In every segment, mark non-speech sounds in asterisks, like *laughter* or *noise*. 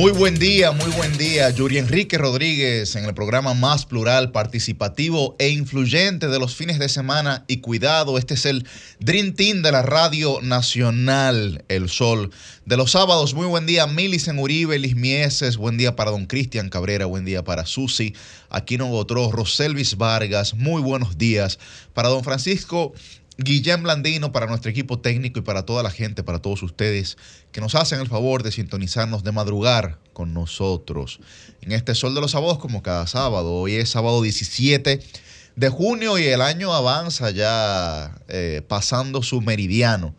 Muy buen día, muy buen día. Yuri Enrique Rodríguez en el programa más plural, participativo e influyente de los fines de semana. Y cuidado, este es el Dream Team de la Radio Nacional, El Sol. De los sábados, muy buen día, Milicen Uribe, Liz Mieses, buen día para don Cristian Cabrera, buen día para Susi, Aquino Botró, Roselvis Vargas, muy buenos días. Para don Francisco Guillén Blandino, para nuestro equipo técnico y para toda la gente, para todos ustedes que nos hacen el favor de sintonizarnos, de madrugar con nosotros en este Sol de los Sábados como cada sábado. Hoy es sábado 17 de junio y el año avanza ya eh, pasando su meridiano.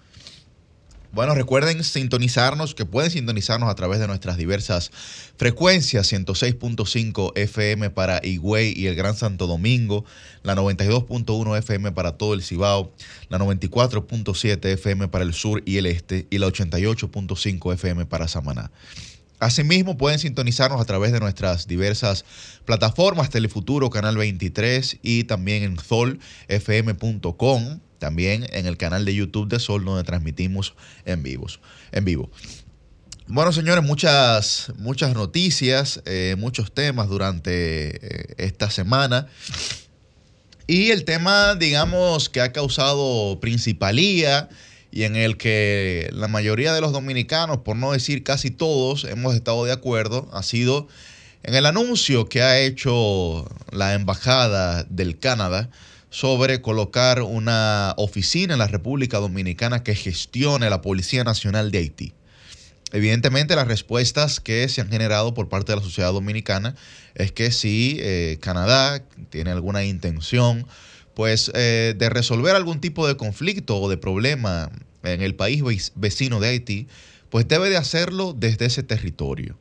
Bueno, recuerden sintonizarnos, que pueden sintonizarnos a través de nuestras diversas frecuencias, 106.5 FM para Higüey y el Gran Santo Domingo, la 92.1 FM para todo el Cibao, la 94.7 FM para el sur y el este y la 88.5 FM para Samaná. Asimismo, pueden sintonizarnos a través de nuestras diversas plataformas, Telefuturo, Canal 23 y también en solfm.com también en el canal de YouTube de Sol, donde transmitimos en, vivos, en vivo. Bueno, señores, muchas, muchas noticias, eh, muchos temas durante eh, esta semana. Y el tema, digamos, que ha causado principalía y en el que la mayoría de los dominicanos, por no decir casi todos, hemos estado de acuerdo, ha sido en el anuncio que ha hecho la Embajada del Canadá sobre colocar una oficina en la República Dominicana que gestione la Policía Nacional de Haití. Evidentemente las respuestas que se han generado por parte de la sociedad dominicana es que si eh, Canadá tiene alguna intención pues eh, de resolver algún tipo de conflicto o de problema en el país vecino de Haití, pues debe de hacerlo desde ese territorio.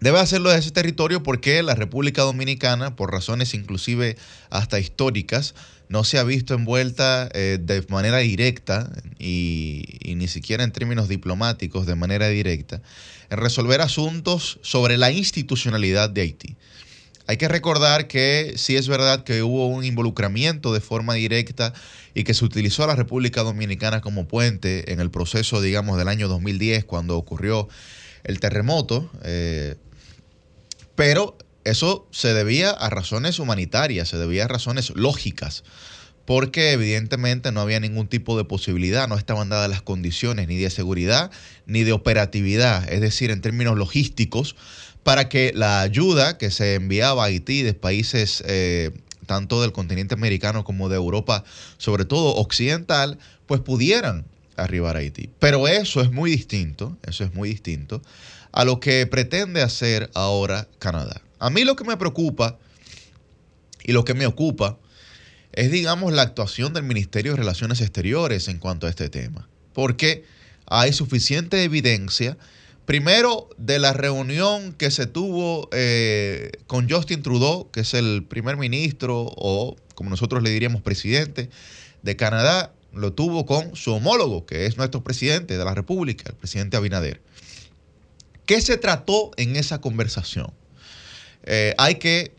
Debe hacerlo de ese territorio porque la República Dominicana, por razones inclusive hasta históricas, no se ha visto envuelta eh, de manera directa y, ni siquiera en términos diplomáticos de manera directa en resolver asuntos sobre la institucionalidad de Haití. Hay que recordar que sí es verdad que hubo un involucramiento de forma directa y que se utilizó a la República Dominicana como puente en el proceso, digamos, del año 2010, cuando ocurrió el terremoto. Eh, pero eso se debía a razones humanitarias, se debía a razones lógicas, porque evidentemente no había ningún tipo de posibilidad, no estaban dadas las condiciones ni de seguridad ni de operatividad, es decir, en términos logísticos, para que la ayuda que se enviaba a Haití de países eh, tanto del continente americano como de Europa, sobre todo occidental, pues pudieran arribar a Haití. Pero eso es muy distinto, eso es muy distinto a lo que pretende hacer ahora Canadá. A mí lo que me preocupa y lo que me ocupa es, digamos, la actuación del Ministerio de Relaciones Exteriores en cuanto a este tema. Porque hay suficiente evidencia, primero, de la reunión que se tuvo eh, con Justin Trudeau, que es el primer ministro o, como nosotros le diríamos, presidente de Canadá, lo tuvo con su homólogo, que es nuestro presidente de la República, el presidente Abinader. ¿Qué se trató en esa conversación? Eh, hay que,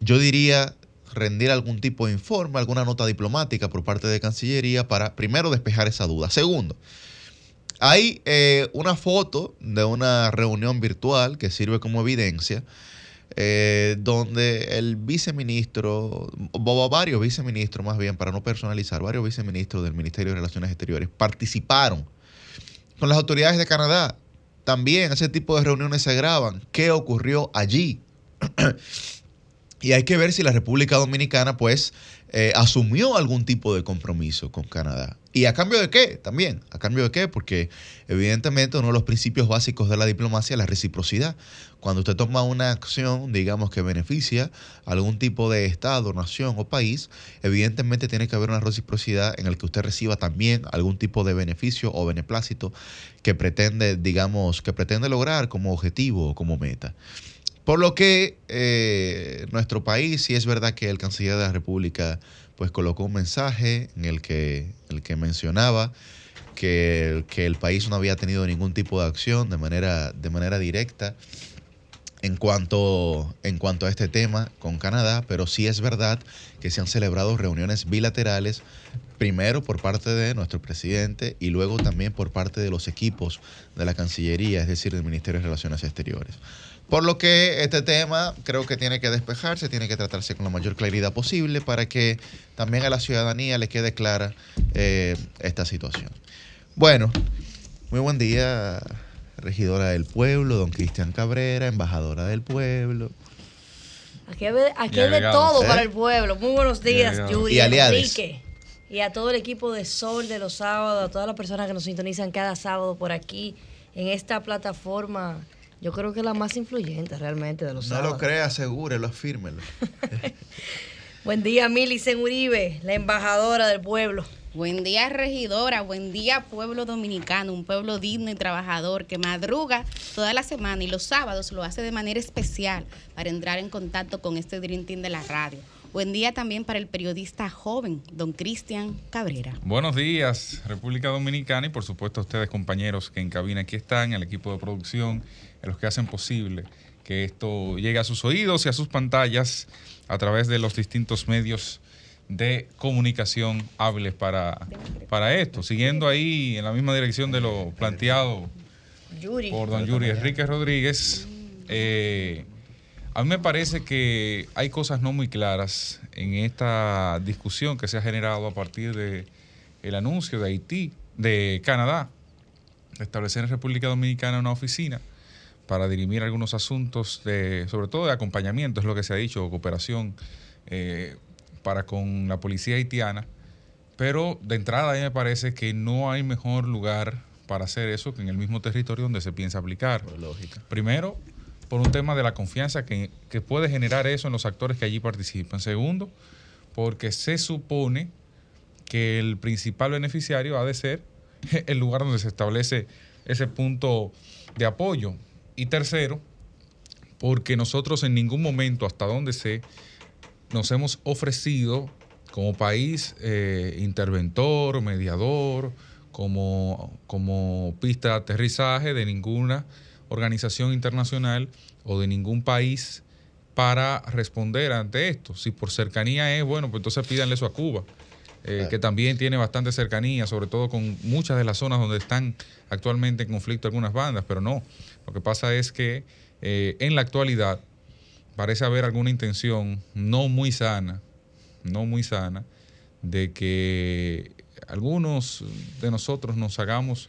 yo diría, rendir algún tipo de informe, alguna nota diplomática por parte de Cancillería para, primero, despejar esa duda. Segundo, hay eh, una foto de una reunión virtual que sirve como evidencia, eh, donde el viceministro, varios viceministros más bien, para no personalizar, varios viceministros del Ministerio de Relaciones Exteriores participaron con las autoridades de Canadá también ese tipo de reuniones se graban. ¿Qué ocurrió allí? *clears throat* y hay que ver si la República Dominicana pues eh, asumió algún tipo de compromiso con Canadá. ¿Y a cambio de qué? También. ¿A cambio de qué? Porque evidentemente uno de los principios básicos de la diplomacia es la reciprocidad. Cuando usted toma una acción, digamos, que beneficia a algún tipo de Estado, nación o país, evidentemente tiene que haber una reciprocidad en el que usted reciba también algún tipo de beneficio o beneplácito que pretende, digamos, que pretende lograr como objetivo o como meta. Por lo que eh, nuestro país, sí es verdad que el canciller de la República pues colocó un mensaje en el que, el que mencionaba que, el país no había tenido ningún tipo de acción de manera, de manera directa en cuanto, en cuanto a este tema con Canadá, pero sí es verdad que se han celebrado reuniones bilaterales primero por parte de nuestro presidente y luego también por parte de los equipos de la Cancillería, es decir, del Ministerio de Relaciones Exteriores. Por lo que este tema creo que tiene que despejarse, tiene que tratarse con la mayor claridad posible para que también a la ciudadanía le quede clara eh, esta situación. Bueno, muy buen día, regidora del pueblo, don Cristian Cabrera, embajadora del pueblo. Aquí hay, de todo para ¿eh? el pueblo. Muy buenos días, Yuri, y Enrique. Y a todo el equipo de Sol de los sábados, a todas las personas que nos sintonizan cada sábado por aquí, en esta plataforma yo creo que la más influyente realmente de los No lo crea, asegúrelo, afírmelo. *laughs* Buen día, Mili Uribe, la embajadora del pueblo. Buen día, regidora. Buen día, pueblo dominicano. Un pueblo digno y trabajador que madruga toda la semana y los sábados lo hace de manera especial para entrar en contacto con este Dream Team de la radio. Buen día también para el periodista joven, don Cristian Cabrera. Buenos días, República Dominicana, y por supuesto a ustedes, compañeros que en cabina aquí están, el equipo de producción los que hacen posible que esto llegue a sus oídos y a sus pantallas a través de los distintos medios de comunicación hábiles para, para esto. Siguiendo ahí en la misma dirección de lo planteado por don Yuri Enrique Rodríguez, eh, a mí me parece que hay cosas no muy claras en esta discusión que se ha generado a partir de el anuncio de Haití, de Canadá, de establecer en República Dominicana una oficina para dirimir algunos asuntos, de, sobre todo de acompañamiento, es lo que se ha dicho, cooperación eh, para con la policía haitiana. Pero de entrada a mí me parece que no hay mejor lugar para hacer eso que en el mismo territorio donde se piensa aplicar. lógica. Primero, por un tema de la confianza que, que puede generar eso en los actores que allí participan. Segundo, porque se supone que el principal beneficiario ha de ser *laughs* el lugar donde se establece ese punto de apoyo. Y tercero, porque nosotros en ningún momento, hasta donde sé, nos hemos ofrecido como país eh, interventor, mediador, como, como pista de aterrizaje de ninguna organización internacional o de ningún país para responder ante esto. Si por cercanía es, bueno, pues entonces pídanle eso a Cuba, eh, que también tiene bastante cercanía, sobre todo con muchas de las zonas donde están actualmente en conflicto algunas bandas, pero no. Lo que pasa es que eh, en la actualidad parece haber alguna intención no muy sana, no muy sana, de que algunos de nosotros nos hagamos,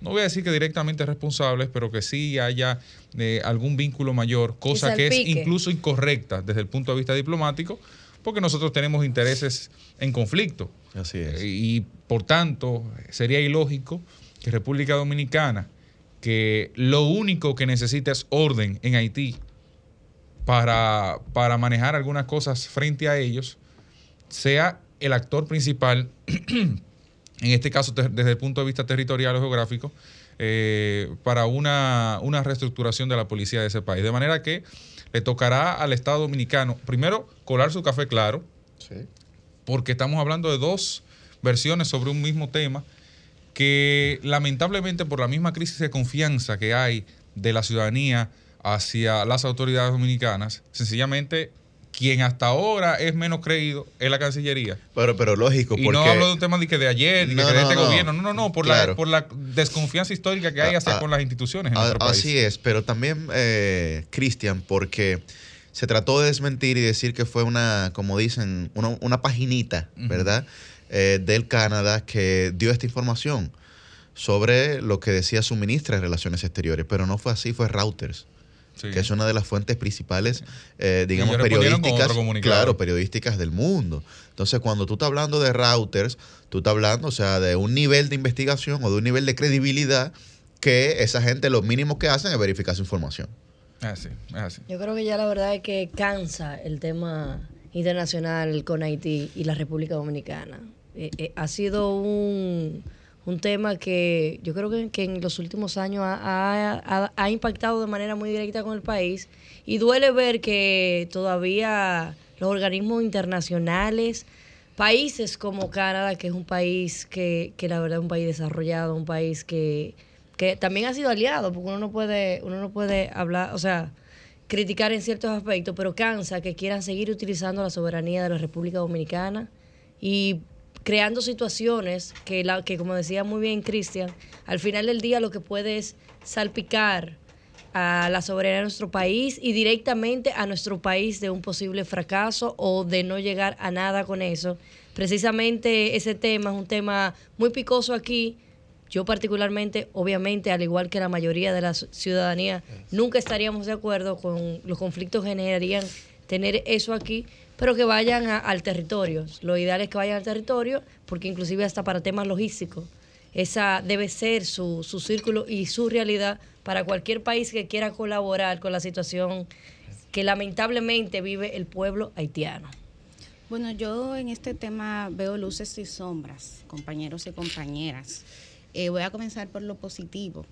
no voy a decir que directamente responsables, pero que sí haya eh, algún vínculo mayor, cosa que es incluso incorrecta desde el punto de vista diplomático, porque nosotros tenemos intereses en conflicto. Así es. y por tanto, sería ilógico que República Dominicana, que lo único que necesita es orden en Haití para, para manejar algunas cosas frente a ellos, sea el actor principal, *clears throat* en este caso desde el punto de vista territorial o geográfico, eh, para una, una reestructuración de la policía de ese país. De manera que le tocará al Estado dominicano, primero, colar su café claro, porque estamos hablando de dos versiones sobre un mismo tema que lamentablemente por la misma crisis de confianza que hay de la ciudadanía hacia las autoridades dominicanas, sencillamente quien hasta ahora es menos creído es la Cancillería. Pero, pero lógico, y no hablo de un tema de, que de ayer, de, que de este gobierno, no, no, no, por, la, por la desconfianza histórica que hay hacia con las instituciones en nuestro país. Así es, pero también, eh, Cristian, porque se trató de desmentir y decir que fue una, como dicen, una, una paginita, ¿verdad? Eh, del Canadá que dio esta información sobre lo que decía su ministra de Relaciones Exteriores, pero no fue así, fue Reuters. Que es una de las fuentes principales, eh, digamos, periodísticas, claro, periodísticas del mundo. Entonces, cuando tú estás hablando de Reuters, tú estás hablando, o sea, de un nivel de investigación o de un nivel de credibilidad que esa gente lo mínimo que hacen es verificar su información. Así, así. Yo creo que ya la verdad es que cansa el tema internacional con Haití y la República Dominicana. Eh, eh, ha sido un, tema que yo creo que, en los últimos años ha, impactado de manera muy directa con el país. Y duele ver que todavía los organismos internacionales, países como Canadá, que es un país que, que la verdad es un país desarrollado, un país que, que también ha sido aliado, porque uno no puede, uno no puede hablar, o sea, criticar en ciertos aspectos, pero cansa que quieran seguir utilizando la soberanía de la República Dominicana y creando situaciones que, la, que como decía muy bien Cristian, al final del día lo que puede es salpicar a la soberanía de nuestro país y directamente a nuestro país de un posible fracaso o de no llegar a nada con eso. Precisamente ese tema es un tema muy picoso aquí. Yo particularmente, obviamente, al igual que la mayoría de la ciudadanía, nunca estaríamos de acuerdo con los conflictos que generarían tener eso aquí, pero que vayan al territorio. Lo ideal es que vayan al territorio, porque inclusive hasta para temas logísticos, esa debe ser su, su círculo y su realidad para cualquier país que quiera colaborar con la situación que lamentablemente vive el pueblo haitiano. Bueno, yo en este tema veo luces y sombras, compañeros y compañeras. Eh, voy a comenzar por lo positivo.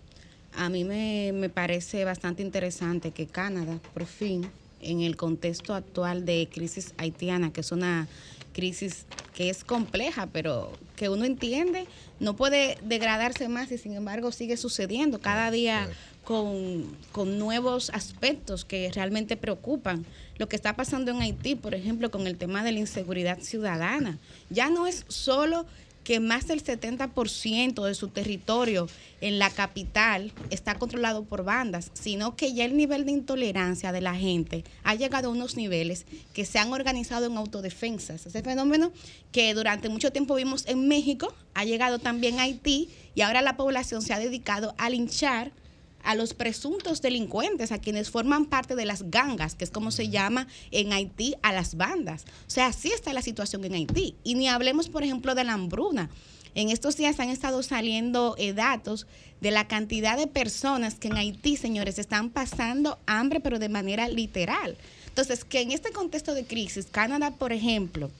A mí me, me parece bastante interesante que Canadá, por fin, en el contexto actual de crisis haitiana, que es una crisis que es compleja, pero que uno entiende, no puede degradarse más y sin embargo sigue sucediendo cada día con, con, nuevos aspectos que realmente preocupan. Lo que está pasando en Haití, por ejemplo, con el tema de la inseguridad ciudadana, ya no es solo que más del 70% de su territorio en la capital está controlado por bandas, sino que ya el nivel de intolerancia de la gente ha llegado a unos niveles que se han organizado en autodefensas. Ese fenómeno que durante mucho tiempo vimos en México ha llegado también a Haití y ahora la población se ha dedicado a linchar a los presuntos delincuentes, a quienes forman parte de las gangas, que es como se llama en Haití a las bandas. O sea, así está la situación en Haití. Y ni hablemos, por ejemplo, de la hambruna. En estos días han estado saliendo eh, datos de la cantidad de personas que en Haití, señores, están pasando hambre, pero de manera literal. Entonces, que en este contexto de crisis, Canadá, por ejemplo,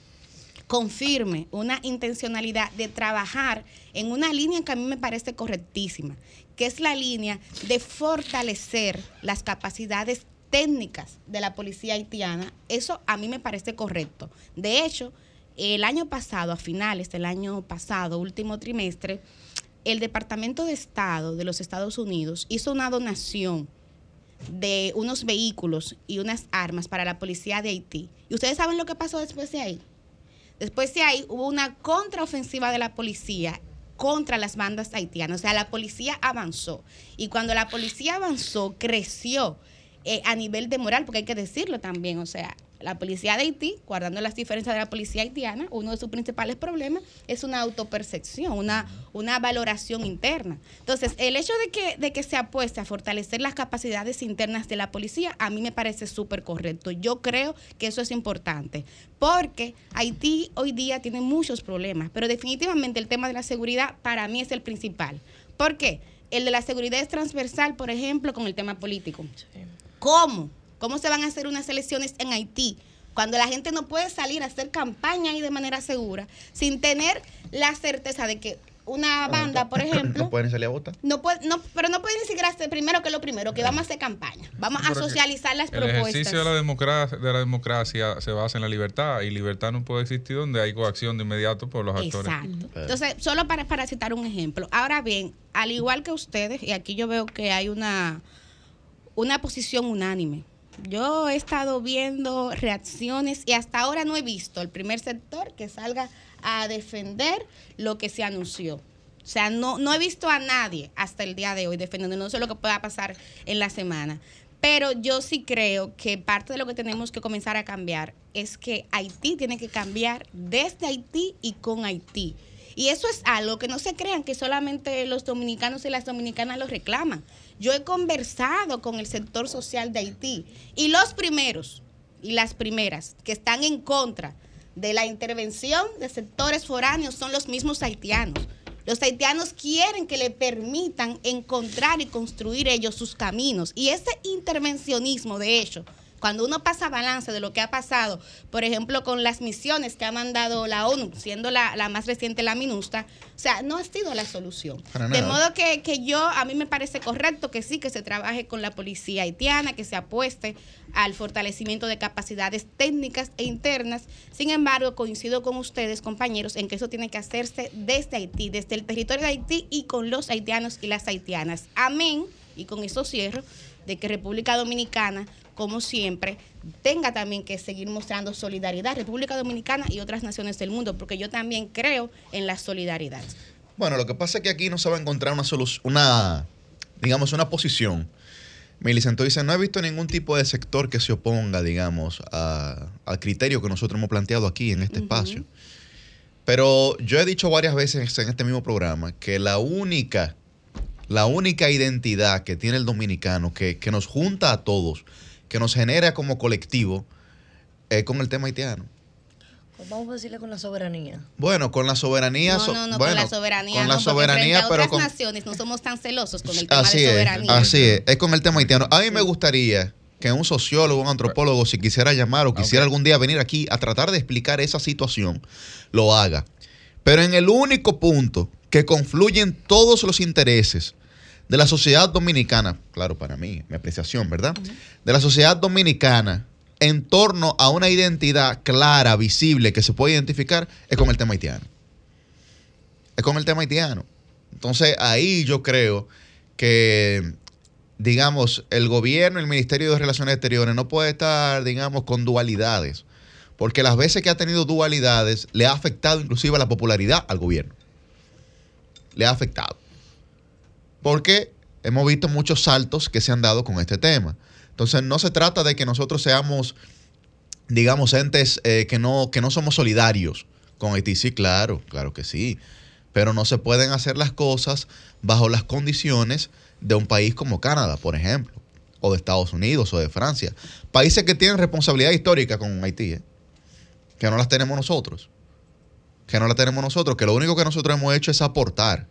confirme una intencionalidad de trabajar en una línea que a mí me parece correctísima, que es la línea de fortalecer las capacidades técnicas de la policía haitiana, eso a mí me parece correcto. De hecho, el año pasado, a finales del año pasado, último trimestre, el Departamento de Estado de los Estados Unidos hizo una donación de unos vehículos y unas armas para la policía de Haití. ¿Y ustedes saben lo que pasó después de ahí? Después de ahí hubo una contraofensiva de la policía contra las bandas haitianas. O sea, la policía avanzó. Y cuando la policía avanzó, creció eh, a nivel de moral, porque hay que decirlo también. O sea, la policía de Haití, guardando las diferencias de la policía haitiana, uno de sus principales problemas es una autopercepción, una, una valoración interna. Entonces, el hecho de que, de que se apueste a fortalecer las capacidades internas de la policía, a mí me parece súper correcto. Yo creo que eso es importante, porque Haití hoy día tiene muchos problemas, pero definitivamente el tema de la seguridad para mí es el principal. ¿Por qué? El de la seguridad es transversal, por ejemplo, con el tema político. ¿Cómo? ¿Cómo se van a hacer unas elecciones en Haití? Cuando la gente no puede salir a hacer campaña ahí de manera segura, sin tener la certeza de que una ah, banda, por ejemplo. No pueden salir a votar. No, puede, no pero no pueden ni siquiera hacer primero que lo primero, que vamos a hacer campaña. Vamos a socializar las propuestas. El ejercicio de la, democracia, de la democracia se basa en la libertad y libertad no puede existir donde hay coacción de inmediato por los actores. Exacto. Entonces, solo para, para citar un ejemplo. Ahora bien, al igual que ustedes, y aquí yo veo que hay una, una posición unánime yo he estado viendo reacciones y hasta ahora no he visto el primer sector que salga a defender lo que se anunció. O sea, no, no he visto a nadie hasta el día de hoy defendiendo, no sé lo que pueda pasar en la semana. Pero yo sí creo que parte de lo que tenemos que comenzar a cambiar es que Haití tiene que cambiar desde Haití y con Haití. Y eso es algo que no se crean que solamente los dominicanos y las dominicanas lo reclaman. Yo he conversado con el sector social de Haití y los primeros y las primeras que están en contra de la intervención de sectores foráneos son los mismos haitianos. Los haitianos quieren que le permitan encontrar y construir ellos sus caminos. Y ese intervencionismo, de hecho, cuando uno pasa balance de lo que ha pasado, por ejemplo, con las misiones que ha mandado la ONU, siendo la, más reciente la MINUSTA, o sea, no ha sido la solución. De modo que, que yo, a mí me parece correcto que sí, que se trabaje con la policía haitiana, que se apueste al fortalecimiento de capacidades técnicas e internas. Sin embargo, coincido con ustedes, compañeros, en que eso tiene que hacerse desde Haití, desde el territorio de Haití y con los haitianos y las haitianas. Amén. Y con eso cierro de que República Dominicana, como siempre, tenga también que seguir mostrando solidaridad, República Dominicana y otras naciones del mundo, porque yo también creo en la solidaridad. Bueno, lo que pasa es que aquí no se va a encontrar una solución, una, digamos, una posición. Milicento dice, no he visto ningún tipo de sector que se oponga, digamos, a- al criterio que nosotros hemos planteado aquí en este espacio. Pero yo he dicho varias veces en este mismo programa que la única, la única identidad que tiene el dominicano, que, que nos junta a todos, que nos genera como colectivo, es con el tema haitiano. Pues Vamos a decirle con la soberanía. Bueno, con la soberanía. No, no, no, bueno, con la soberanía. Con la no, soberanía, a pero otras con. naciones no somos tan celosos con el tema Así de es, soberanía. así es. Es con el tema haitiano. A mí me gustaría que un sociólogo, un antropólogo, si quisiera llamar o quisiera algún día venir aquí a tratar de explicar esa situación, lo haga. Pero en el único punto que confluyen todos los intereses de la sociedad dominicana, claro, para mí, mi apreciación, ¿verdad? De la sociedad dominicana en torno a una identidad clara, visible, que se puede identificar, es con el tema haitiano. Es con el tema haitiano. Entonces ahí yo creo que, digamos, el gobierno, el Ministerio de Relaciones Exteriores no puede estar, digamos, con dualidades. Porque las veces que ha tenido dualidades le ha afectado inclusive a la popularidad al gobierno. Le ha afectado. Porque hemos visto muchos saltos que se han dado con este tema. Entonces no se trata de que nosotros seamos, digamos, entes eh, que, no, que no somos solidarios con Haití. Sí, claro, claro que sí. Pero no se pueden hacer las cosas bajo las condiciones de un país como Canadá, por ejemplo, o de Estados Unidos o de Francia. Países que tienen responsabilidad histórica con Haití, ¿eh? que no las tenemos nosotros. Que no las tenemos nosotros, que lo único que nosotros hemos hecho es aportar.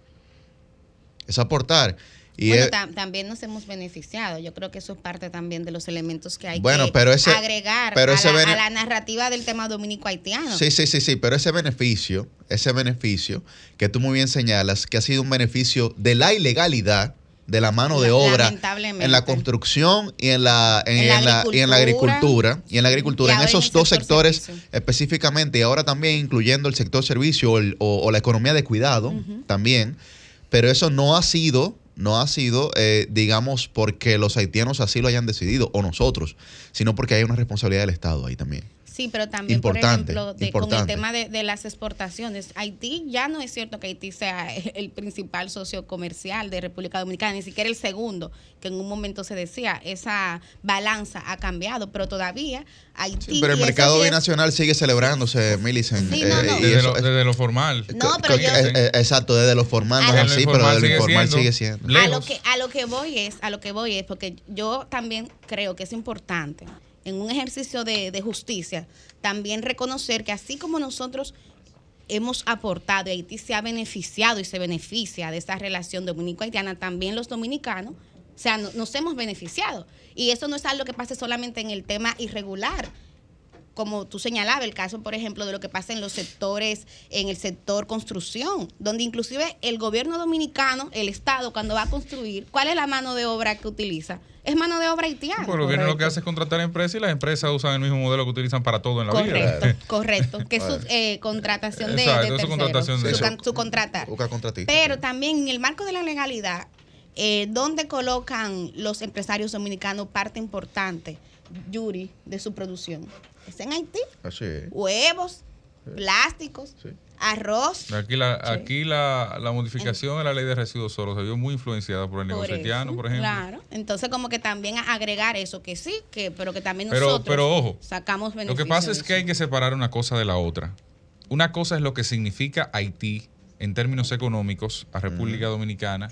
Es aportar. Y bueno, es- tam- también nos hemos beneficiado. Yo creo que eso es parte también de los elementos que hay Bueno, que pero ese- agregar pero a, la, bene- a la narrativa del tema dominico-haitiano. Sí, sí, sí, sí, pero ese beneficio, ese beneficio que tú muy bien señalas, que ha sido un beneficio de la ilegalidad de la mano de obra en la construcción y en la, en, En la en la- y en la agricultura y en la agricultura, en esos dos sector sectores servicio. específicamente y ahora también incluyendo el sector servicio o, el- o- o la economía de cuidado también, pero eso no ha sido no ha sido, eh, digamos, porque los haitianos así lo hayan decidido, o nosotros, sino porque hay una responsabilidad del Estado ahí también. Sí, pero también, Importante, por ejemplo, de- con el tema de, de las exportaciones, Haití ya no es cierto que Haití sea *laughs* el principal socio comercial de República Dominicana, ni siquiera el segundo, que en un momento se decía, esa balanza ha cambiado, pero todavía Haití... Sí, pero el mercado sí es- binacional sigue celebrándose, Millicent. Sí, no, no. y Desde, eso lo, es- desde lo formal. No, pero yo- eh, eh, exacto, desde lo formal no Ah, es no. así, Lo pero desde lo sigue informal siendo. sigue siendo. A lo que a lo que voy es, a lo que voy es porque yo también creo que es importante en un ejercicio de, justicia también reconocer que así como nosotros hemos aportado Haití se ha beneficiado y se beneficia de esta relación dominico-haitiana, también los dominicanos, o sea, no- nos hemos beneficiado. Y eso no es algo que pase solamente en el tema irregular, como tú señalabas, el caso, por ejemplo, de lo que pasa en los sectores, en el sector construcción, donde inclusive el gobierno dominicano, el Estado, cuando va a construir, ¿cuál es la mano de obra que utiliza? Es mano de obra haitiana. Porque el gobierno lo que hace es contratar empresas y las empresas usan el mismo modelo que utilizan para todo en la Correcto, vida. correcto, que es su eh, contratación de, Exacto, de es su contratación de- su, can- su contratar. Pero sí. también en el marco de la legalidad, eh, donde colocan los empresarios dominicanos parte importante, Yuri, de su producción? Es en Haití. Así es. Huevos, plásticos, Sí. arroz. Aquí, la, aquí la, la modificación de la ley de residuos sólidos se vio muy influenciada por el negocio Por haitiano, por ejemplo. Claro. Entonces, como que también agregar eso, que sí, que, pero que también Pero- nosotros pero ojo, sacamos Lo beneficio que pasa es que hay que separar una cosa de la otra. Una cosa es lo que significa Haití en términos económicos a República Dominicana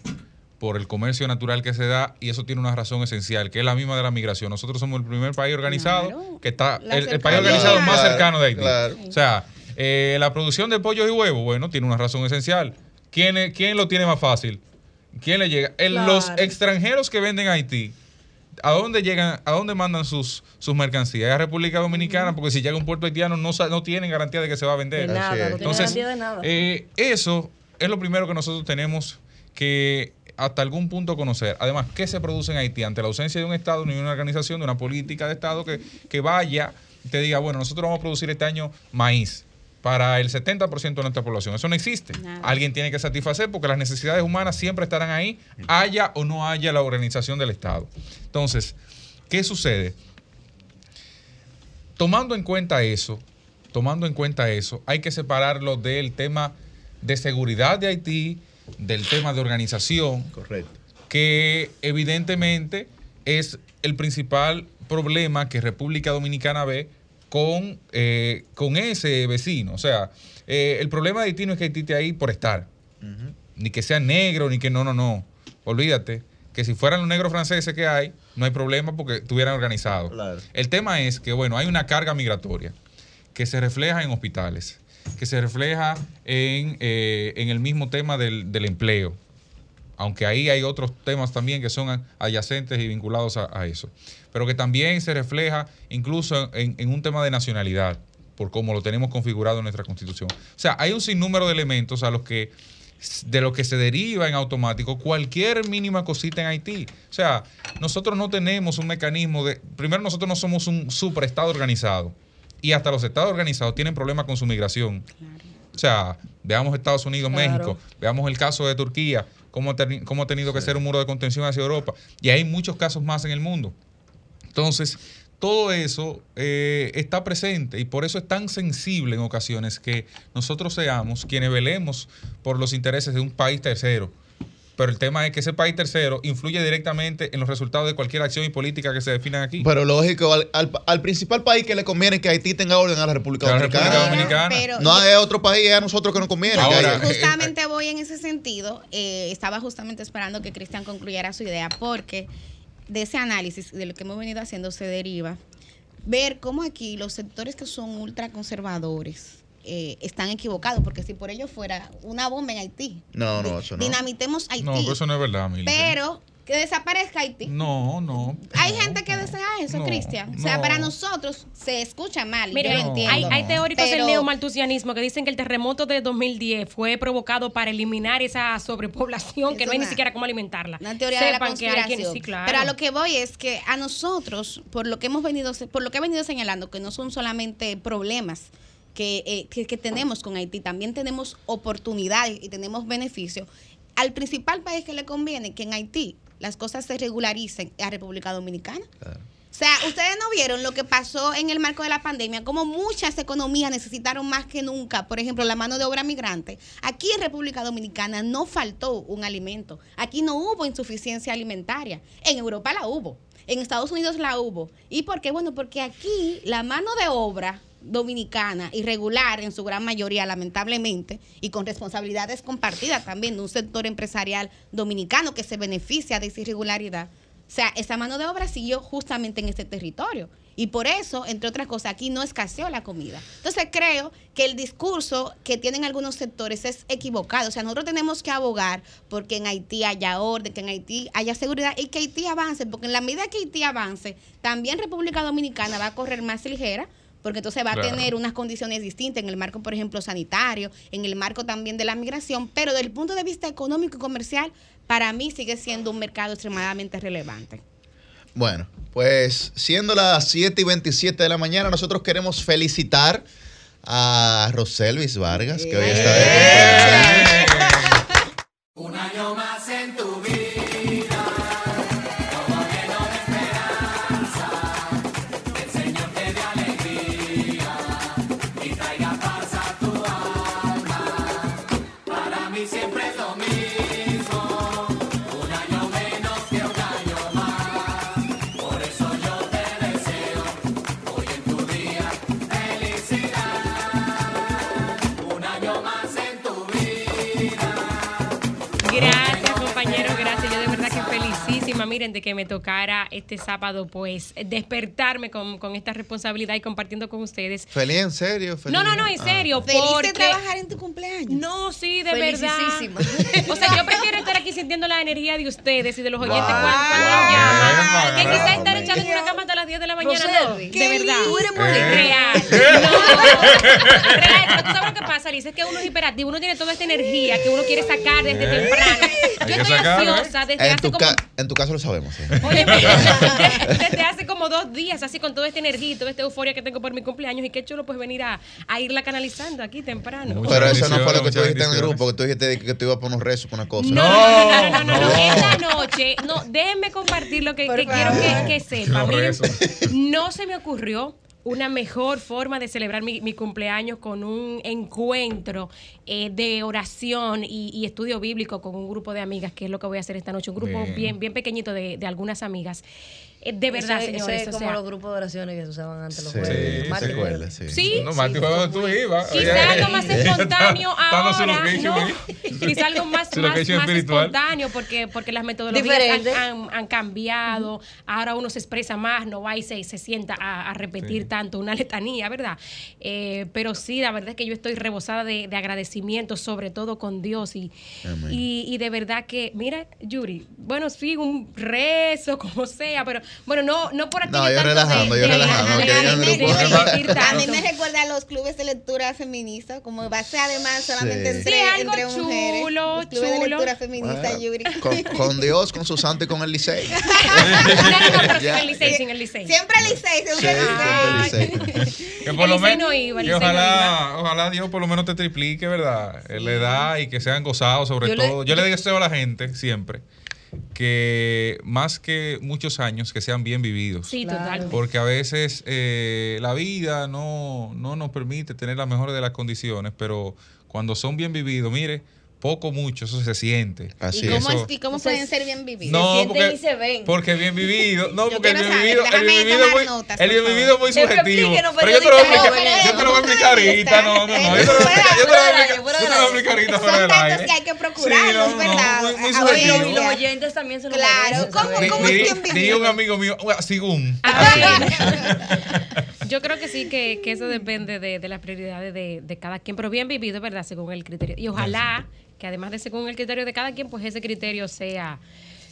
por el comercio natural que se da y eso tiene una razón esencial, que es la misma de la migración. Nosotros somos el primer país organizado Claro. que está, el, el país organizado más cercano de Haití. claro. O sea, eh, la producción de pollos y huevos, bueno, tiene una razón esencial. ¿Quién, es- quién lo tiene más fácil? ¿Quién le llega? El- Los extranjeros que venden a Haití, ¿a dónde llegan, a dónde mandan sus, sus mercancías? A República Dominicana, porque si llega un puerto haitiano no, sa- no tienen garantía de que se va a De vender. Nada, es. no tiene Entonces, garantía de nada. eh, eso es lo primero que nosotros tenemos que hasta algún punto conocer. Además, ¿qué se produce en Haití? Ante la ausencia de un Estado, ni de una organización, de una política de Estado que, que vaya y te diga, bueno, nosotros vamos a producir este año maíz para el 70% de nuestra población. Eso no existe. Nada. Alguien tiene que satisfacer porque las necesidades humanas siempre estarán ahí, haya o no haya la organización del Estado. Entonces, ¿qué sucede? Tomando en cuenta eso, tomando en cuenta eso, hay que separarlo del tema de seguridad de Haití, del tema de organización, Correcto. que evidentemente es el principal problema que República Dominicana ve con, eh, con ese vecino. O sea, eh, el problema de Haití no es que Haití esté ahí por estar, ni que sea negro, ni que no, no, no. Olvídate que si fueran los negros franceses que hay, no hay problema porque estuvieran organizados. Claro. El tema es que, bueno, hay una carga migratoria que se refleja en hospitales, que se refleja en, eh, en el mismo tema del, del empleo, aunque ahí hay otros temas también que son adyacentes y vinculados a, eso, pero que también se refleja incluso en, en un tema de nacionalidad, por cómo lo tenemos configurado en nuestra constitución. O sea, hay un sinnúmero de elementos a los que de lo que se deriva en automático cualquier mínima cosita en Haití. O sea, nosotros no tenemos un mecanismo de... Primero, nosotros no somos un superestado organizado. Y hasta los estados organizados tienen problemas con su migración. O sea, veamos Estados Unidos, Claro. México, veamos el caso de Turquía, cómo, cómo ha tenido que ser un muro de contención hacia Europa. Y hay muchos casos más en el mundo. Entonces, todo eso eh, está presente y por eso es tan sensible en ocasiones que nosotros seamos quienes velemos por los intereses de un país tercero. Pero el tema es que ese país tercero influye directamente en los resultados de cualquier acción y política que se definan aquí. Pero lógico, al, al- al principal país que le conviene que Haití tenga orden a la República A la Dominicana. República Dominicana. Pero- No es otro país, es a nosotros que nos conviene. que Ahora, haya. justamente voy en ese sentido. eh, estaba justamente esperando que Cristian concluyera su idea porque de ese análisis de lo que hemos venido haciendo se deriva ver cómo aquí los sectores que son ultraconservadores eh, están equivocados, porque si por ello fuera una bomba en Haití, No, no, di- eso no. dinamitemos Haití, no, pero eso no es verdad, Mili. pero que desaparezca Haití. No, no. Hay no, gente que no, desea eso, no, Cristian. O sea, no. para nosotros se escucha mal. Mire, yo entiendo. hay, hay teóricos Pero- del neomaltusianismo que dicen que el terremoto de 2010 fue provocado para eliminar esa sobrepoblación que no hay ni siquiera cómo alimentarla. Una teoría de la Sepan que hay conspiración. quienes sí, claro. Pero a lo que voy es que a nosotros, por lo que hemos venido, por lo que he venido señalando, que no son solamente problemas que, eh, que, que tenemos con Haití, también tenemos oportunidades y tenemos beneficios. Al principal país que le conviene que en Haití las cosas se regularicen es a República Dominicana. Claro. O sea, ustedes no vieron lo que pasó en el marco de la pandemia, como muchas economías necesitaron más que nunca, por ejemplo, la mano de obra migrante. Aquí en República Dominicana no faltó un alimento. Aquí no hubo insuficiencia alimentaria. En Europa la hubo. En Estados Unidos la hubo. ¿Y por qué? Bueno, porque aquí la mano de obra dominicana, irregular en su gran mayoría, lamentablemente, y con responsabilidades compartidas también de un sector empresarial dominicano que se beneficia de esa irregularidad. O sea, esa mano de obra siguió justamente en este territorio. Y por eso, entre otras cosas, aquí no escaseó la comida. Entonces creo que el discurso que tienen algunos sectores es equivocado. O sea, nosotros tenemos que abogar porque en Haití haya orden, que en Haití haya seguridad y que Haití avance, porque en la medida que Haití avance, también República Dominicana va a correr más ligera porque entonces va Claro. a tener unas condiciones distintas en el marco, por ejemplo, sanitario, en el marco también de la migración, pero desde el punto de vista económico y comercial, para mí sigue siendo un mercado extremadamente relevante. Bueno, pues siendo las 7 y 27 de la mañana, nosotros queremos felicitar a Roselvis Vargas, que hoy está de este sábado, pues, despertarme con, con esta responsabilidad y compartiendo con ustedes. Feliz, en serio. Feliz. No, no, no, en Ah. serio, Feliz porque... de trabajar en tu cumpleaños. No, sí, de verdad. *laughs* O sea, yo prefiero estar aquí sintiendo la energía de ustedes y de los oyentes Wow. cuando, Wow. nos llaman. Que quizás estar bien. echado en una cama hasta las 10 de la mañana, no, de verdad. Tú eres muy Eh. Real. *laughs* No. Real, pero tú sabes lo que pasa, Liz, es que uno es hiperactivo, uno tiene toda esta energía que uno quiere sacar desde Eh. temprano. Yo estoy ¿eh? ansiosa desde En hace tu como En tu caso lo sabemos. sí. Oye, desde, *laughs* desde hace como dos días, así con toda esta energía y toda esta euforia que tengo por mi cumpleaños, y qué chulo pues venir a, a irla canalizando aquí temprano. Muchas Pero eso no fue lo que tú dijiste en el grupo, que tú dijiste que tú ibas a poner un rezo por una cosa. No, no, no, no, no, no, no. Esta noche, no, déjenme compartir lo que, Por que quiero que, que sepa. Los Miren, rezos. no se me ocurrió una mejor forma de celebrar mi, mi cumpleaños con un encuentro eh, de oración y, y estudio bíblico con un grupo de amigas, que es lo que voy a hacer esta noche, un grupo Bien. bien, de, de algunas amigas. Eh, de verdad, Ese- ese señores. es o como sea, los grupos de oraciones que se usaban antes los Sí, jueves. sí, sí. Sí, *laughs* No, donde tú ibas. Quizá algo más espontáneo ahora, ¿no? Quizá algo más, más, espontáneo porque, porque las metodologías han, Diferente. han- han cambiado. Ahora uno se expresa más, no va y se, se sienta a, a repetir Sí. tanto una letanía, ¿verdad? Eh, pero sí, la verdad es que yo estoy rebosada de, de agradecimiento, sobre todo con Dios. Y, y de verdad que, mira, Yuri, bueno, sí, un rezo, *laughs* como sea, pero bueno, no, no por aquí No, yo relajando, yo relajando, A mí me recuerda a los clubes de lectura feminista, como va a ser además solamente Sí. entre, Sí, algo entre mujeres. chulo, los clubes de chulo. lectura feminista, Bueno, Yuri. con, con *laughs* Dios, con su santo y con el Licey. *laughs* No, el Licey, sin el Licey. Siempre Licey, Sí, siempre siempre Licey. Licey. Que por lo El Licey menos, no iba, el que Licey no ojalá, ojalá Dios por lo menos te triplique, ¿verdad? Eh, La edad y que sean gozados sobre todo. yo le deseo a la gente siempre que más que muchos años que sean bien vividos. Sí, Claro. total. Porque a veces eh, la vida no, no nos permite tener las mejores de las condiciones, pero cuando son bien vividos, mire, poco, mucho, eso se siente. Así ¿Y es. cómo, Eso- es- y cómo pueden ser bien vividos? No, sienten porque, y se ven. porque bien vivido. No, Yo porque el bien saber, vivido, el déjame bien vivido, muy, notas, el bien vivido es muy subjetivo. Explíquenos, Pero yo te lo voy a periodista explicar, yo te lo voy a explicar ahorita. No, no, no. Yo te lo voy a explicar, yo te lo voy a fuera del explicar, aire, fuera yo te del lo voy a aire. explicar ahorita Son fuera aire. que hay que procurarlos, ¿verdad? muy- Oye, hoy los, oyentes también se lo Claro, ¿cómo- es bien vivido? Diría un amigo mío, "Ua, según. *laughs* Yo creo que sí, que, que eso depende de, de las prioridades de, de cada quien, pero bien vivido, ¿verdad? Según el criterio. Y ojalá que además de según el criterio de cada quien, pues ese criterio sea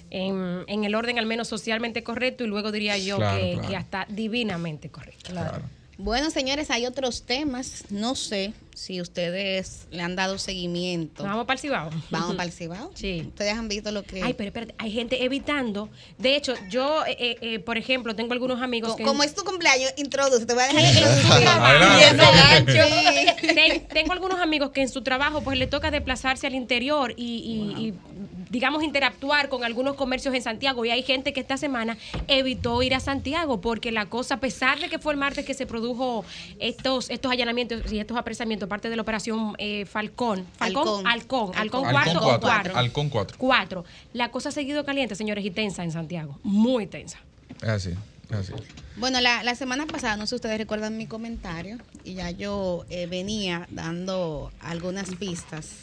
en, en el orden al menos socialmente correcto y luego diría yo Claro, que, claro. que hasta divinamente correcto. Claro. Bueno, señores, hay otros temas. No sé si ustedes le han dado seguimiento. ¿Nos vamos para el Cibao? Vamos para el *laughs* Cibao. Sí. Ustedes han visto lo que. Ay, pero espérate, hay gente evitando. De hecho, yo, eh, eh, eh, por ejemplo, tengo algunos amigos Co- que... Como es tu cumpleaños, introduce. Te voy a dejar gancho. *laughs* Tengo algunos amigos que en su trabajo pues le toca desplazarse al interior y, y- y, digamos interactuar con algunos comercios en Santiago y hay gente que esta semana evitó ir a Santiago porque la cosa a pesar de que fue el martes que se produjo estos estos allanamientos y estos apresamientos parte de la operación eh, Falcón Falcón Halcón Halcón Halcón. cuatro Halcón o cuatro. cuatro Halcón cuatro. cuatro la cosa ha seguido caliente señores y tensa en Santiago muy tensa Es así, así. Bueno, la, la semana pasada, no sé si ustedes recuerdan mi comentario, y ya yo eh, venía dando algunas pistas,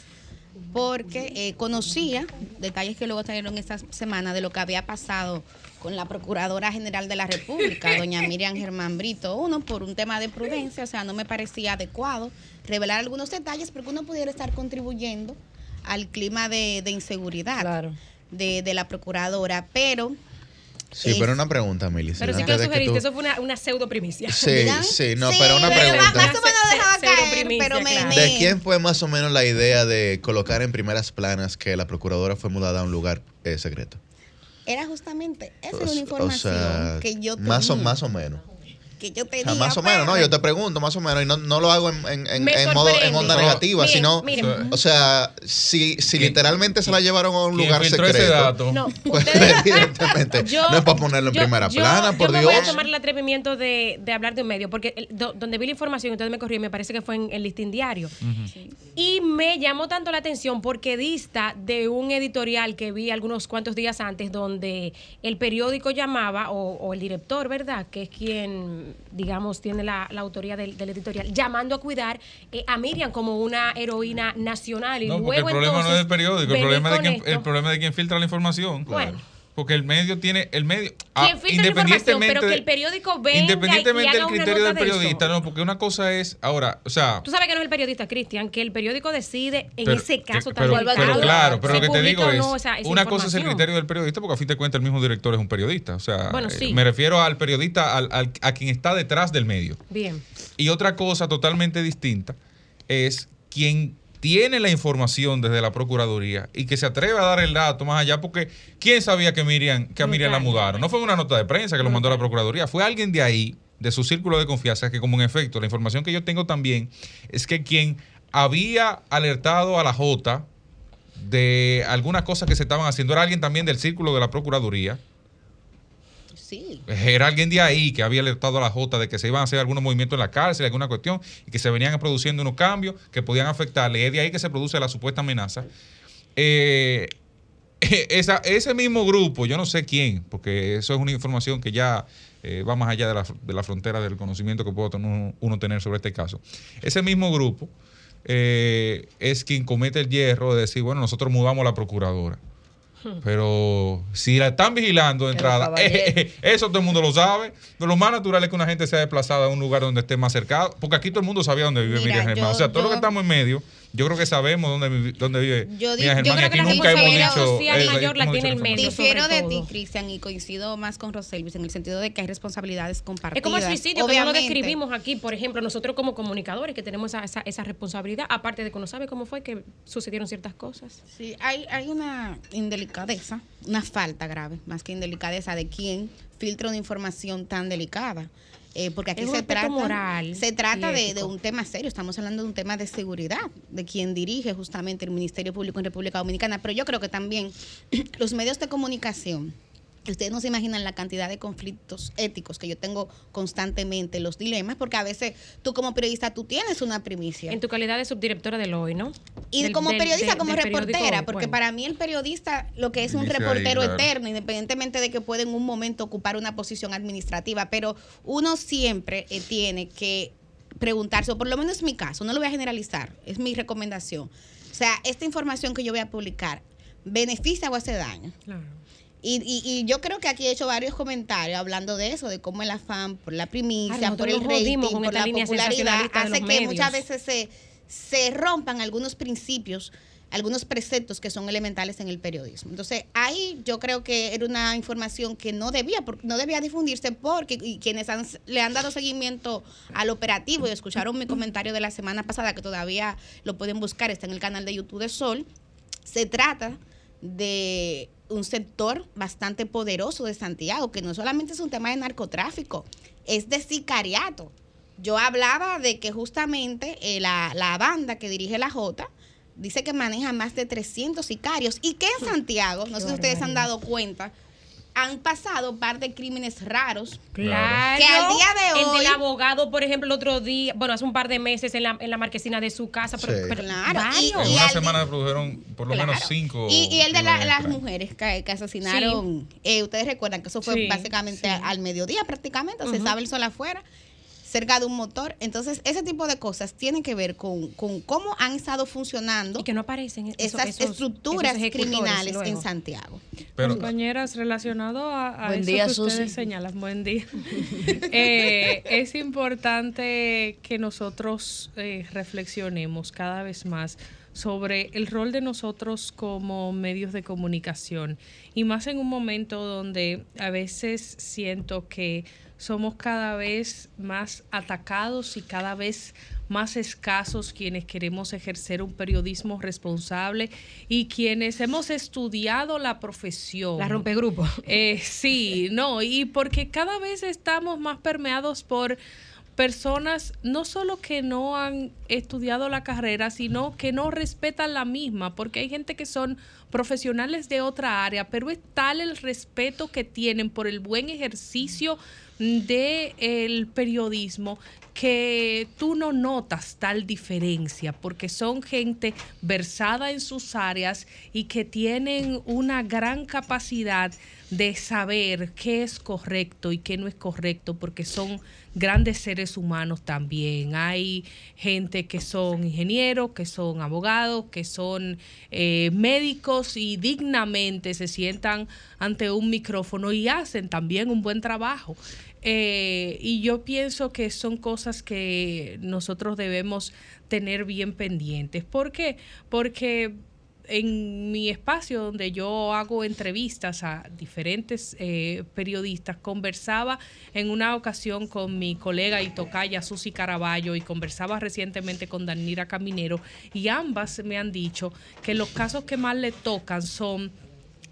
porque eh, conocía detalles que luego salieron esta semana de lo que había pasado con la Procuradora General de la República, doña Miriam Germán Brito. Uno, por un tema de prudencia, o sea, no me parecía adecuado revelar algunos detalles porque uno pudiera estar contribuyendo al clima de, de inseguridad Claro. de, de la Procuradora, pero... Sí, es- pero una pregunta, Mili. pero sí que lo sugeriste tú- eso fue una, una pseudo primicia Sí, *laughs* sí, no, Sí, pero una pero pregunta. Más o menos dejaba caer, primicia, pero me, claro. ¿De quién fue más o menos la idea de colocar en primeras planas que la procuradora fue mudada a un lugar eh, secreto? Era justamente, esa O- era una o información sea, que yo tenía. más o, más o menos. Que yo O tenía. sea, más o menos, no, pero- yo te pregunto, más o menos, y no, no lo hago en, en, en- Me en modo, en onda No, negativa, miren, sino, miren. o sea, si, si ¿Quién- literalmente se la llevaron a un ¿Quién lugar secreto, ese dato? No, *laughs* pues evidentemente, *laughs* Yo- no es para ponerlo en yo- primera yo- plana, por yo me Dios. voy a tomar el atrevimiento de, de hablar de un medio, porque el- do- donde vi la información, entonces me corrió, me parece que fue en el listín diario. Y me llamó tanto la atención porque dista de un editorial que vi algunos cuantos días antes, donde el periódico llamaba, o, o el director, ¿verdad? Que es quien, digamos, tiene la, la autoría del, del editorial, llamando a cuidar eh, a Miriam como una heroína nacional. Y No, luego el problema no es entonces del periódico, el problema es de quien, el problema de quien filtra la información. Bueno. Porque el medio tiene, el medio, ah, Quien filtra la información, pero que el periódico venga independientemente y haga del criterio del de periodista, no, porque una cosa es, ahora, o sea, Tú sabes que no es el periodista, Cristian, que el periódico decide en pero- ese caso tan pero, pero claro, pero lo que te digo es, no una cosa es el criterio del periodista, porque a fin de cuentas el mismo director es un periodista, o sea, Bueno, eh, sí. me refiero al periodista, al, al- a quien está detrás del medio. Bien. Y otra cosa totalmente distinta es quien tiene la información desde la Procuraduría y que se atreve a dar el dato más allá, porque ¿quién sabía que Miriam, que a Miriam la mudaron? No fue una nota de prensa que lo mandó la Procuraduría, fue alguien de ahí, de su círculo de confianza, que como en efecto, la información que yo tengo también es que quien había alertado a la J de algunas cosas que se estaban haciendo era alguien también del círculo de la Procuraduría Era alguien de ahí que había alertado a la J de que se iban a hacer algunos movimientos en la cárcel, alguna cuestión, y que se venían produciendo unos cambios que podían afectarle. Es de ahí que se produce la supuesta amenaza. *laughs* Eh, esa, ese mismo grupo, yo no sé quién, porque eso es una información que ya eh, va más allá de la, de la, frontera del conocimiento que puede uno, uno, tener sobre este caso. Ese mismo grupo eh, es quien comete el hierro de decir, bueno, nosotros mudamos a la procuradora. *laughs* Pero si la están vigilando de entrada, *laughs* eh, eso todo el mundo lo sabe. Lo más natural es que una gente sea desplazada a un lugar donde esté más cercado, porque aquí todo el mundo sabía dónde vive Miriam Germán. O sea, todo lo que estamos en medio, yo creo que sabemos dónde, dónde vive yo Germán. Yo creo aquí que la nunca hemos responsabilidad dicho. social eh, mayor la tiene el medio. Difiero de ti. Cristian, y coincido más con Roselvis en el sentido de que hay responsabilidades compartidas. Es como el suicidio, que no lo describimos aquí, por ejemplo, nosotros como comunicadores que tenemos esa, esa, esa responsabilidad, aparte de que uno sabe cómo fue que sucedieron ciertas cosas. Sí, hay, hay una indelicadeza, una falta grave, más que indelicadeza, de quien filtra una información tan delicada. Eh, porque aquí Es se trata, moral se trata de, de un tema serio, estamos hablando de un tema de seguridad, de quien dirige justamente el Ministerio Público en República Dominicana, pero yo creo que también *clears throat* los medios de comunicación, ustedes no se imaginan la cantidad de conflictos éticos que yo tengo constantemente, los dilemas, porque a veces tú como periodista tú tienes una primicia. En tu calidad de subdirectora del hoy, ¿no? Y Del- como del- periodista, como reportera, Hoy. porque Bueno. para mí el periodista lo que es un ahí, reportero claro. eterno, independientemente de que pueda en un momento ocupar una posición administrativa, pero uno siempre eh, tiene que preguntarse, o por lo menos es mi caso, no lo voy a generalizar, es mi recomendación. O sea, esta información que yo voy a publicar, ¿beneficia o hace daño? Claro. Y, y, y yo creo que aquí he hecho varios comentarios hablando de eso, de cómo el afán por la primicia, por el rating, por la popularidad, hace que muchas veces se, se rompan algunos principios, algunos preceptos que son elementales en el periodismo. Entonces, ahí yo creo que era una información que no debía, no debía difundirse porque y quienes han- le han dado seguimiento al operativo y escucharon mi comentario de la semana pasada, que todavía lo pueden buscar, está en el canal de YouTube de Sol, se trata de un sector bastante poderoso de Santiago, que no solamente es un tema de narcotráfico, es de sicariato. Yo hablaba de que justamente eh, la, la banda que dirige la J dice que maneja más de 300 sicarios y que en Santiago, no sé si ustedes se han dado cuenta, han pasado un par de crímenes raros Claro. Que al día de El hoy- del abogado, por ejemplo, el otro día, bueno, hace un par de meses en la, en la marquesina de su casa. Pero, Sí. pero Claro, varios. y- En una al- semana produjeron por lo menos cinco. Y, y el de la- las mujeres que, que asesinaron, eh, ustedes recuerdan que eso fue Sí, básicamente sí. al mediodía prácticamente, se estaba el sol afuera, cerca de un motor. Entonces, ese tipo de cosas tienen que ver con, con cómo han estado funcionando Y que no aparecen esas esos- estructuras esos criminales luego. en Santiago. Pero, Compañeras, relacionado a, a Buen eso día, que Susi. ustedes señalan, buen día. *laughs* Eh, es importante que nosotros eh, reflexionemos cada vez más sobre el rol de nosotros como medios de comunicación y más en un momento donde a veces siento que somos cada vez más atacados y cada vez más escasos quienes queremos ejercer un periodismo responsable y quienes hemos estudiado la profesión. La rompegrupo. Eh, sí, no, y porque cada vez estamos más permeados por personas no solo que no han estudiado la carrera, sino que no respetan la misma, porque hay gente que son profesionales de otra área, pero es tal el respeto que tienen por el buen ejercicio del periodismo que tú no notas tal diferencia porque son gente versada en sus áreas y que tienen una gran capacidad de saber qué es correcto y qué no es correcto porque son grandes seres humanos también. Hay gente que son ingenieros, que son abogados, que son eh, médicos y dignamente se sientan ante un micrófono y hacen también un buen trabajo. Eh, y yo pienso que son cosas que nosotros debemos tener bien pendientes. ¿Por qué? Porque en mi espacio donde yo hago entrevistas a diferentes eh, periodistas, conversaba en una ocasión con mi colega y tocaya Susi Caraballo y conversaba recientemente con Danira Caminero y ambas me han dicho que los casos que más le tocan son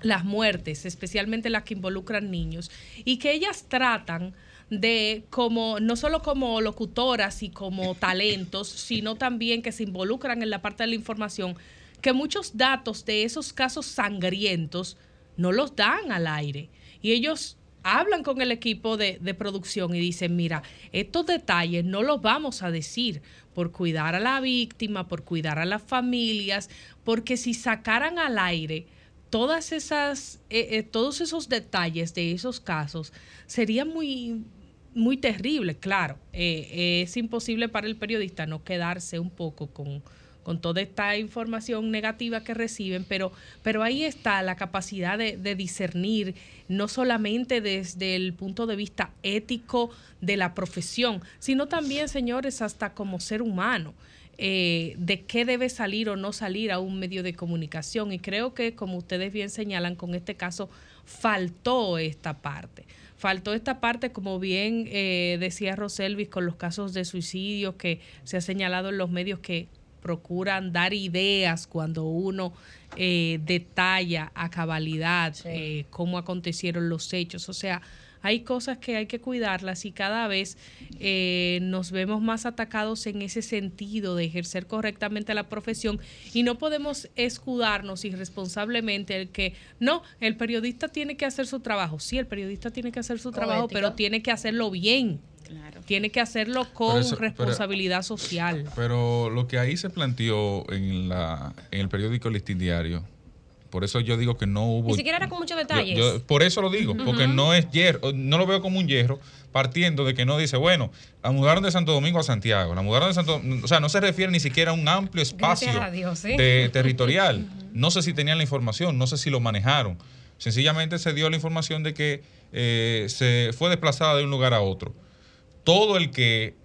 las muertes, especialmente las que involucran niños, y que ellas tratan de como no solo como locutoras y como talentos, sino también que se involucran en la parte de la información, que muchos datos de esos casos sangrientos no los dan al aire. Y ellos hablan con el equipo de, producción y dicen, mira, estos detalles no los vamos a decir por cuidar a la víctima, por cuidar a las familias, porque si sacaran al aire todas esas, eh, eh, todos esos detalles de esos casos, sería muy, muy terrible, claro. Eh, es imposible para el periodista no quedarse un poco con, con toda esta información negativa que reciben, pero, pero ahí está la capacidad de, discernir, no solamente desde el punto de vista ético de la profesión, sino también, señores, hasta como ser humano. Eh, de qué debe salir o no salir a un medio de comunicación. Y creo que, como ustedes bien señalan, con este caso faltó esta parte. Faltó esta parte, como bien eh, decía Roselvis, con los casos de suicidio que se ha señalado en los medios que procuran dar ideas cuando uno eh, detalla a cabalidad sí. eh, cómo acontecieron los hechos. O sea, hay cosas que hay que cuidarlas y cada vez eh, nos vemos más atacados en ese sentido de ejercer correctamente la profesión y no podemos escudarnos irresponsablemente el que no, el periodista tiene que hacer su trabajo. Sí, el periodista tiene que hacer su trabajo, Ética. pero tiene que hacerlo bien. Claro. Tiene que hacerlo con eso, responsabilidad pero, social. Pero lo que ahí se planteó en, la, en el periódico Listín Diario, por eso yo digo que no hubo. Ni siquiera era con muchos detalles. Yo, yo, por eso lo digo, uh -huh. porque no es hierro, no lo veo como un hierro, partiendo de que no dice, bueno, la mudaron de Santo Domingo a Santiago, la mudaron de Santo o sea, no se refiere ni siquiera a un amplio espacio Dios, ¿sí? de, territorial. No sé si tenían la información, no sé si lo manejaron. Sencillamente se dio la información de que eh, se fue desplazada de un lugar a otro. Todo el que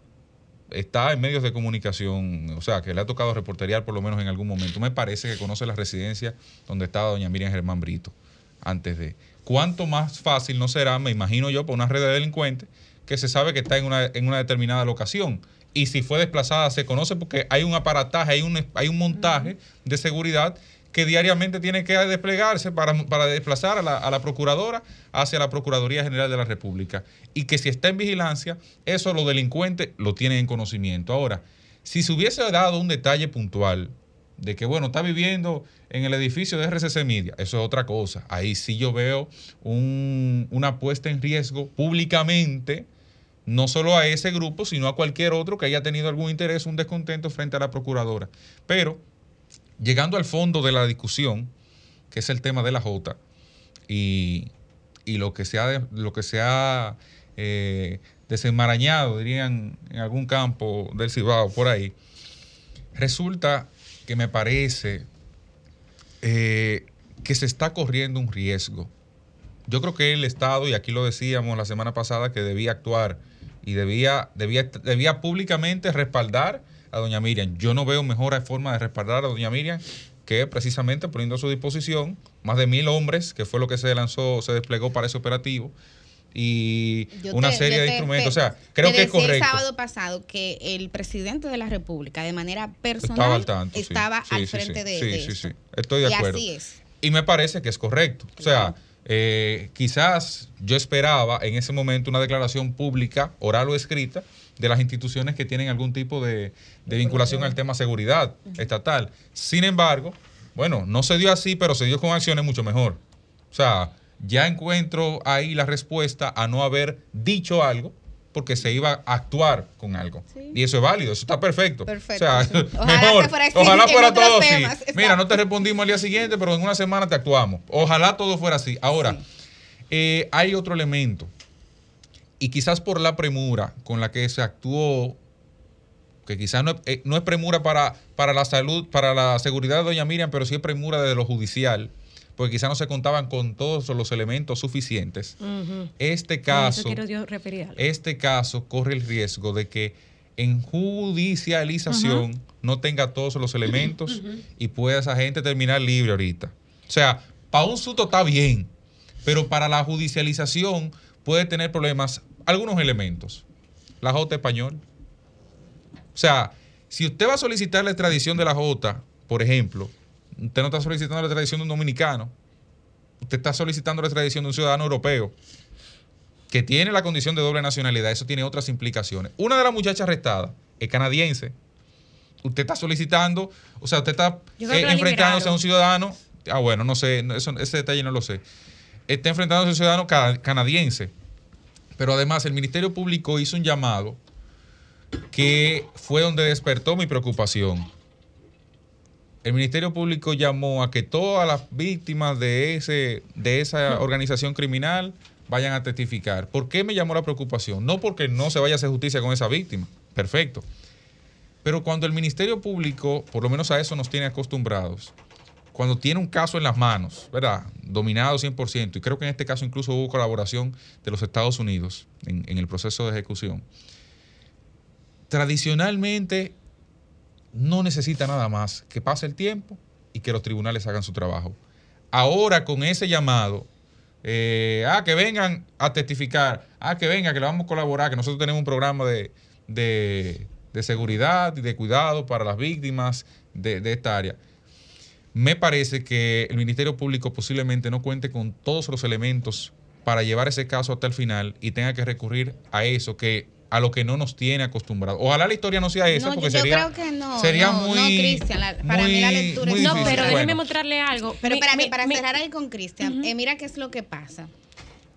está en medios de comunicación, o sea, que le ha tocado reporteriar por lo menos en algún momento, me parece que conoce la residencia donde estaba doña Miriam Germán Brito antes de. ¿Cuánto más fácil no será, me imagino yo, por una red de delincuentes que se sabe que está en una, en una determinada locación? Y si fue desplazada, se conoce porque hay un aparataje, hay un, hay un montaje de seguridad que diariamente tiene que desplegarse para, para desplazar a la, a la, procuradora hacia la Procuraduría General de la República. Y que si está en vigilancia, eso los delincuentes lo tienen en conocimiento. Ahora, si se hubiese dado un detalle puntual de que, bueno, está viviendo en el edificio de RCC Media, eso es otra cosa. Ahí sí yo veo un, una puesta en riesgo públicamente no solo a ese grupo, sino a cualquier otro que haya tenido algún interés, un descontento frente a la procuradora. Pero llegando al fondo de la discusión, que es el tema de la J, y, y lo que se ha, lo que se ha eh, desenmarañado, dirían, en algún campo del Cibao, por ahí, resulta que me parece eh, que se está corriendo un riesgo. Yo creo que el Estado, y aquí lo decíamos la semana pasada, que debía actuar y debía, debía, debía públicamente respaldar a doña Miriam. Yo no veo mejor forma de respaldar a doña Miriam que precisamente poniendo a su disposición más de mil hombres, que fue lo que se lanzó, se desplegó para ese operativo, y yo una te, serie de instrumentos. Te, o sea, creo que es correcto. el sábado pasado que el presidente de la República, de manera personal, estaba al, tanto, estaba sí. al sí, frente sí, de, sí, de sí, esto. sí, estoy de y acuerdo. Así es. Y me parece que es correcto. Claro. O sea, eh, quizás yo esperaba en ese momento una declaración pública, oral o escrita, de las instituciones que tienen algún tipo de, de vinculación al tema seguridad estatal. Sin embargo, bueno, no se dio así, pero se dio con acciones mucho mejor. O sea, ya encuentro ahí la respuesta a no haber dicho algo porque se iba a actuar con algo. Sí. Y eso es válido, eso está perfecto. Perfecto. O sea, sí. ojalá *laughs* mejor, fuera, ojalá fuera todo así. Mira, no te respondimos al día siguiente, pero en una semana te actuamos. Ojalá todo fuera así. Ahora, sí. eh, hay otro elemento y quizás por la premura con la que se actuó, que quizás no es, eh, no es premura para, para la salud, para la seguridad de doña Miriam, pero sí es premura desde lo judicial, porque quizás no se contaban con todos los elementos suficientes. Uh -huh. Este caso, yo este caso corre el riesgo de que en judicialización no tenga todos los elementos y pueda esa gente terminar libre ahorita. O sea, para un susto está bien, pero para la judicialización puede tener problemas algunos elementos. La J español. O sea, si usted va a solicitar la extradición de la J, por ejemplo, usted no está solicitando la extradición de un dominicano, usted está solicitando la extradición de un ciudadano europeo que tiene la condición de doble nacionalidad. Eso tiene otras implicaciones. Una de las muchachas arrestadas es canadiense. Usted está solicitando, o sea, usted está eh, enfrentándose a un ciudadano. Ah, bueno, no sé, eso- ese detalle no lo sé. Está enfrentándose a un ciudadano ca- canadiense. Pero además, el Ministerio Público hizo un llamado que fue donde despertó mi preocupación. El Ministerio Público llamó a que todas las víctimas de, ese, de esa organización criminal vayan a testificar. ¿Por qué me llamó la preocupación? No porque no se vaya a hacer justicia con esa víctima. Perfecto. Pero cuando el Ministerio Público, por lo menos a eso nos tiene acostumbrados, cuando tiene un caso en las manos, ¿verdad? Dominado 100%, y creo que en este caso incluso hubo colaboración de los Estados Unidos en, el proceso de ejecución, tradicionalmente no necesita nada más que pase el tiempo y que los tribunales hagan su trabajo. Ahora con ese llamado, eh, ah, que vengan a testificar, ah, que vengan, que le vamos a colaborar, que nosotros tenemos un programa de, de- seguridad y de cuidado para las víctimas de esta área. Me parece que el Ministerio Público posiblemente no cuente con todos los elementos para llevar ese caso hasta el final y tenga que recurrir a eso que a lo que no nos tiene acostumbrados. Ojalá la historia no sea esa, No, yo- porque yo sería, creo que no, sería no, muy, no, Cristian, para mí la lectura es- No, difícil. pero Bueno, déjeme mostrarle algo. Pero Mi- espérate, mi- para mi- cerrar ahí con Cristian, eh, mira qué es lo que pasa.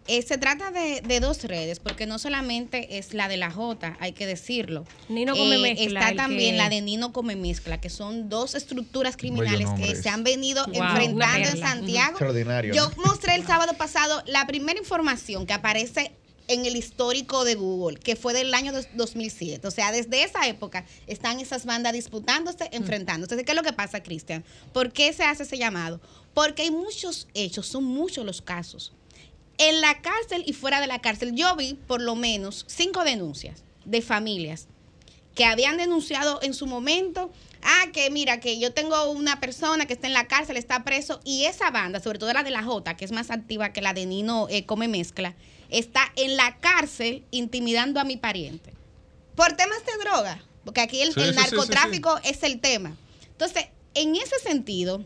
Eh, se trata de, de dos redes, porque no solamente es la de la J, hay que decirlo. Nino Come Eh, Mezcla, Está también que- la de Nino Come Mezcla, que son dos estructuras criminales que se han venido Wow, enfrentando en. Santiago. Extraordinario. Yo mostré el sábado pasado la primera información que aparece en el histórico de Google, que fue del año dos- 2007. O sea, desde esa época están esas bandas disputándose, enfrentándose. ¿Qué es lo que pasa, Cristian? ¿Por qué se hace ese llamado? Porque hay muchos hechos, son muchos los casos. En la cárcel y fuera de la cárcel, yo vi por lo menos cinco denuncias de familias que habían denunciado en su momento, ah, que mira, que yo tengo una persona que está en la cárcel, está preso, y esa banda, sobre todo la de la J, que es más activa que la de Nino eh, Come Mezcla, está en la cárcel intimidando a mi pariente. Por temas de droga, porque aquí el, Sí, el sí, sí, sí, narcotráfico es el tema. Entonces, en ese sentido,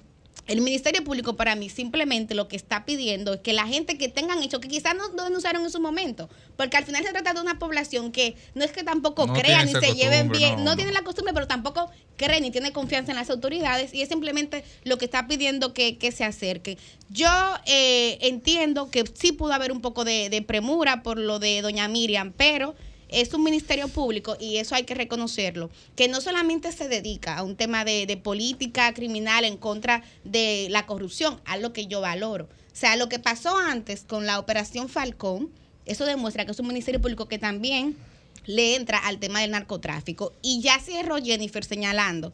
el Ministerio Público para mí simplemente lo que está pidiendo es que la gente que tengan hecho, que quizás no, no denunciaron en su momento, porque al final se trata de una población que no es que tampoco No crean ni se lleven bien, no, no, no. tienen la costumbre, pero tampoco creen ni tienen confianza en las autoridades y es simplemente lo que está pidiendo que, que se acerque. Yo eh, entiendo que sí pudo haber un poco de, de premura por lo de doña Miriam, pero es un ministerio público y eso hay que reconocerlo, que no solamente se dedica a un tema de, política criminal en contra de la corrupción, a lo que yo valoro. O sea, lo que pasó antes con la operación Falcón, eso demuestra que es un ministerio público que también le entra al tema del narcotráfico. Y ya cierro Jennifer señalando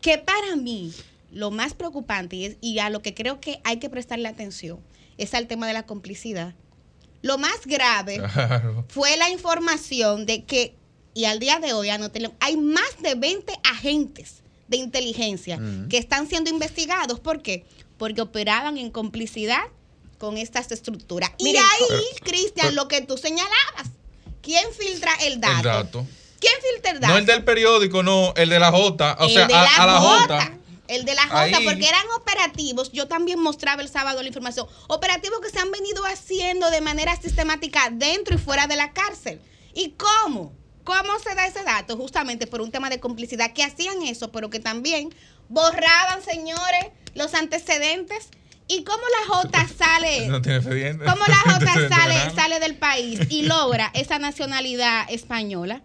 que para mí lo más preocupante y, y a lo que creo que hay que prestarle atención es al tema de la complicidad. Lo más grave Claro. fue la información de que, y al día de hoy, hay más de 20 agentes de inteligencia que están siendo investigados. ¿Por qué? Porque operaban en complicidad con estas estructuras. y Miren, ahí, Cristian, lo que tú señalabas, ¿quién filtra el dato? El dato. ¿Quién filtra el dato? No el del periódico, no, el de la J. O El sea, de a, la a la J. J. El de la J, Ahí. porque eran operativos. Yo también mostraba el sábado la información. Operativos que se han venido haciendo de manera sistemática dentro y fuera de la cárcel. ¿Y cómo? ¿Cómo se da ese dato? Justamente por un tema de complicidad que hacían eso, pero que también borraban, señores, los antecedentes. ¿Y cómo la J *laughs* sale? *laughs* No tiene. ¿Cómo la J sale, sale del país y logra esa nacionalidad española?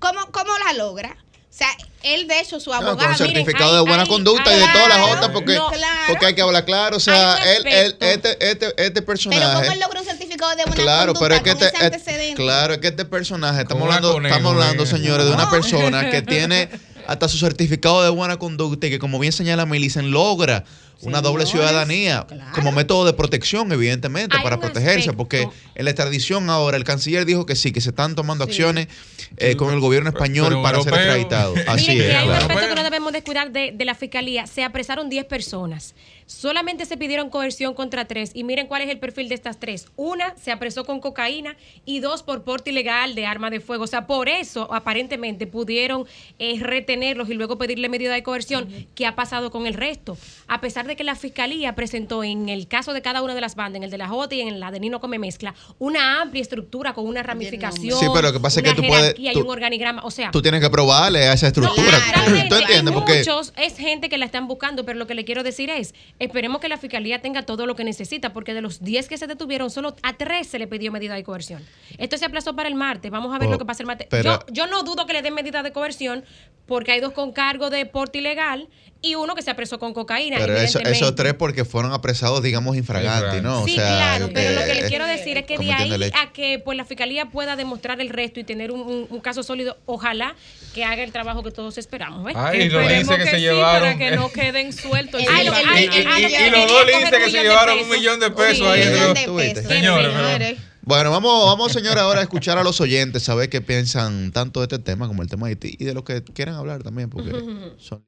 ¿Cómo, cómo la logra? O sea, él de hecho su abogado... con miren, certificado de buena hay- conducta y de hay- toda la claro, Jota, porque, no, claro. porque hay que hablar claro. O sea, él, él, este, este, este pero ¿cómo personaje. él logra un certificado de buena Claro, conducta pero es que con este, antecedente? claro, es que este personaje, estamos Con una hablando, conejo, estamos hablando, eh. señores, de una persona que *laughs* tiene hasta su certificado de buena conducta y que, como bien señala Milicen, logra una doble ciudadanía como método de protección, evidentemente, Hay para protegerse, aspecto- porque en la extradición ahora el canciller dijo que sí, que se están tomando acciones eh, con el gobierno español pero para ser europeo. extraditado. Así Miren, es, y hay un aspecto que no debemos descuidar de, de la fiscalía. Se apresaron 10 personas. Solamente se pidieron coerción contra tres. Y miren cuál es el perfil de estas tres. Una se apresó con cocaína y dos por porte ilegal de arma de fuego. O sea, por eso aparentemente pudieron eh, retenerlos y luego pedirle medida de coerción. ¿Qué ha pasado con el resto? A pesar de que la fiscalía presentó en el caso de cada una de las bandas, en el de la J y en la de Nino Come Mezcla, una amplia estructura con una ramificación. Sí, pero lo que pasa es una que tú puedes- jerarquía y tú- un organigrama. O sea, Tú tienes que probarle a esa estructura. Realmente, ¿Tú entiendes? hay Porque muchos, es gente que la están buscando, pero lo que le quiero decir es, esperemos que la fiscalía tenga todo lo que necesita, porque de los 10 que se detuvieron, solo a 3 se le pidió medida de coerción. Esto se aplazó para el martes, vamos a ver Oh, lo que pasa el martes. yo, yo no dudo que le den medida de coerción, porque hay dos con cargo de porte ilegal y uno que se apresó con cocaína. pero eso- esos tres porque fueron apresados, digamos, infraganti, ¿no? Sí, o sea, claro, pero lo que eh, le quiero decir es que de ahí el a que pues la fiscalía pueda demostrar el resto y tener un, un- un caso sólido, ojalá que haga el trabajo que todos esperamos. ¿ves? Ay, lo dice que, se sí, llevaron. para que no queden sueltos. Y, los dos ay, dicen que se un llevaron millón de un millón de pesos ahí. Señores. Bueno, vamos, vamos, señora, ahora a escuchar a los oyentes, saber qué piensan tanto de este tema como el tema de Haití y de lo que quieran hablar también, porque *laughs* son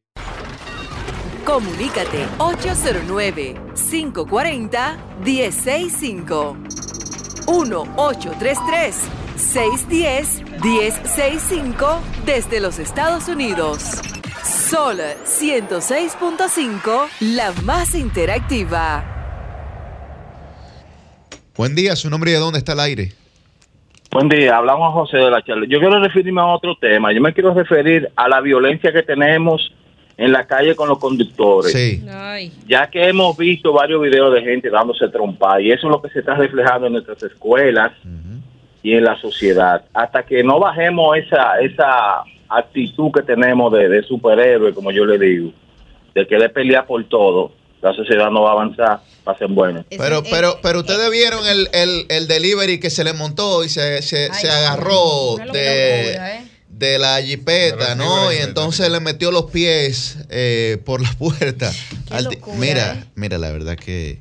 Comunícate 809-540-1065. 1-833-610-1065 desde los Estados Unidos. Sol 106.5, la más interactiva. Buen día, su nombre y de dónde está el aire. Buen día, hablamos a José de la charla. Yo quiero referirme a otro tema. Yo me quiero referir a la violencia que tenemos en la calle con los conductores. Sí. Ay. Ya que hemos visto varios videos de gente dándose trompa y eso es lo que se está reflejando en nuestras escuelas y en la sociedad. Hasta que no bajemos esa esa actitud que tenemos de, de superhéroe, como yo le digo, de querer pelear por todo, la sociedad no va a avanzar, va a ser buena. Pero, pero, pero ustedes vieron el, el, el delivery que se le montó y se, se, Ay, se agarró de, ¿eh? De la jipeta, ¿no? Y entonces le metió los pies eh, por la *laughs* puerta. Locura, mira, ¿eh? mira, la verdad que...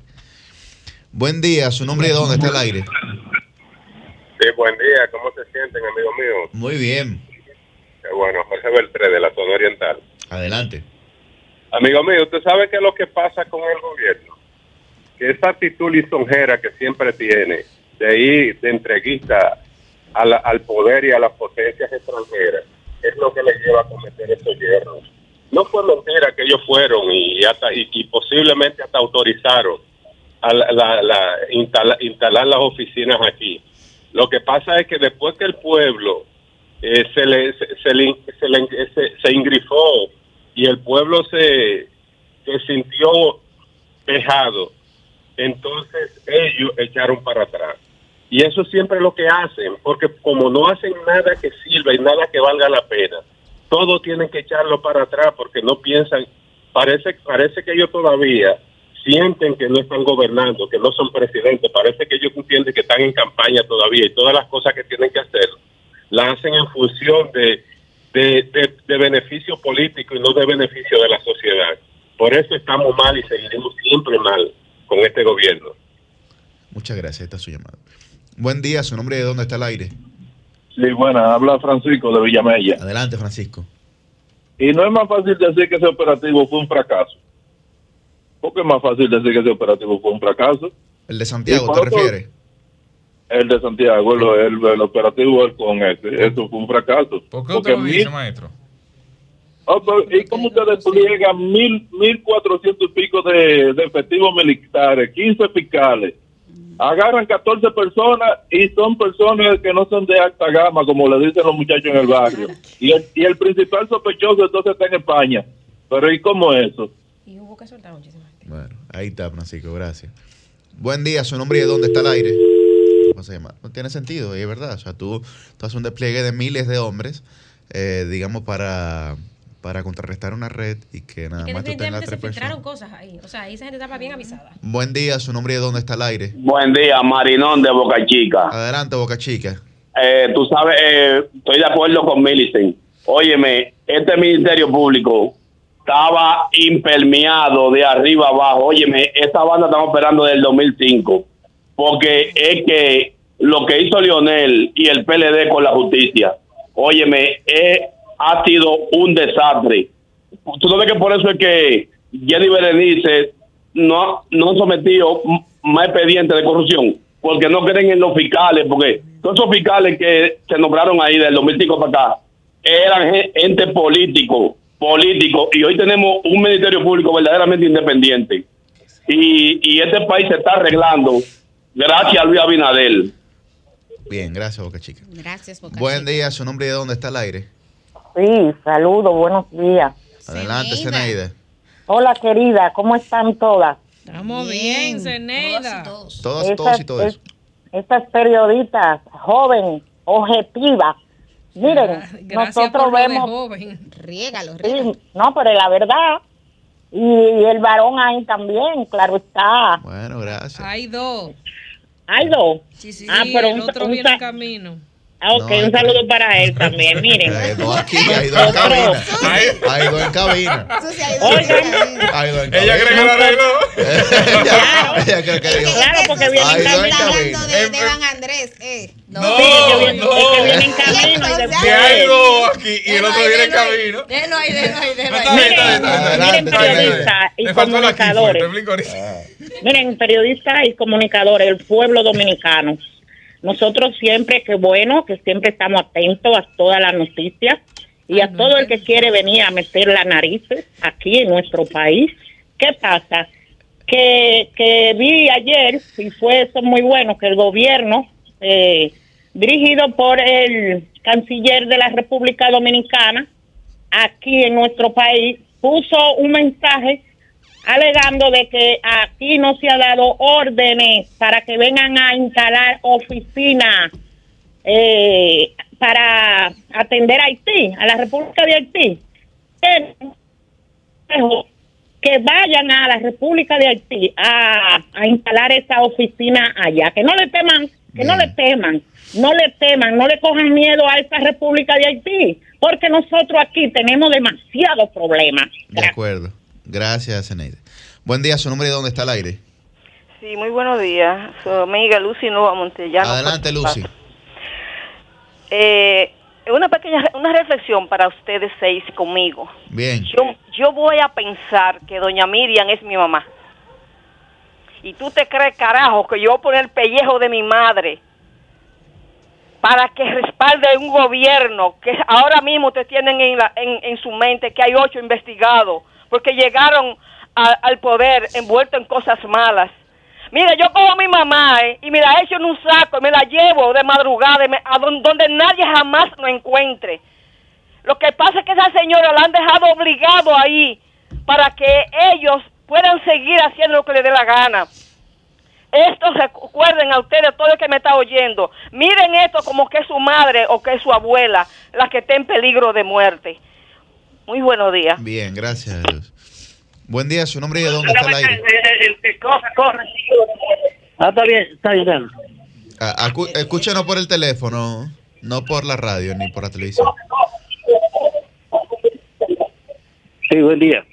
Buen día, su nombre y de dónde está el aire. Sí, buen día. ¿Cómo se sienten, amigos míos? Muy bien, Qué bueno, José Beltré de la zona oriental. adelante. Amigo mío, ¿usted sabe qué es lo que pasa con el gobierno? Que esa actitud lisonjera que siempre tiene de ir de entreguista a la- al poder y a las potencias extranjeras es lo que le lleva a cometer esos hierros. No fue mentira que ellos fueron y, hasta, y, posiblemente hasta autorizaron a la- la- la- instala- instalar las oficinas aquí. Lo que pasa es que después que el pueblo eh, se, le, se, le- se le- se- se ingrifó y el pueblo se, se sintió dejado, entonces ellos echaron para atrás. Y eso siempre es lo que hacen, porque como no hacen nada que sirva y nada que valga la pena, todo tienen que echarlo para atrás porque no piensan, parece, parece que ellos todavía sienten que no están gobernando, que no son presidentes, parece que ellos entienden que están en campaña todavía y todas las cosas que tienen que hacer las hacen en función de, de, de- beneficio político y no de beneficio de la sociedad. Por eso estamos mal y seguiremos siempre mal con este gobierno. Muchas gracias, esta es su llamada. Buen día, su nombre y de dónde está el aire. Sí, bueno, habla Francisco de Villamella. Adelante, Francisco. Y no es más fácil decir que ese operativo fue un fracaso. Porque es más fácil decir que ese operativo fue un fracaso. El de Santiago, ¿te refieres? El de Santiago, el, el- el operativo con ese, eso fue un fracaso. ¿Por qué Porque usted lo dice, mil- maestro? Oh, pero, ¿Y cómo usted despliega mil, mil cuatrocientos y pico de, de efectivos militares, 15 fiscales? Agarran 14 personas y son personas que no son de alta gama, como le dicen los muchachos en el barrio. Y el, y el principal sospechoso entonces está en España. Pero ¿y cómo eso? Y hubo que soltar muchísimas gente. Bueno, ahí está, Francisco, gracias. Buen día, su nombre y de dónde está el aire. ¿Cómo se llama? No tiene sentido, y es verdad. O sea, tú, tú haces un despliegue de miles de hombres, eh, digamos, para, para contrarrestar una red y que nada Que más tú tengas definitivamente se tres filtraron personas. cosas ahí. O sea, ahí esa gente estaba bien avisada. Buen día, su nombre y de dónde está el aire. Buen día, Marinón de Boca Chica. Adelante, Boca Chica. Eh, tú sabes, eh, estoy de acuerdo con Millicent. Óyeme, este Ministerio Público estaba impermeado de arriba abajo. Óyeme, esta banda estamos esperando desde el 2005, porque es que lo que hizo Lionel y el PLD con la justicia, óyeme, eh, ha sido un desastre. Tú sabes que por eso es que Jenny Berenice no, no m- más expedientes de corrupción, porque no creen en los fiscales, porque todos esos fiscales que se nombraron ahí del 2005 para acá eran gen- gente político, político, y hoy tenemos un ministerio público verdaderamente independiente. Y, y este país se está arreglando gracias a Luis Abinadel. Bien, gracias, Boca Chica. Gracias, Boca Buen Chica. día, su nombre y de dónde está el aire. Sí, saludos, buenos días. Adelante, Zeneida. Hola, querida, ¿cómo están todas? Estamos bien, Zeneida. Todos y todos. Todas, todos y todo eso. Estas periodistas jóvenes, objetivas. Miren, Gracias nosotros vemos, joven. Riégalo, riégalo. sí, no, pero la verdad, y, el varón ahí también, claro está. Bueno, gracias. Hay dos. Hay dos. Sí, sí, Ah, pero el un- otro un viene camino. Ah, ok, No, un hay saludo tres. para él también, miren. *laughs* Hay dos aquí, hay dos en cabina. Hay dos en cabina. Oigan. está. Hay dos en Ella cree que cabina. lo arregló. ella, ella cree que. Claro, porque viene en no, camino. Está hablando de, de Iván Andrés, eh. No, Sí, es que viene, no. es que viene en camino y Entonces, después- Que hay dos aquí y el otro viene en camino. Déjalo ahí, déjalo ahí, déjalo ahí. Miren, periodistas y la comunicadores. Miren, periodistas y comunicadores, el pueblo dominicano. Nosotros siempre, que bueno, que siempre estamos atentos a todas las noticias y a todo el que quiere venir a meter las narices aquí en nuestro país. ¿Qué pasa? Que, que vi ayer, y fue eso muy bueno, que el gobierno, eh, dirigido por el canciller de la República Dominicana, aquí en nuestro país, puso un mensaje alegando de que aquí no se ha dado órdenes para que vengan a instalar oficinas eh, para atender a Haití, a la República de Haití. Que, vayan a la República de Haití a, a instalar esa oficina allá, que no le teman, que no le teman, no le teman, no le cojan miedo a esa República de Haití, porque nosotros aquí tenemos demasiados problemas. De acuerdo. Gracias, Zeneida. Buen día, su nombre y de dónde está el aire. Sí, muy buenos días. Su amiga Lucy Nova Montellano. Adelante, Lucy. Eh, una pequeña una reflexión para ustedes seis conmigo. Bien. Yo, yo voy a pensar que doña Miriam es mi mamá. Y tú te crees, carajo, que yo voy a poner el pellejo de mi madre para que respalde un gobierno que ahora mismo ustedes tienen en, la- en, en su mente que hay ocho investigados porque llegaron al poder envueltos en cosas malas. Mira, yo cojo a mi mamá eh, y me la echo en un saco y me la llevo de madrugada a don- donde nadie jamás lo encuentre. Lo que pasa es que esa señora la han dejado obligado ahí para que ellos puedan seguir haciendo lo que les dé la gana. Esto recuerden a ustedes, todo el que me está oyendo. Miren esto como que es su madre o que es su abuela la que está en peligro de muerte. Muy buenos días. Bien, gracias, Luz. Buen día, su nombre y de dónde está el aire. Ah, está bien, está bien. está bien. Ah, escúchenos por el teléfono, no por la radio ni por la televisión. Sí, buen día.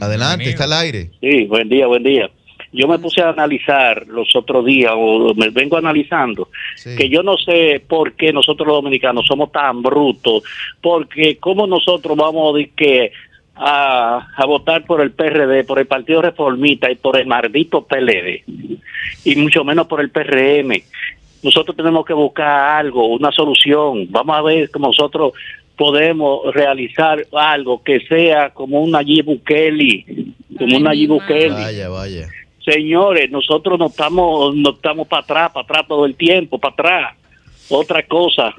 Adelante, está el aire. Sí, buen día, buen día. Yo me puse a analizar los otros días, o me vengo analizando, que yo no sé por qué nosotros los dominicanos somos tan brutos, porque cómo nosotros vamos de que a, a votar por el PRD, por el Partido Reformista y por el maldito PLD, y mucho menos por el PRM. Nosotros tenemos que buscar algo, una solución. Vamos a ver cómo nosotros podemos realizar algo que sea como una Nayib Bukele, como una Nayib Bukele. Vaya, vaya. Señores, nosotros no estamos, no estamos para atrás, para atrás todo el tiempo, para atrás. Otra cosa,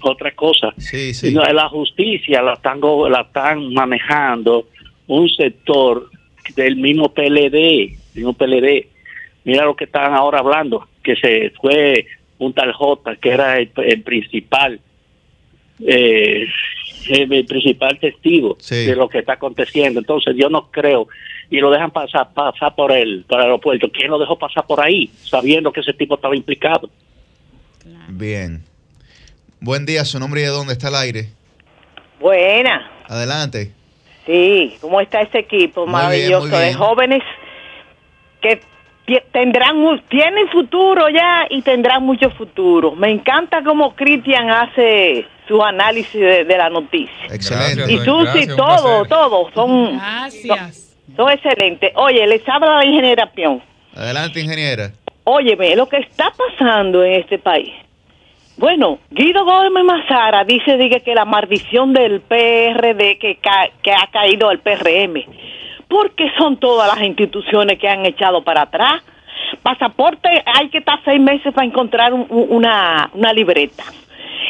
otra cosa. Sí, sí. La justicia la están, la están manejando un sector del mismo PLD, mismo PLD. Mira lo que están ahora hablando, que se fue un tal J, que era el, el principal, eh, el, el principal testigo Sí. de lo que está aconteciendo. Entonces yo no creo, y lo dejan pasar, pasar por el, por el aeropuerto. ¿Quién lo dejó pasar por ahí, sabiendo que ese tipo estaba implicado? Bien. Buen día, su nombre y de dónde está el aire. Buena. Adelante. Sí, ¿cómo está ese equipo Muy bien, maravilloso de jóvenes que tendrán tienen futuro ya y tendrán mucho futuro? Me encanta cómo Cristian hace su análisis de, de la noticia. Excelente. Y Susi, todo, todo, son, Gracias. son, son excelentes. Oye, les habla la ingeniera Pion. Adelante, ingeniera. Óyeme, lo que está pasando en este país. Bueno, Guido Gómez Mazara dice, dice que la maldición del PRD que, ca- que ha caído al PRM. Porque son todas las instituciones que han echado para atrás. Pasaporte hay que estar seis meses para encontrar un- un- una, una libreta.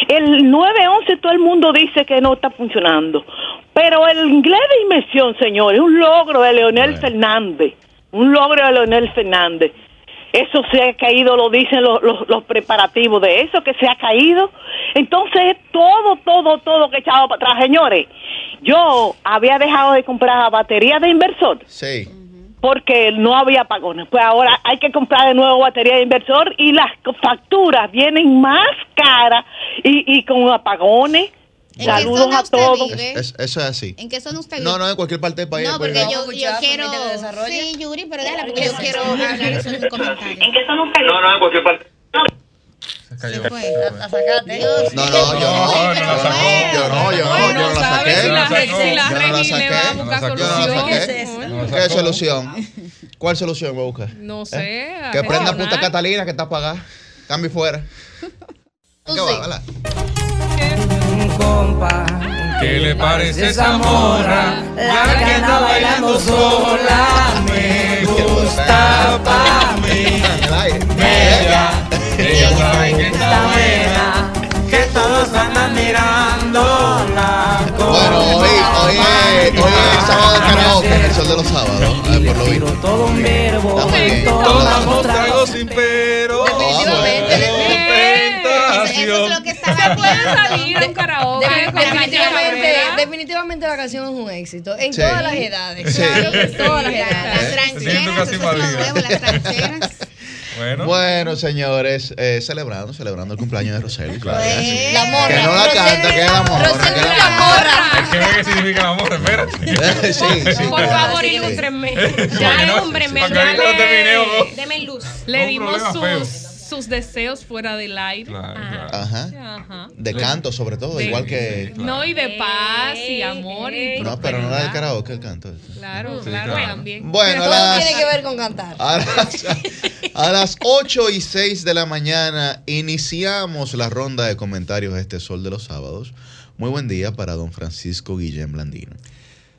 El 911 todo el mundo dice que no está funcionando. Pero el inglés de inmersión, señores, un logro de Leonel Fernández. Un logro de Leonel Fernández. Eso se ha caído, lo dicen los, los, los preparativos de eso, que se ha caído. Entonces, es todo, todo, todo que echado para atrás. Señores, yo había dejado de comprar baterías de inversor Sí. porque no había apagones. Pues ahora hay que comprar de nuevo batería de inversor y las facturas vienen más caras y, y con apagones. ¿En qué Saludos zona a usted todos. vive? Es- eso es así. ¿En qué zona usted vive? No, no, en cualquier parte del país. No, porque no. yo, yo quiero. Sí, Yuri, pero déjala, porque yo quiero hablar sobre un comentario. ¿En qué zona usted No, no, en cualquier parte. Se fue. A, sacarte. No, no, yo no, yo no la. Yo no, yo no, yo no la saqué. si la, Yo si la no la Regi le va a saqué. Yo no la. ¿Qué solución? ¿Cuál solución voy a buscar? No sé. Que prenda. Punta Catalina que está apagada. Cambio fuera. ¿Qué va, ¿verdad? ¿Qué le parece esa morra? La que anda bailando sola me gusta pa' mí. *laughs* Ella, ella sabe que está buena, que todos andan mirándola. Bueno, hoy, hoy, es, hoy es sábado de karaoke el sol de los sábados. A ver, por lo visto. Todo un verbo. Tomamos trago sin pero. Eso es lo que está Se puede salir a un karaoke. La definitivamente, definitivamente la canción es un éxito. En Sí. todas las edades. Sí. Claro, en todas las Las edades. rancheras, eso es lo nuevo, las rancheras. Bueno. Bueno, señores, eh, celebrando, celebrando el cumpleaños de Roseli. Claro. que sí. La morra. Que no la canta, que es la morra. Roseli que es la la morra. Es que ve qué significa el amor, espérate. *laughs* Sí, sí. Por favor, ilústrenme. Ya, hombre, me que terminemos. Deme luz. Le dimos sus, sus deseos fuera del aire. Claro, claro. Ajá. Ajá. De canto, sobre todo, De- igual que. No, y de paz y amor y No, pero no la del karaoke, el canto. Claro, Sí, claro, claro. también. Bueno, a Todo las, tiene que ver con cantar. a las, a las 8 y 6 de la mañana iniciamos la ronda de comentarios de este Sol de los Sábados. Muy buen día para don Francisco Guillén Blandino.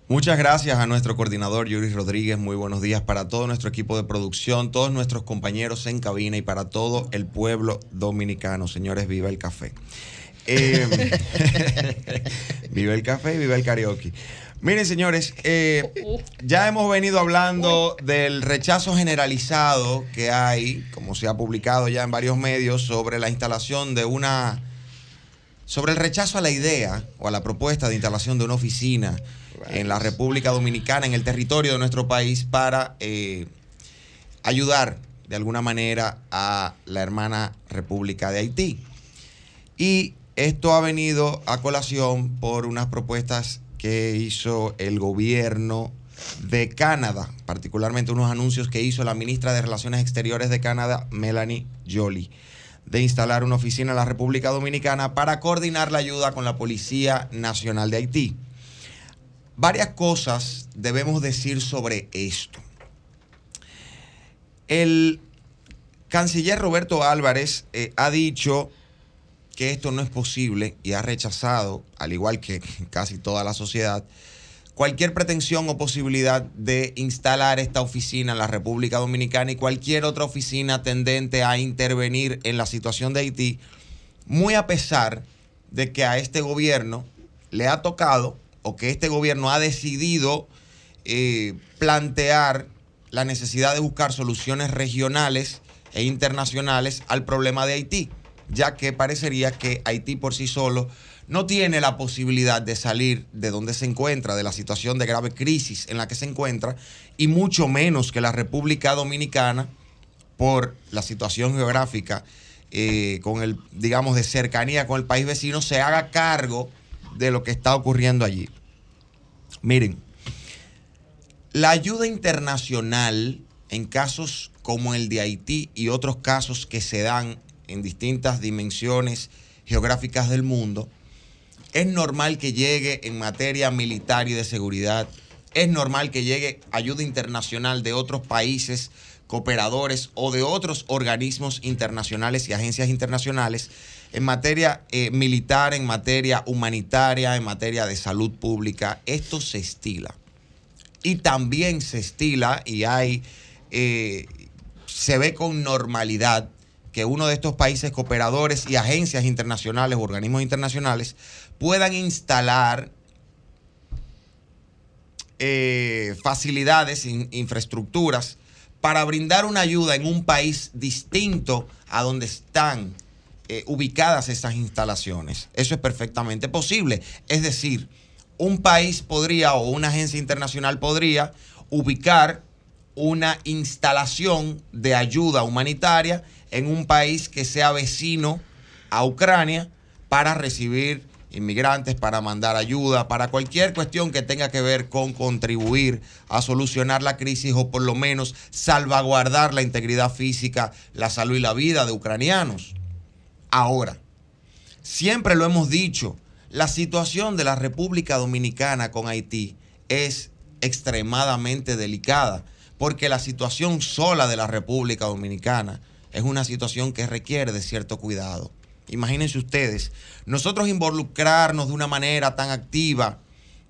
Muchas gracias a nuestro coordinador Yuri Rodríguez. Muy buenos días para todo nuestro equipo de producción, todos nuestros compañeros en cabina y para todo el pueblo dominicano. Señores, viva el café. Eh, *laughs* viva el café y viva el karaoke. Miren, señores, eh, ya hemos venido hablando del rechazo generalizado que hay, como se ha publicado ya en varios medios, sobre la instalación de una sobre el rechazo a la idea o a la propuesta de instalación de una oficina en la República Dominicana, en el territorio de nuestro país, para eh, ayudar de alguna manera a la hermana República de Haití. Y esto ha venido a colación por unas propuestas que hizo el gobierno de Canadá, particularmente unos anuncios que hizo la ministra de Relaciones Exteriores de Canadá, Melanie Jolie, de instalar una oficina en la República Dominicana para coordinar la ayuda con la Policía Nacional de Haití. Varias cosas debemos decir sobre esto. El canciller Roberto Álvarez eh, ha dicho que esto no es posible y ha rechazado, al igual que *laughs* casi toda la sociedad, cualquier pretensión o posibilidad de instalar esta oficina en la República Dominicana y cualquier otra oficina tendente a intervenir en la situación de Haití, muy a pesar de que a este gobierno le ha tocado o que este gobierno ha decidido eh, plantear la necesidad de buscar soluciones regionales e internacionales al problema de Haití, ya que parecería que Haití por sí solo no tiene la posibilidad de salir de donde se encuentra, de la situación de grave crisis en la que se encuentra, y mucho menos que la República Dominicana, por la situación geográfica, eh, con el, digamos, de cercanía con el país vecino, se haga cargo de lo que está ocurriendo allí. Miren, La ayuda internacional en casos como el de Haití y otros casos que se dan en distintas dimensiones geográficas del mundo, es normal que llegue en materia militar y de seguridad, es normal que llegue ayuda internacional de otros países cooperadores o de otros organismos internacionales y agencias internacionales en materia eh, militar, en materia humanitaria, en materia de salud pública. Esto se estila. Y también se estila y hay, eh, se ve con normalidad que uno de estos países cooperadores y agencias internacionales, organismos internacionales, puedan instalar eh, facilidades, infraestructuras, para brindar una ayuda en un país distinto a donde están eh, ubicadas esas instalaciones. Eso es perfectamente posible. Es decir, un país podría o una agencia internacional podría ubicar una instalación de ayuda humanitaria en un país que sea vecino a Ucrania para recibir inmigrantes, para mandar ayuda, para cualquier cuestión que tenga que ver con contribuir a solucionar la crisis o por lo menos salvaguardar la integridad física, la salud y la vida de ucranianos. Ahora, siempre lo hemos dicho, la situación de la República Dominicana con Haití es extremadamente delicada, porque la situación sola de la República Dominicana es una situación que requiere de cierto cuidado. Imagínense ustedes, nosotros involucrarnos de una manera tan activa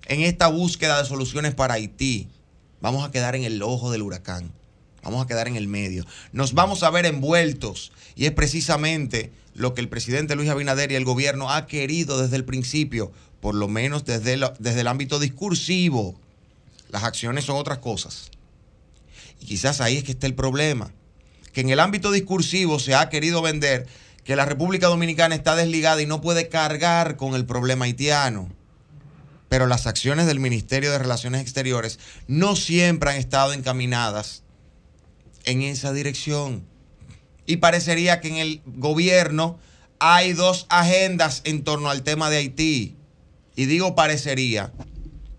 en esta búsqueda de soluciones para Haití, vamos a quedar en el ojo del huracán, vamos a quedar en el medio, nos vamos a ver envueltos y es precisamente lo que el presidente Luis Abinader y el gobierno ha querido desde el principio, por lo menos desde, desde el ámbito discursivo. Las acciones son otras cosas. Y quizás ahí es que está el problema, que en el ámbito discursivo se ha querido vender que la República Dominicana está desligada y no puede cargar con el problema haitiano. Pero las acciones del Ministerio de Relaciones Exteriores no siempre han estado encaminadas en esa dirección. Y parecería que en el gobierno hay dos agendas en torno al tema de Haití. Y digo parecería,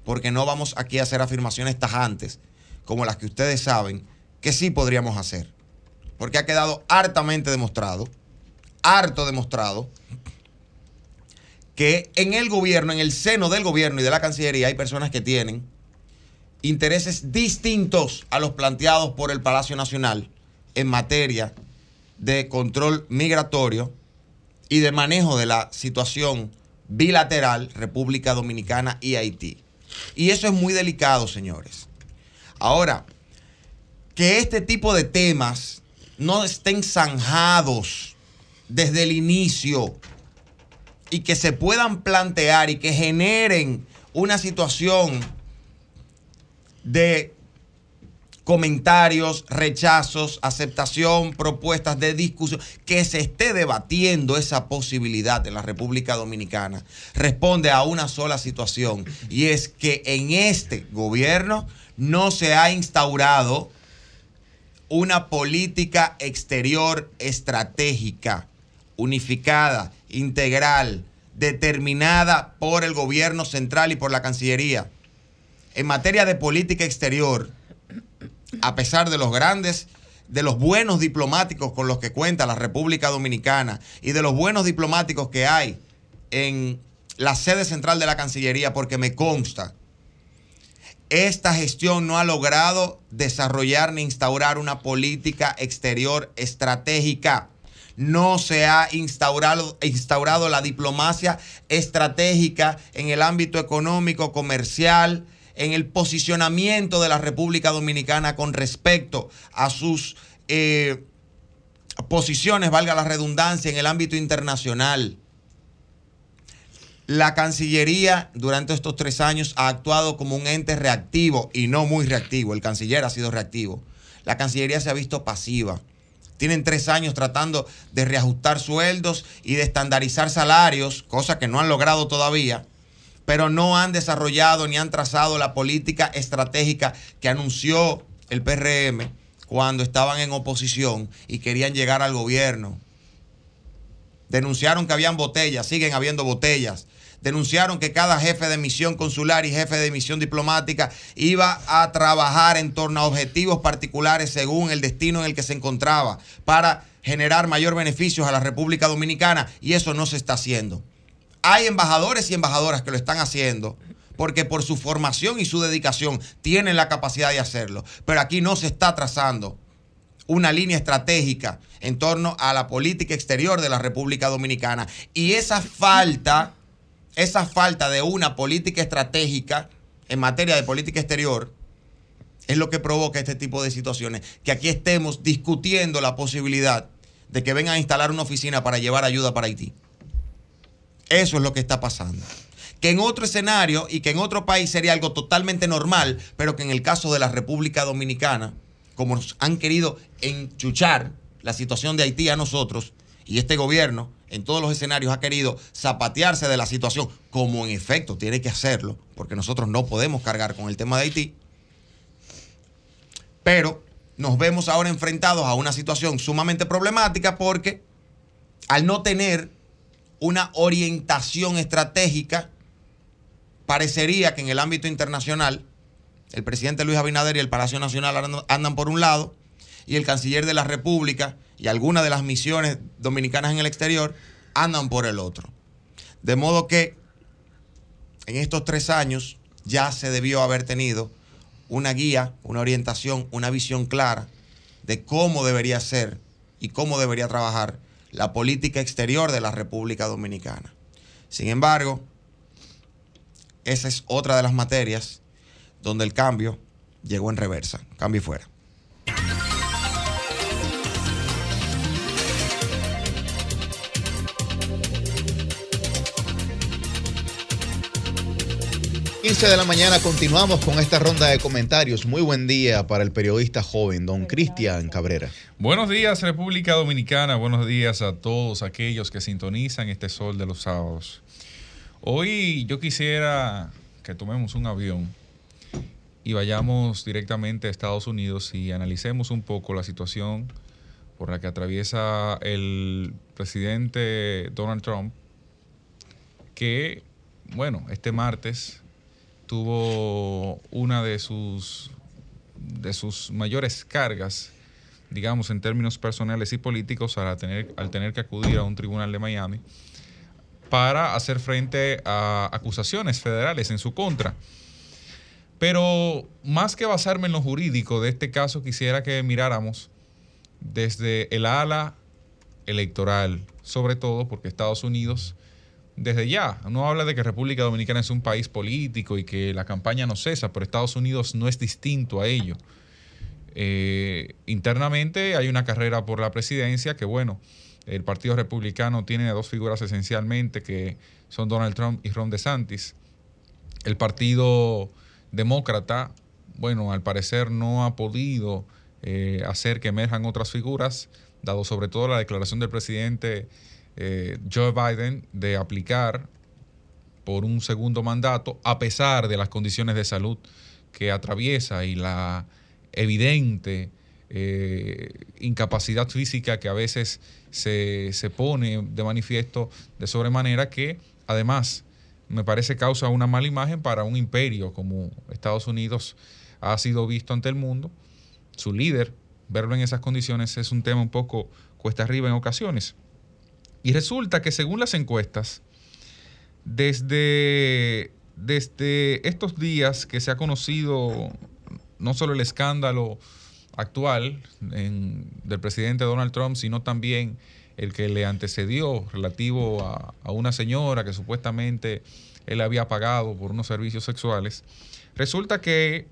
porque no vamos aquí a hacer afirmaciones tajantes, como las que ustedes saben, que sí podríamos hacer. Porque ha quedado hartamente demostrado harto demostrado que en el gobierno, en el seno del gobierno y de la Cancillería hay personas que tienen intereses distintos a los planteados por el Palacio Nacional en materia de control migratorio y de manejo de la situación bilateral República Dominicana y Haití. Y eso es muy delicado, señores. Ahora, que este tipo de temas no estén zanjados desde el inicio y que se puedan plantear y que generen una situación de comentarios, rechazos, aceptación, propuestas de discusión, que se esté debatiendo esa posibilidad en la República Dominicana, responde a una sola situación y es que en este gobierno no se ha instaurado una política exterior estratégica unificada, integral, determinada por el gobierno central y por la Cancillería. En materia de política exterior, a pesar de los grandes, de los buenos diplomáticos con los que cuenta la República Dominicana y de los buenos diplomáticos que hay en la sede central de la Cancillería, porque me consta, esta gestión no ha logrado desarrollar ni instaurar una política exterior estratégica no se ha instaurado, instaurado la diplomacia estratégica en el ámbito económico, comercial, en el posicionamiento de la República Dominicana con respecto a sus eh, posiciones, valga la redundancia, en el ámbito internacional. La Cancillería durante estos tres años ha actuado como un ente reactivo y no muy reactivo. El canciller ha sido reactivo. La Cancillería se ha visto pasiva. Tienen tres años tratando de reajustar sueldos y de estandarizar salarios, cosa que no han logrado todavía, pero no han desarrollado ni han trazado la política estratégica que anunció el PRM cuando estaban en oposición y querían llegar al gobierno. Denunciaron que habían botellas, siguen habiendo botellas denunciaron que cada jefe de misión consular y jefe de misión diplomática iba a trabajar en torno a objetivos particulares según el destino en el que se encontraba para generar mayor beneficios a la República Dominicana y eso no se está haciendo. Hay embajadores y embajadoras que lo están haciendo porque por su formación y su dedicación tienen la capacidad de hacerlo, pero aquí no se está trazando una línea estratégica en torno a la política exterior de la República Dominicana y esa falta esa falta de una política estratégica en materia de política exterior es lo que provoca este tipo de situaciones, que aquí estemos discutiendo la posibilidad de que vengan a instalar una oficina para llevar ayuda para Haití. Eso es lo que está pasando. Que en otro escenario y que en otro país sería algo totalmente normal, pero que en el caso de la República Dominicana, como nos han querido enchuchar la situación de Haití a nosotros, y este gobierno en todos los escenarios ha querido zapatearse de la situación, como en efecto tiene que hacerlo, porque nosotros no podemos cargar con el tema de Haití, pero nos vemos ahora enfrentados a una situación sumamente problemática porque al no tener una orientación estratégica, parecería que en el ámbito internacional el presidente Luis Abinader y el Palacio Nacional andan por un lado y el canciller de la República y algunas de las misiones dominicanas en el exterior andan por el otro. De modo que en estos tres años ya se debió haber tenido una guía, una orientación, una visión clara de cómo debería ser y cómo debería trabajar la política exterior de la República Dominicana. Sin embargo, esa es otra de las materias donde el cambio llegó en reversa. Cambio y fuera. 15 de la mañana continuamos con esta ronda de comentarios. Muy buen día para el periodista joven, don Cristian Cabrera. Buenos días, República Dominicana. Buenos días a todos aquellos que sintonizan este sol de los sábados. Hoy yo quisiera que tomemos un avión y vayamos directamente a Estados Unidos y analicemos un poco la situación por la que atraviesa el presidente Donald Trump, que, bueno, este martes tuvo una de sus, de sus mayores cargas, digamos, en términos personales y políticos, al tener, al tener que acudir a un tribunal de Miami para hacer frente a acusaciones federales en su contra. Pero más que basarme en lo jurídico de este caso, quisiera que miráramos desde el ala electoral, sobre todo porque Estados Unidos desde ya. No habla de que República Dominicana es un país político y que la campaña no cesa, pero Estados Unidos no es distinto a ello. Eh, internamente hay una carrera por la presidencia que, bueno, el Partido Republicano tiene dos figuras esencialmente que son Donald Trump y Ron DeSantis. El Partido Demócrata, bueno, al parecer no ha podido eh, hacer que emerjan otras figuras, dado sobre todo la declaración del presidente eh, Joe Biden de aplicar por un segundo mandato, a pesar de las condiciones de salud que atraviesa y la evidente eh, incapacidad física que a veces se, se, pone de manifiesto de sobremanera que además me parece causa una mala imagen para un imperio como Estados Unidos ha sido visto ante el mundo. Su líder, verlo en esas condiciones es un tema un poco cuesta arriba en ocasiones. Y resulta que según las encuestas, desde, desde estos días que se ha conocido no solo el escándalo actual del presidente Donald Trump, sino también el que le antecedió relativo a, a, una señora que supuestamente él había pagado por unos servicios sexuales, resulta que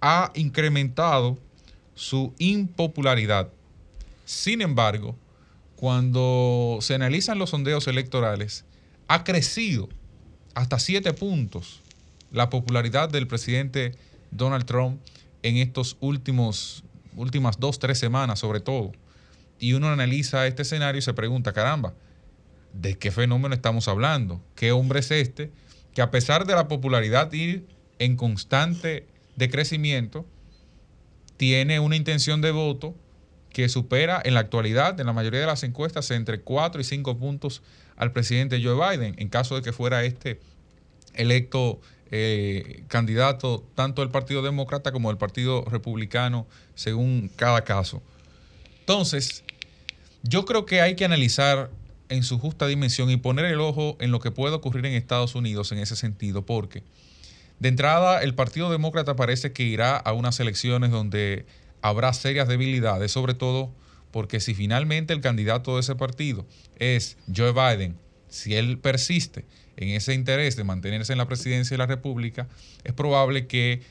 ha incrementado su impopularidad. Sin embargo, cuando se analizan los sondeos electorales, ha crecido hasta siete puntos la popularidad del presidente Donald Trump en estos últimos últimas dos, tres semanas sobre todo. Y uno analiza este escenario y se pregunta, caramba, ¿de qué fenómeno estamos hablando? ¿Qué hombre es este que a pesar de la popularidad ir en constante decrecimiento, tiene una intención de voto que supera en la actualidad, en la mayoría de las encuestas, entre 4 y 5 puntos al presidente Joe Biden, en caso de que fuera este electo eh, candidato tanto del Partido Demócrata como del Partido Republicano, según cada caso. Entonces, yo creo que hay que analizar en su justa dimensión y poner el ojo en lo que puede ocurrir en Estados Unidos en ese sentido, porque de entrada el Partido Demócrata parece que irá a unas elecciones donde habrá serias debilidades, sobre todo porque si finalmente el candidato de ese partido es Joe Biden, si él persiste en ese interés de mantenerse en la presidencia de la República, es probable que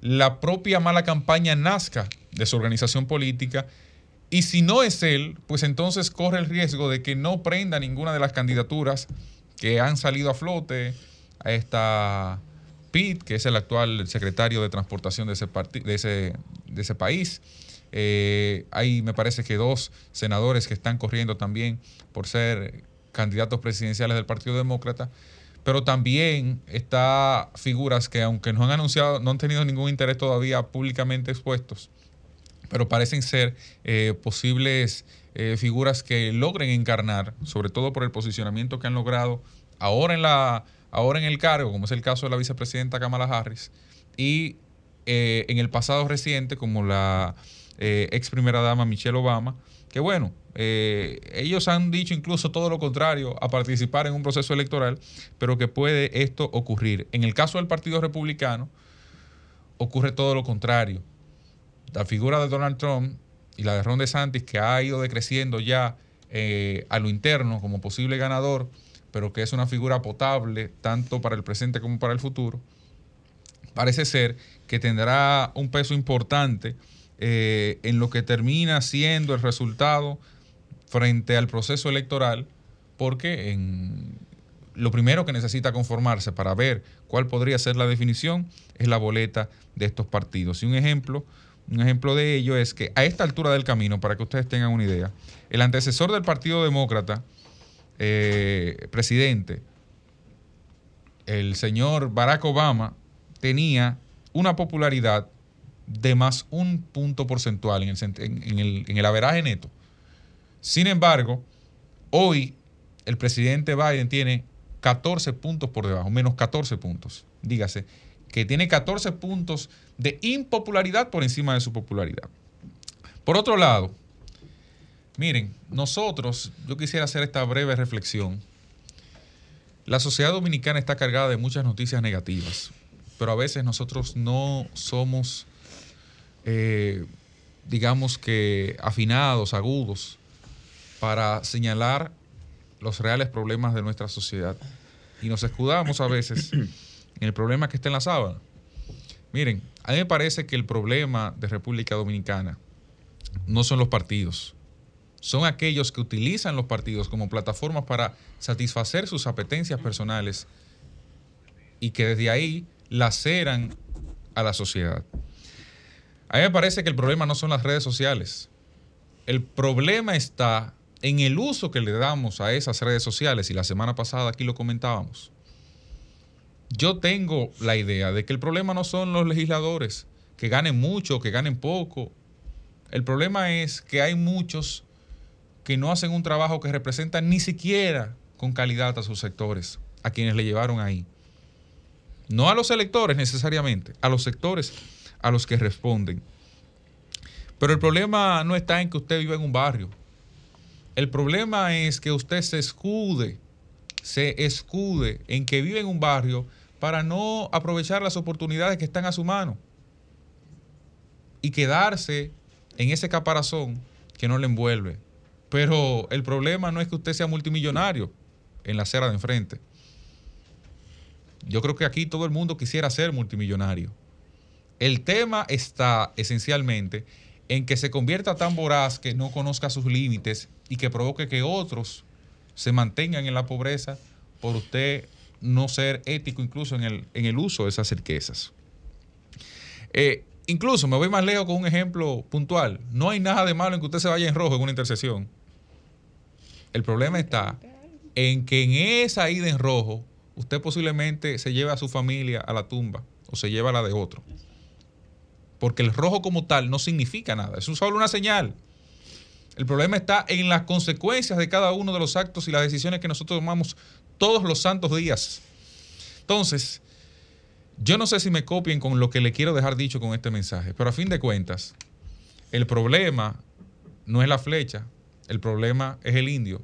la propia mala campaña nazca de su organización política. Y si no es él, pues entonces corre el riesgo de que no prenda ninguna de las candidaturas que han salido a flote a esta Pitt, que es el actual secretario de transportación de ese, país. Eh, hay, me parece que dos senadores que están corriendo también por ser candidatos presidenciales del Partido Demócrata, pero también está figuras que aunque no han anunciado, no han tenido ningún interés todavía públicamente expuestos, pero parecen ser eh, posibles eh, figuras que logren encarnar, sobre todo por el posicionamiento que han logrado ahora en la ahora en el cargo, como es el caso de la vicepresidenta Kamala Harris, y eh, en el pasado reciente, como la eh, ex primera dama Michelle Obama, que bueno, eh, ellos han dicho incluso todo lo contrario a participar en un proceso electoral, pero que puede esto ocurrir. En el caso del Partido Republicano, ocurre todo lo contrario. La figura de Donald Trump y la de Ron DeSantis, que ha ido decreciendo ya a lo interno como posible ganador, pero que es una figura potable tanto para el presente como para el futuro, parece ser que tendrá un peso importante eh, en lo que termina siendo el resultado frente al proceso electoral, porque en, lo primero que necesita conformarse para ver cuál podría ser la definición es la boleta de estos partidos. Y un ejemplo, un ejemplo de ello es que a esta altura del camino, para que ustedes tengan una idea, el antecesor del Partido Demócrata, eh, presidente, el señor Barack Obama tenía una popularidad de más un punto porcentual en el, en el, en el averaje neto. Sin embargo, hoy el presidente Biden tiene 14 puntos por debajo, menos 14 puntos. Dígase que tiene 14 puntos de impopularidad por encima de su popularidad. Por otro lado, Miren, nosotros, yo quisiera hacer esta breve reflexión. La sociedad dominicana está cargada de muchas noticias negativas, pero a veces nosotros no somos, eh, digamos que, afinados, agudos, para señalar los reales problemas de nuestra sociedad. Y nos escudamos a veces en el problema que está en la sábana. Miren, a mí me parece que el problema de República Dominicana no son los partidos son aquellos que utilizan los partidos como plataformas para satisfacer sus apetencias personales y que desde ahí laceran a la sociedad. A mí me parece que el problema no son las redes sociales. El problema está en el uso que le damos a esas redes sociales y la semana pasada aquí lo comentábamos. Yo tengo la idea de que el problema no son los legisladores, que ganen mucho, que ganen poco. El problema es que hay muchos que no hacen un trabajo que representa ni siquiera con calidad a sus sectores, a quienes le llevaron ahí. No a los electores necesariamente, a los sectores a los que responden. Pero el problema no está en que usted viva en un barrio. El problema es que usted se escude, se escude en que vive en un barrio para no aprovechar las oportunidades que están a su mano y quedarse en ese caparazón que no le envuelve. Pero el problema no es que usted sea multimillonario en la acera de enfrente. Yo creo que aquí todo el mundo quisiera ser multimillonario. El tema está esencialmente en que se convierta tan voraz que no conozca sus límites y que provoque que otros se mantengan en la pobreza por usted no ser ético incluso en el, en el uso de esas riquezas. Eh, incluso me voy más lejos con un ejemplo puntual. No hay nada de malo en que usted se vaya en rojo en una intersección. El problema está en que en esa ida en rojo, usted posiblemente se lleve a su familia a la tumba o se lleva a la de otro. Porque el rojo como tal no significa nada, es solo una señal. El problema está en las consecuencias de cada uno de los actos y las decisiones que nosotros tomamos todos los santos días. Entonces, yo no sé si me copien con lo que le quiero dejar dicho con este mensaje, pero a fin de cuentas, el problema no es la flecha, el problema es el indio.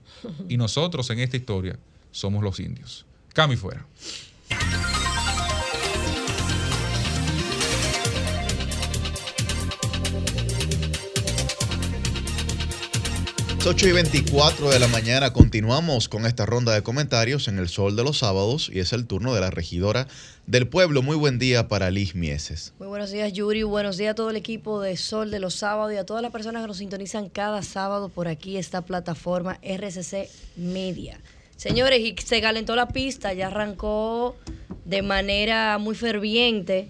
Y nosotros en esta historia somos los indios. Cami fuera. 8 y 24 de la mañana continuamos con esta ronda de comentarios en el Sol de los Sábados y es el turno de la regidora del pueblo. Muy buen día para Liz Mieses. Muy buenos días, Yuri. Buenos días a todo el equipo de Sol de los Sábados y a todas las personas que nos sintonizan cada sábado por aquí, esta plataforma RCC Media. Señores, y se calentó la pista, ya arrancó de manera muy ferviente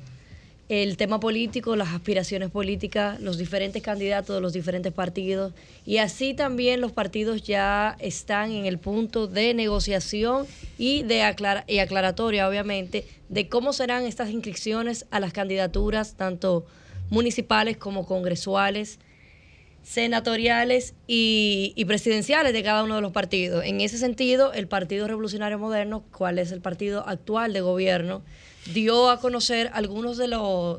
el tema político, las aspiraciones políticas, los diferentes candidatos de los diferentes partidos y así también los partidos ya están en el punto de negociación y de aclaratoria, obviamente, de cómo serán estas inscripciones a las candidaturas tanto municipales como congresuales, senatoriales y, y presidenciales de cada uno de los partidos. En ese sentido, el Partido Revolucionario Moderno, cuál es el partido actual de gobierno, dio a conocer algunos de,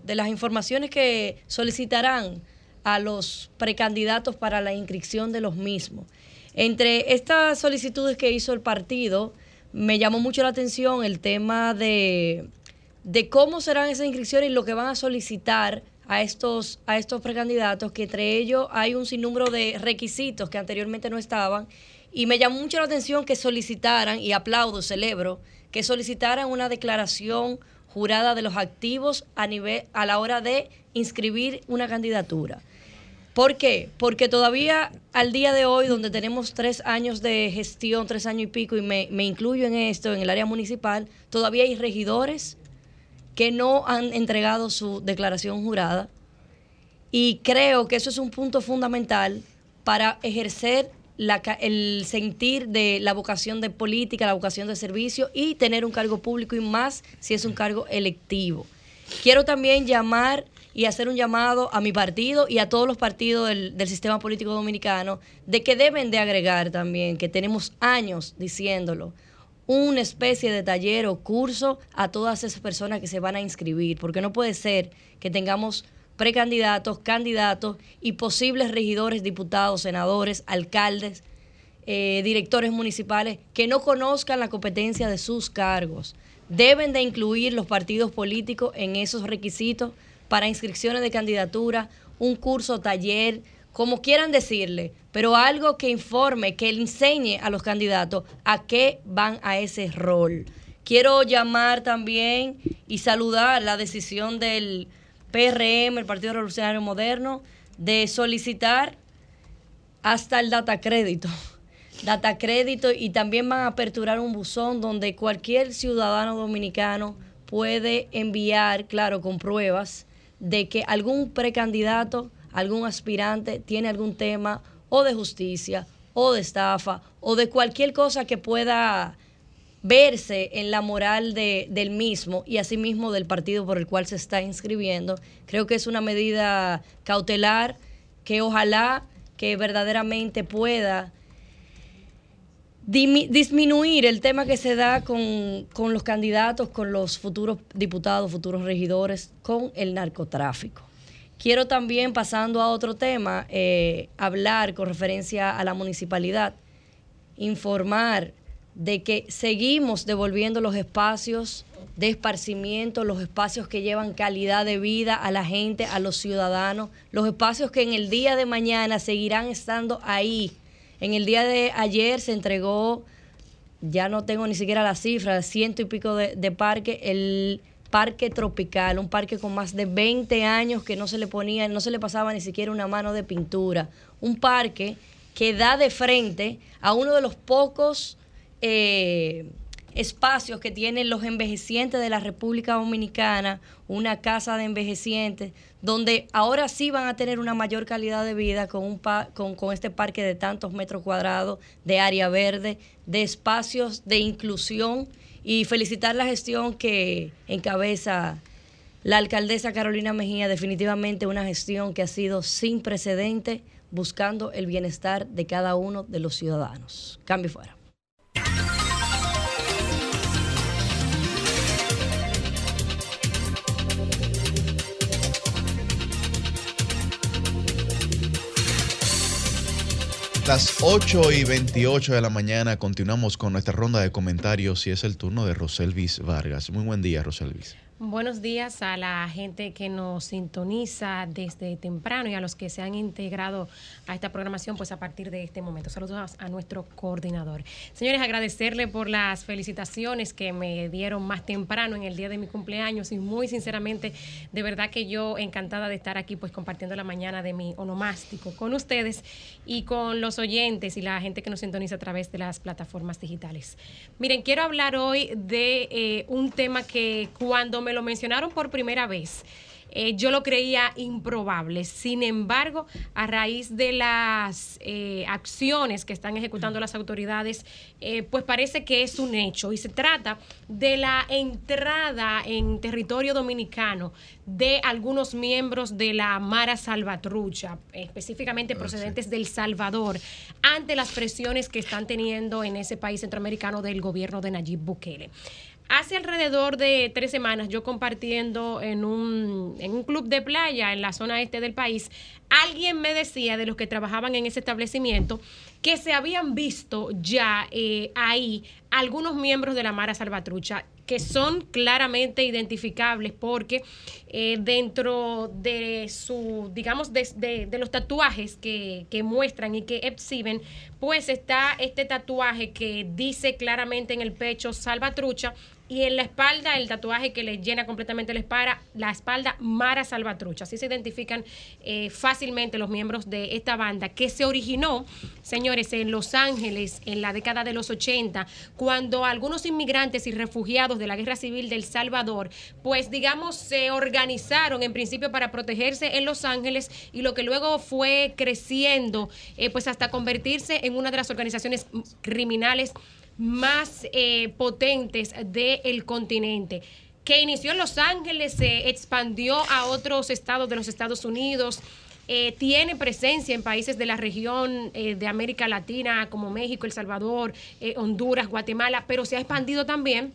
de las informaciones que solicitarán a los precandidatos para la inscripción de los mismos. Entre estas solicitudes que hizo el partido, me llamó mucho la atención el tema de, de cómo serán esas inscripciones y lo que van a solicitar a estos, a estos precandidatos, que entre ellos hay un sinnúmero de requisitos que anteriormente no estaban. Y me llamó mucho la atención que solicitaran, y aplaudo, celebro, que solicitaran una declaración jurada de los activos a, nivel, a la hora de inscribir una candidatura. ¿Por qué? Porque todavía al día de hoy, donde tenemos tres años de gestión, tres años y pico, y me, me incluyo en esto, en el área municipal, todavía hay regidores que no han entregado su declaración jurada. Y creo que eso es un punto fundamental para ejercer el sentir de la vocación de política, la vocación de servicio y tener un cargo público y más si es un cargo electivo. Quiero también llamar y hacer un llamado a mi partido y a todos los partidos del, del, sistema político dominicano de que deben de agregar también, que tenemos años diciéndolo, una especie de taller o curso a todas esas personas que se van a inscribir, porque no puede ser que tengamos precandidatos, candidatos y posibles regidores, diputados, senadores, alcaldes, eh, directores municipales que no conozcan la competencia de sus cargos. Deben de incluir los partidos políticos en esos requisitos para inscripciones de candidatura, un curso, taller, como quieran decirle, pero algo que informe, que le enseñe a los candidatos a qué van a ese rol. Quiero llamar también y saludar la decisión del PRM, el Partido Revolucionario Moderno, de solicitar hasta el data crédito. *laughs* Data crédito y también van a aperturar un buzón donde cualquier ciudadano dominicano puede enviar, claro, con pruebas de que algún precandidato, algún aspirante tiene algún tema o de justicia o de estafa o de cualquier cosa que pueda verse en la moral de, del mismo y asimismo del partido por el cual se está inscribiendo. Creo que es una medida cautelar que ojalá que verdaderamente pueda disminuir el tema que se da con, con los candidatos, con los futuros diputados, futuros regidores, con el narcotráfico. Quiero también, pasando a otro tema, eh, hablar con referencia a la municipalidad, informar de que seguimos devolviendo los espacios de esparcimiento, los espacios que llevan calidad de vida a la gente, a los ciudadanos, los espacios que en el día de mañana seguirán estando ahí. En el día de ayer se entregó, ya no tengo ni siquiera la cifra, ciento y pico de, de parques, el parque tropical, un parque con más de 20 años que no se le ponía, no se le pasaba ni siquiera una mano de pintura. Un parque que da de frente a uno de los pocos eh, espacios que tienen los envejecientes de la República Dominicana, una casa de envejecientes, donde ahora sí van a tener una mayor calidad de vida con, un con, con este parque de tantos metros cuadrados, de área verde, de espacios de inclusión y felicitar la gestión que encabeza La alcaldesa Carolina Mejía, definitivamente una gestión que ha sido sin precedente, buscando el bienestar de cada uno de los ciudadanos. Cambio fuera. Las 8 y 28 de la mañana continuamos con nuestra ronda de comentarios y es el turno de Roselvis Vargas. Muy buen día, Roselvis. Buenos días a la gente que nos sintoniza desde temprano y a los que se han integrado a esta programación pues a partir de este momento. Saludos a nuestro coordinador. Señores, agradecerle por las felicitaciones que me dieron más temprano en el día de mi cumpleaños y muy sinceramente, de verdad que yo encantada de estar aquí pues compartiendo la mañana de mi onomástico con ustedes y con los oyentes y la gente que nos sintoniza a través de las plataformas digitales. Miren, quiero hablar hoy de eh, un tema que cuando me lo mencionaron por primera vez, eh, yo lo creía improbable. Sin embargo, a raíz de las eh, acciones que están ejecutando las autoridades, eh, pues parece que es un hecho. Y se trata de la entrada en territorio dominicano de algunos miembros de la Mara Salvatrucha, específicamente procedentes del Salvador, ante las presiones que están teniendo en ese país centroamericano del gobierno de Nayib Bukele. Hace alrededor de tres semanas, yo compartiendo en un, en un club de playa en la zona este del país, alguien me decía de los que trabajaban en ese establecimiento que se habían visto ya eh, ahí algunos miembros de la Mara Salvatrucha que son claramente identificables porque eh, dentro de su, digamos, de, de, los tatuajes que, que, muestran y que exhiben, pues está este tatuaje que dice claramente en el pecho Salvatrucha y en la espalda el tatuaje que le llena completamente la espalda, la espalda Mara Salvatrucha. Así se identifican eh, fácilmente los miembros de esta banda que se originó, señores, en Los Ángeles en la década de los 80, cuando algunos inmigrantes y refugiados de la Guerra Civil del Salvador, pues digamos, se organizaron en principio para protegerse en Los Ángeles y lo que luego fue creciendo, eh, pues hasta convertirse en una de las organizaciones criminales más eh, potentes del continente que inició en Los Ángeles, se expandió a otros estados de los Estados Unidos, eh, tiene presencia en países de la región eh, de América Latina como México, El Salvador, Honduras, Guatemala, pero se ha expandido también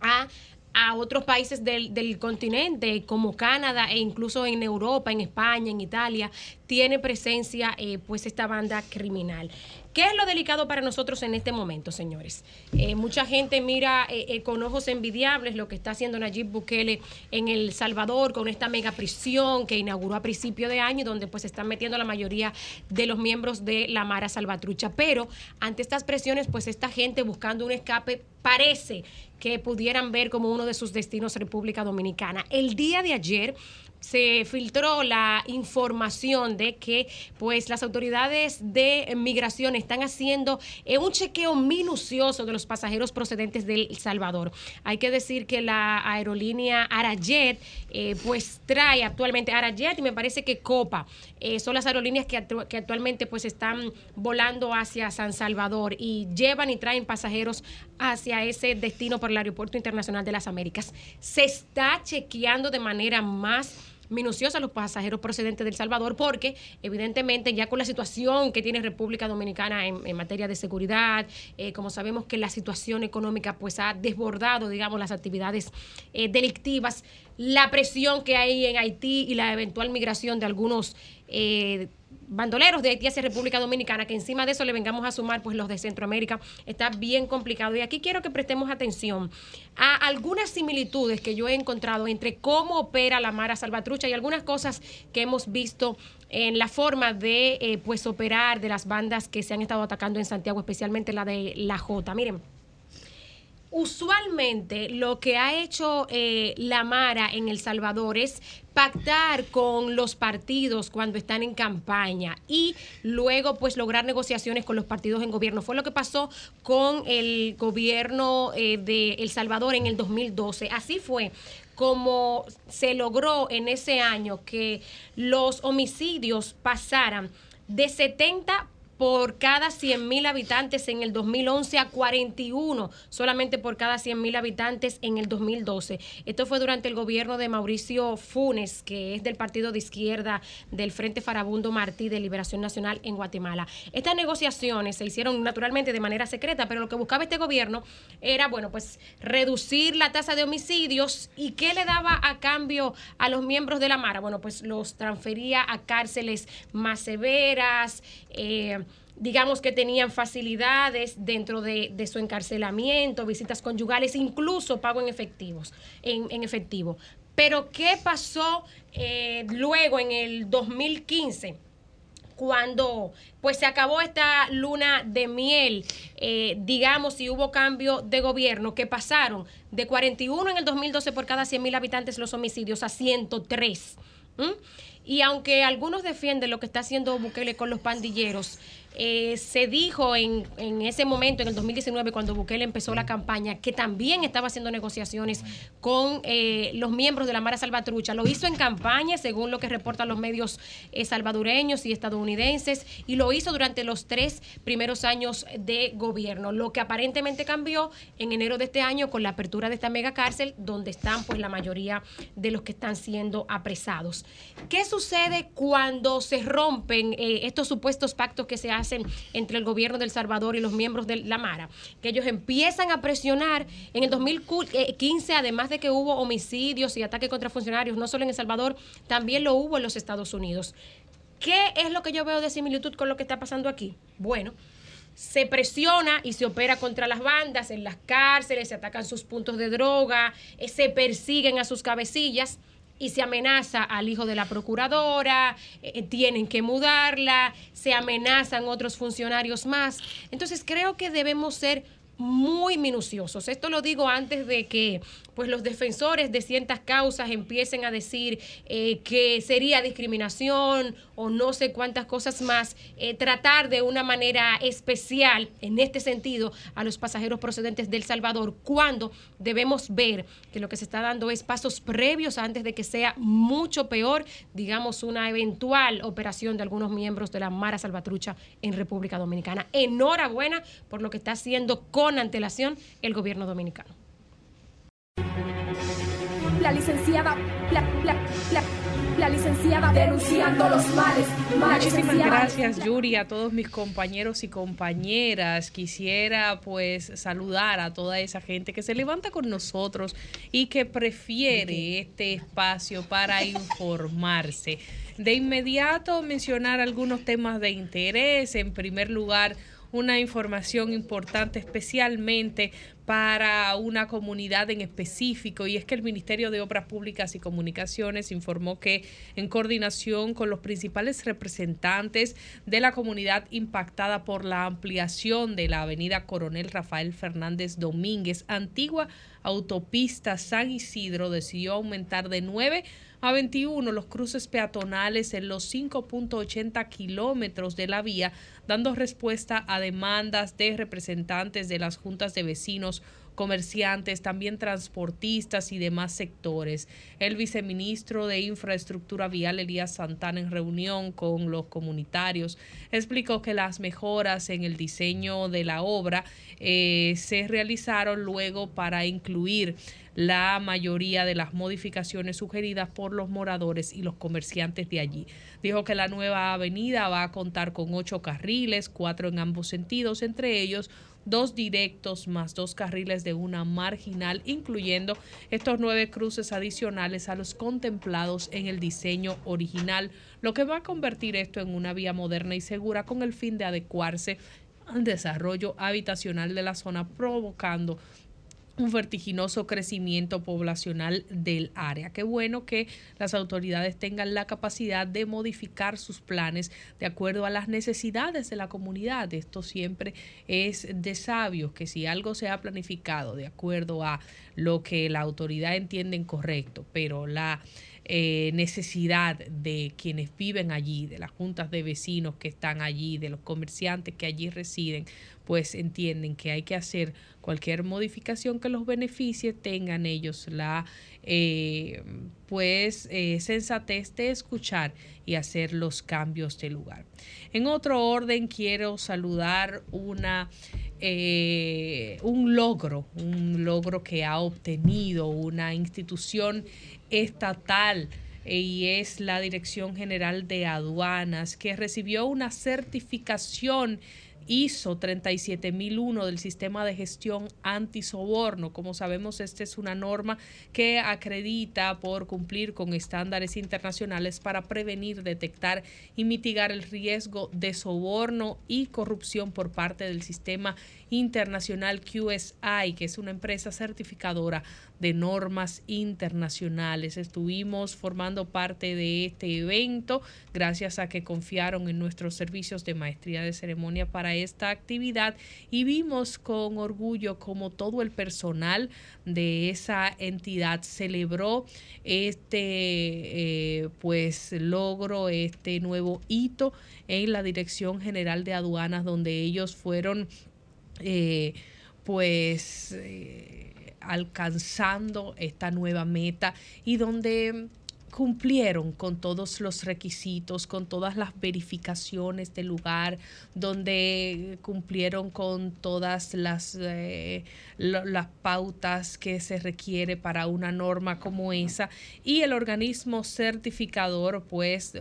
a a otros países del, del, continente, como Canadá e incluso en Europa, en España, en Italia, tiene presencia pues esta banda criminal. ¿Qué es lo delicado para nosotros en este momento, señores? Eh, mucha gente mira eh, eh, con ojos envidiables lo que está haciendo Nayib Bukele en El Salvador con esta mega prisión que inauguró a principio de año, donde pues están metiendo la mayoría de los miembros de la Mara Salvatrucha. Pero ante estas presiones, pues esta gente buscando un escape parece que pudieran ver como uno de sus destinos República Dominicana. El día de ayer se filtró la información de que pues las autoridades de migración están haciendo eh, un chequeo minucioso de los pasajeros procedentes de Salvador. Hay que decir que la aerolínea Arajet eh, pues trae actualmente Arajet y me parece que Copa eh, son las aerolíneas que, que, actualmente pues están volando hacia San Salvador y llevan y traen pasajeros hacia ese destino por el Aeropuerto Internacional de las Américas. Se está chequeando de manera más minuciosa a los pasajeros procedentes del Salvador, porque evidentemente ya con la situación que tiene República Dominicana en, materia de seguridad, eh, como sabemos que la situación económica pues ha desbordado, digamos, las actividades eh, delictivas, la presión que hay en Haití y la eventual migración de algunos eh, bandoleros de Haití hacia República Dominicana, que encima de eso le vengamos a sumar pues los de Centroamérica, está bien complicado. Y aquí quiero que prestemos atención a algunas similitudes que yo he encontrado entre cómo opera la Mara Salvatrucha y algunas cosas que hemos visto en la forma de eh, pues operar de las bandas que se han estado atacando en Santiago, especialmente la de la J. Miren. Usualmente lo que ha hecho eh, la Mara en El Salvador es pactar con los partidos cuando están en campaña y luego pues lograr negociaciones con los partidos en gobierno. Fue lo que pasó con el gobierno eh, de El Salvador en el 2012. Así fue como se logró en ese año que los homicidios pasaran de 70 por cada 100.000 habitantes en el 2011 a 41 solamente por cada 100.000 habitantes en el 2012. Esto fue durante el gobierno de Mauricio Funes, que es del partido de izquierda del Frente Farabundo Martí de Liberación Nacional en Guatemala. Estas negociaciones se hicieron naturalmente de manera secreta, pero lo que buscaba este gobierno era, bueno, pues reducir la tasa de homicidios y qué le daba a cambio a los miembros de la Mara. Bueno, pues los transfería a cárceles más severas. Eh, digamos que tenían facilidades dentro de, de, su encarcelamiento, visitas conyugales, incluso pago en efectivos, en, en efectivo. Pero ¿qué pasó eh, luego en el 2015? cuando pues se acabó esta luna de miel, eh, digamos, si hubo cambio de gobierno, que pasaron de 41 en el 2012 por cada 100 mil habitantes los homicidios a 103. ¿Mm? Y aunque algunos defienden lo que está haciendo Bukele con los pandilleros, eh, se dijo en, en, ese momento, en el 2019, cuando Bukele empezó la campaña, que también estaba haciendo negociaciones con eh, los miembros de la Mara Salvatrucha. Lo hizo en campaña, según lo que reportan los medios eh, salvadoreños y estadounidenses, y lo hizo durante los tres primeros años de gobierno. Lo que aparentemente cambió en enero de este año con la apertura de esta mega cárcel, donde están pues la mayoría de los que están siendo apresados. ¿Qué sucede cuando se rompen estos supuestos pactos que se hacen? Hacen entre el gobierno del Salvador y los miembros de la Mara, que ellos empiezan a presionar. En el 2015, además de que hubo homicidios y ataques contra funcionarios, no solo en El Salvador, también lo hubo en los Estados Unidos. ¿Qué es lo que yo veo de similitud con lo que está pasando aquí? Bueno, se presiona y se opera contra las bandas en las cárceles, se atacan sus puntos de droga, eh, se persiguen a sus cabecillas y se amenaza al hijo de la procuradora, eh, tienen que mudarla, se amenazan otros funcionarios más. Entonces creo que debemos ser muy minuciosos. Esto lo digo antes de que pues los defensores de ciertas causas empiecen a decir eh, que sería discriminación o no sé cuántas cosas más, eh, tratar de una manera especial en este sentido a los pasajeros procedentes del Salvador, cuando debemos ver que lo que se está dando es pasos previos antes de que sea mucho peor, digamos, una eventual operación de algunos miembros de la Mara Salvatrucha en República Dominicana. Enhorabuena por lo que está haciendo con antelación el gobierno dominicano la licenciada, la, la, la, la licenciada denunciando los males. Muchísimas gracias Yuri, a todos mis compañeros y compañeras. Quisiera pues saludar a toda esa gente que se levanta con nosotros y que prefiere este espacio para *laughs* informarse. De inmediato mencionar algunos temas de interés. En primer lugar, una información importante especialmente para una comunidad en específico. Y es que el Ministerio de Obras Públicas y Comunicaciones informó que en coordinación con los principales representantes de la comunidad impactada por la ampliación de la avenida Coronel Rafael Fernández Domínguez, antigua autopista San Isidro, decidió aumentar de 9 a 21 los cruces peatonales en los 5.80 kilómetros de la vía, dando respuesta a demandas de representantes de las juntas de vecinos comerciantes, también transportistas y demás sectores. El viceministro de Infraestructura Vial, Elías Santana, en reunión con los comunitarios, explicó que las mejoras en el diseño de la obra eh, se realizaron luego para incluir la mayoría de las modificaciones sugeridas por los moradores y los comerciantes de allí. Dijo que la nueva avenida va a contar con ocho carriles, cuatro en ambos sentidos, entre ellos dos directos más dos carriles de una marginal, incluyendo estos nueve cruces adicionales a los contemplados en el diseño original, lo que va a convertir esto en una vía moderna y segura con el fin de adecuarse al desarrollo habitacional de la zona, provocando un vertiginoso crecimiento poblacional del área. Qué bueno que las autoridades tengan la capacidad de modificar sus planes de acuerdo a las necesidades de la comunidad. Esto siempre es de sabios, que si algo se ha planificado de acuerdo a lo que la autoridad entiende correcto, pero la eh, necesidad de quienes viven allí, de las juntas de vecinos que están allí, de los comerciantes que allí residen, pues entienden que hay que hacer cualquier modificación que los beneficie, tengan ellos la eh, pues eh, sensatez de escuchar y hacer los cambios de lugar. En otro orden, quiero saludar una eh, un logro, un logro que ha obtenido una institución estatal y es la Dirección General de Aduanas, que recibió una certificación ISO 37001 del sistema de gestión antisoborno. Como sabemos, esta es una norma que acredita por cumplir con estándares internacionales para prevenir, detectar y mitigar el riesgo de soborno y corrupción por parte del sistema internacional QSI, que es una empresa certificadora de normas internacionales. Estuvimos formando parte de este evento gracias a que confiaron en nuestros servicios de maestría de ceremonia para esta actividad y vimos con orgullo como todo el personal de esa entidad celebró este eh, pues logro, este nuevo hito en la Dirección General de Aduanas donde ellos fueron eh, pues eh, alcanzando esta nueva meta y donde cumplieron con todos los requisitos, con todas las verificaciones del lugar, donde cumplieron con todas las, eh, las pautas que se requiere para una norma como esa. Y el organismo certificador pues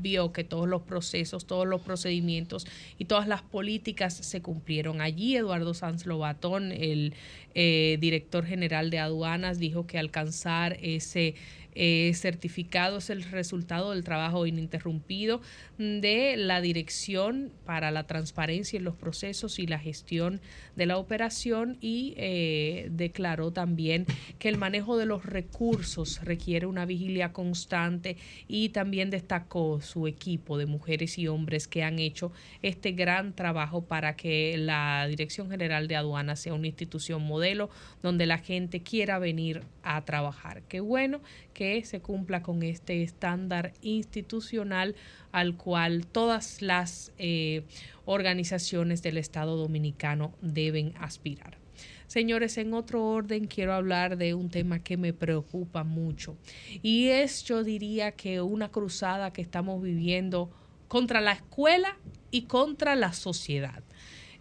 vio que todos los procesos, todos los procedimientos y todas las políticas se cumplieron. Allí Eduardo Sanz Lobatón, el eh, director general de aduanas, dijo que alcanzar ese eh, certificado es el resultado del trabajo ininterrumpido de la Dirección para la Transparencia en los Procesos y la Gestión de la Operación y eh, declaró también que el manejo de los recursos requiere una vigilia constante y también destacó su equipo de mujeres y hombres que han hecho este gran trabajo para que la Dirección General de Aduanas sea una institución modelo donde la gente quiera venir a trabajar. Qué bueno que se cumpla con este estándar institucional al cual todas las eh, organizaciones del Estado dominicano deben aspirar. Señores, en otro orden quiero hablar de un tema que me preocupa mucho y es, yo diría que una cruzada que estamos viviendo contra la escuela y contra la sociedad.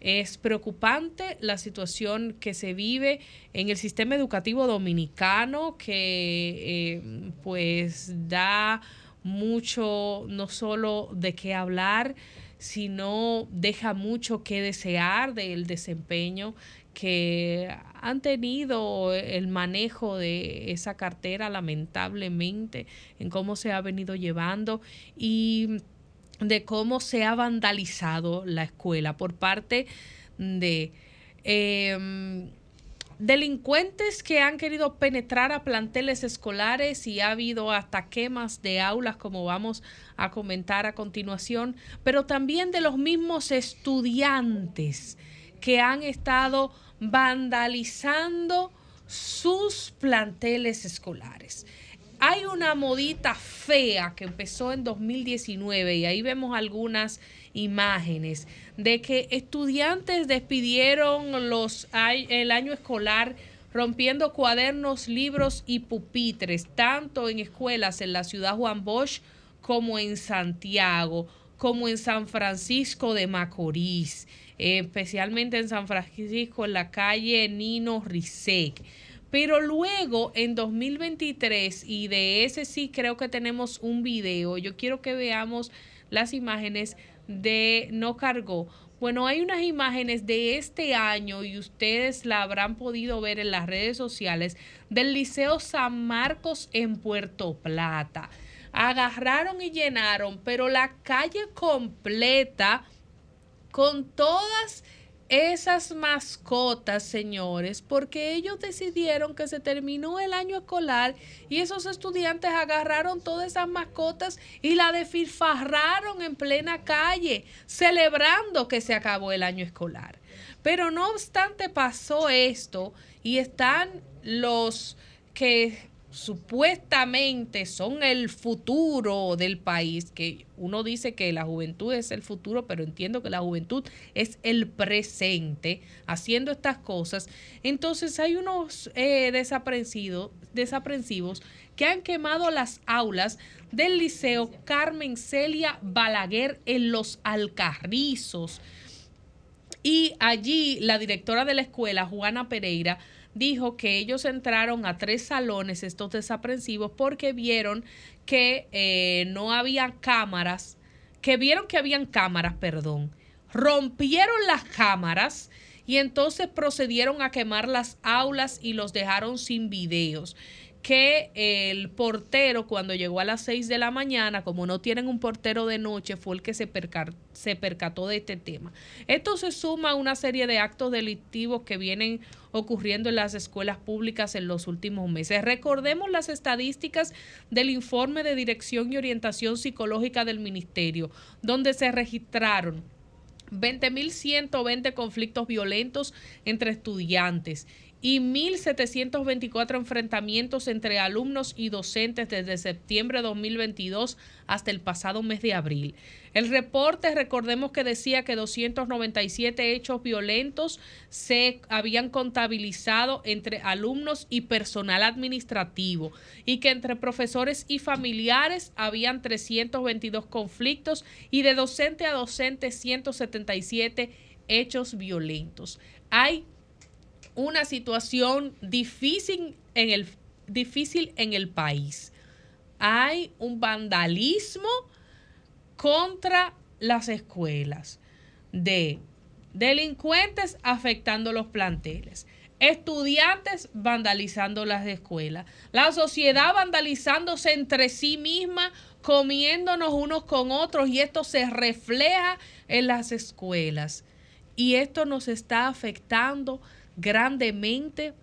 Es preocupante la situación que se vive en el sistema educativo dominicano que eh, pues da mucho no solo de qué hablar, sino deja mucho que desear del desempeño que han tenido el manejo de esa cartera lamentablemente en cómo se ha venido llevando. Y de cómo se ha vandalizado la escuela por parte de em, delincuentes que han querido penetrar a planteles escolares y ha habido hasta quemas de aulas como vamos a comentar a continuación, pero también de los mismos estudiantes que han estado vandalizando sus planteles escolares hay una modita fea que empezó en 2019 y ahí vemos algunas imágenes de que estudiantes despidieron los, el año escolar rompiendo cuadernos, libros y pupitres, tanto en escuelas en la ciudad Juan Bosch como en Santiago, como en San Francisco de Macorís, especialmente en San Francisco en la calle Nino Rizek. Pero luego, en 2023, y de ese sí creo que tenemos un video, yo quiero que veamos las imágenes de No Cargó. Bueno, hay unas imágenes de este año y ustedes la habrán podido ver en las redes sociales del Liceo San Marcos en Puerto Plata. Agarraron y llenaron, pero la calle completa con todas esas mascotas, señores, porque ellos decidieron que se terminó el año escolar y esos estudiantes agarraron todas esas mascotas y la desfilfarraron en plena calle, celebrando que se acabó el año escolar. Pero no obstante pasó esto y están los que supuestamente son el futuro del país, que uno dice que la juventud es el futuro, pero entiendo que la juventud es el presente haciendo estas cosas, entonces hay unos eh, desaprensivos, que han quemado las aulas del Liceo Carmen Celia Balaguer en Los Alcarrizos. Y allí la directora de la escuela, Juana Pereira, dijo que ellos entraron a tres salones, estos desaprensivos, porque vieron que eh, no había cámaras, que vieron que habían cámaras, perdón, rompieron las cámaras y entonces procedieron a quemar las aulas y los dejaron sin videos que el portero cuando llegó a las 6 de la mañana, como no tienen un portero de noche, fue el que se, se percató de este tema. Esto se suma a una serie de actos delictivos que vienen ocurriendo en las escuelas públicas en los últimos meses. Recordemos las estadísticas del informe de dirección y orientación psicológica del ministerio, donde se registraron 20.120 conflictos violentos entre estudiantes y 1.724 enfrentamientos entre alumnos y docentes desde septiembre de 2022 hasta el pasado mes de abril. El reporte, recordemos que decía que 297 hechos violentos se habían contabilizado entre alumnos y personal administrativo y que entre profesores y familiares habían 322 conflictos y de docente a docente 177 hechos violentos. Hay una situación difícil en el, difícil en el país. Hay un vandalismo contra las escuelas de delincuentes afectando los planteles, estudiantes vandalizando las escuelas, la sociedad vandalizándose entre sí misma, comiéndonos unos con otros y esto se refleja en las escuelas. Y esto nos está afectando grandemente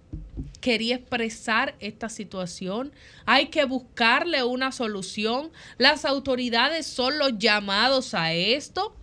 quería expresar esta situación. Hay que buscarle una solución. Las autoridades son los llamados a esto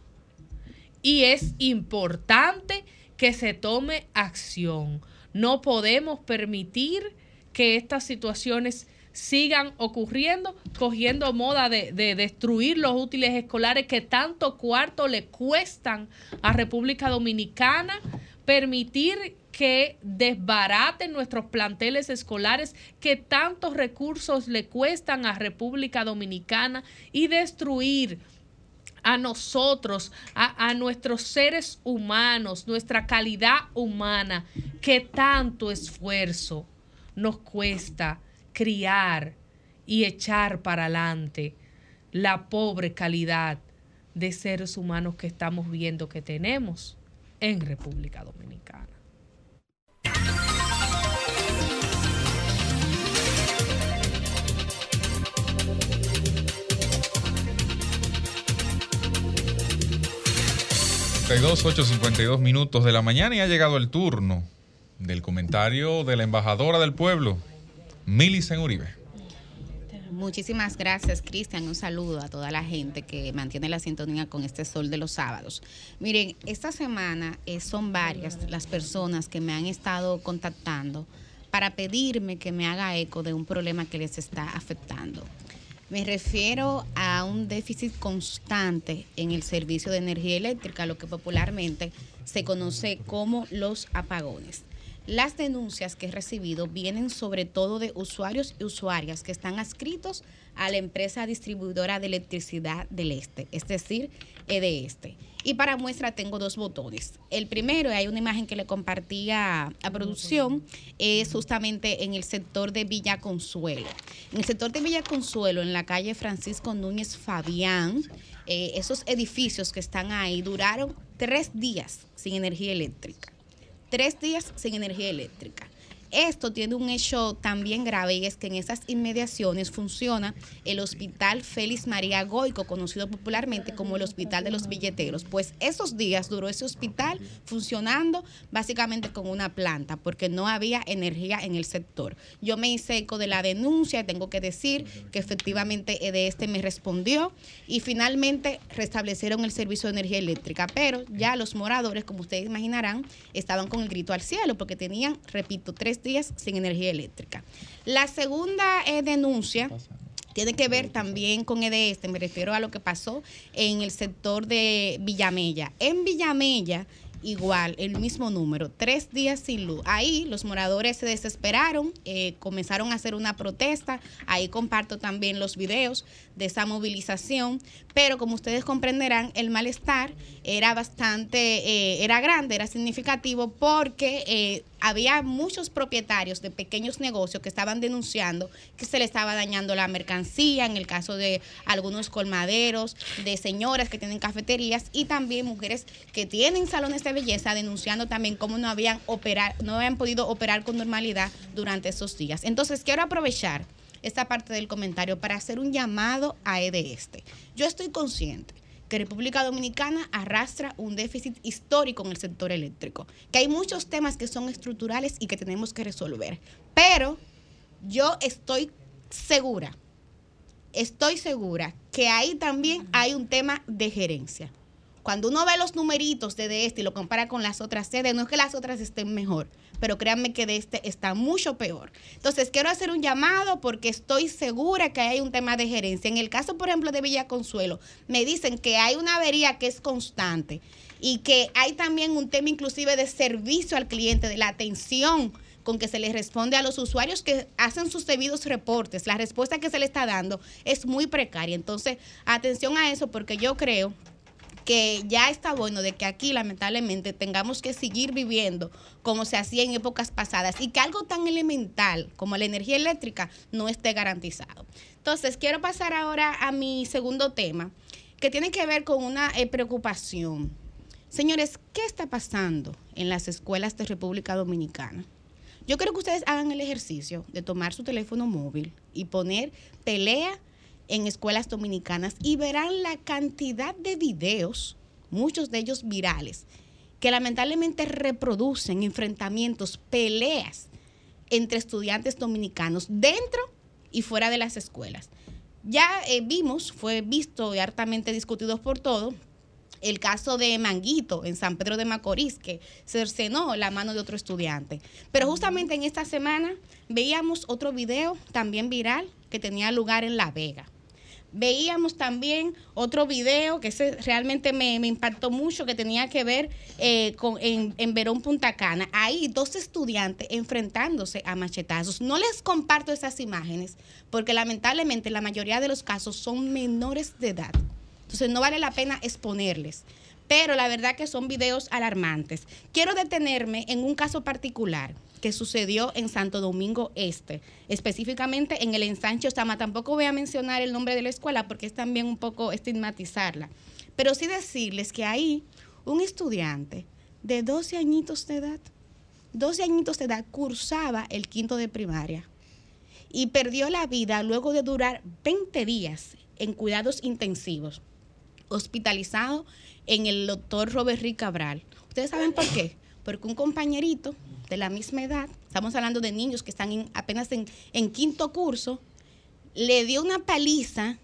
y es importante que se tome acción. No podemos permitir que estas situaciones sigan ocurriendo, cogiendo moda de, de, destruir los útiles escolares que tanto cuarto le cuestan a República Dominicana, permitir que desbaraten nuestros planteles escolares que tantos recursos le cuestan a República Dominicana y destruir a nosotros, a, a, nuestros seres humanos, nuestra calidad humana, que tanto esfuerzo nos cuesta criar y echar para adelante la pobre calidad de seres humanos que estamos viendo que tenemos en República Dominicana. 52, 8, 52 minutos de la mañana y ha llegado el turno del comentario de la embajadora del pueblo, Milicen Uribe. Muchísimas gracias, Cristian. Un saludo a toda la gente que mantiene la sintonía con este sol de los sábados. Miren, esta semana eh, son varias las personas que me han estado contactando para pedirme que me haga eco de un problema que les está afectando. Me refiero a un déficit constante en el servicio de energía eléctrica, lo que popularmente se conoce como los apagones. Las denuncias que he recibido vienen sobre todo de usuarios y usuarias que están adscritos a la empresa distribuidora de electricidad del Este, es decir, EDESTE. Y para muestra tengo dos botones. El primero, hay una imagen que le compartía a producción, es justamente en el sector de Villa Consuelo. En el sector de Villa Consuelo, en la calle Francisco Núñez Fabián, eh, esos edificios que están ahí duraron tres días sin energía eléctrica. Tres días sin energía eléctrica. Esto tiene un hecho también grave y es que en esas inmediaciones funciona el Hospital Félix María Goico, conocido popularmente como el Hospital de los Billeteros. Pues esos días duró ese hospital funcionando básicamente con una planta porque no había energía en el sector. Yo me hice eco de la denuncia y tengo que decir que efectivamente de este me respondió y finalmente restablecieron el servicio de energía eléctrica, pero ya los moradores, como ustedes imaginarán, estaban con el grito al cielo porque tenían, repito, tres días sin energía eléctrica. La segunda eh, denuncia tiene que ver también con EDS, me refiero a lo que pasó en el sector de Villamella. En Villamella, igual, el mismo número, tres días sin luz. Ahí los moradores se desesperaron, eh, comenzaron a hacer una protesta, ahí comparto también los videos de esa movilización, pero como ustedes comprenderán, el malestar era bastante, eh, era grande, era significativo porque eh, había muchos propietarios de pequeños negocios que estaban denunciando que se le estaba dañando la mercancía, en el caso de algunos colmaderos, de señoras que tienen cafeterías y también mujeres que tienen salones de belleza denunciando también cómo no habían operar, no habían podido operar con normalidad durante esos días. Entonces quiero aprovechar esta parte del comentario para hacer un llamado a EDESTE. Este. Yo estoy consciente que República Dominicana arrastra un déficit histórico en el sector eléctrico, que hay muchos temas que son estructurales y que tenemos que resolver. Pero yo estoy segura, estoy segura que ahí también hay un tema de gerencia. Cuando uno ve los numeritos de este y lo compara con las otras sedes, no es que las otras estén mejor, pero créanme que de este está mucho peor. Entonces, quiero hacer un llamado porque estoy segura que hay un tema de gerencia. En el caso, por ejemplo, de Villa Consuelo, me dicen que hay una avería que es constante y que hay también un tema inclusive de servicio al cliente, de la atención con que se les responde a los usuarios que hacen sus debidos reportes. La respuesta que se le está dando es muy precaria. Entonces, atención a eso porque yo creo que ya está bueno de que aquí lamentablemente tengamos que seguir viviendo como se hacía en épocas pasadas y que algo tan elemental como la energía eléctrica no esté garantizado. Entonces, quiero pasar ahora a mi segundo tema, que tiene que ver con una eh, preocupación. Señores, ¿qué está pasando en las escuelas de República Dominicana? Yo quiero que ustedes hagan el ejercicio de tomar su teléfono móvil y poner pelea en escuelas dominicanas y verán la cantidad de videos, muchos de ellos virales, que lamentablemente reproducen enfrentamientos, peleas entre estudiantes dominicanos dentro y fuera de las escuelas. Ya eh, vimos, fue visto y hartamente discutido por todos, el caso de Manguito en San Pedro de Macorís, que cercenó la mano de otro estudiante. Pero justamente en esta semana veíamos otro video también viral que tenía lugar en La Vega veíamos también otro video que ese realmente me, impactó mucho, que tenía que ver eh, con, en, en, Verón Punta Cana. Ahí dos estudiantes enfrentándose a machetazos. No les comparto esas imágenes porque lamentablemente la mayoría de los casos son menores de edad. Entonces no vale la pena exponerles. Pero la verdad que son videos alarmantes. Quiero detenerme en un caso particular que sucedió en Santo Domingo Este, específicamente en el ensanche Osama. Tampoco voy a mencionar el nombre de la escuela porque es también un poco estigmatizarla, pero sí decirles que ahí un estudiante de 12 añitos de edad, 12 añitos de edad, cursaba el quinto de primaria y perdió la vida luego de durar 20 días en cuidados intensivos, hospitalizado en el doctor Robert Rick Cabral. ¿Ustedes saben por qué? Porque un compañerito de la misma edad, estamos hablando de niños que están apenas en, en quinto curso, le dio una paliza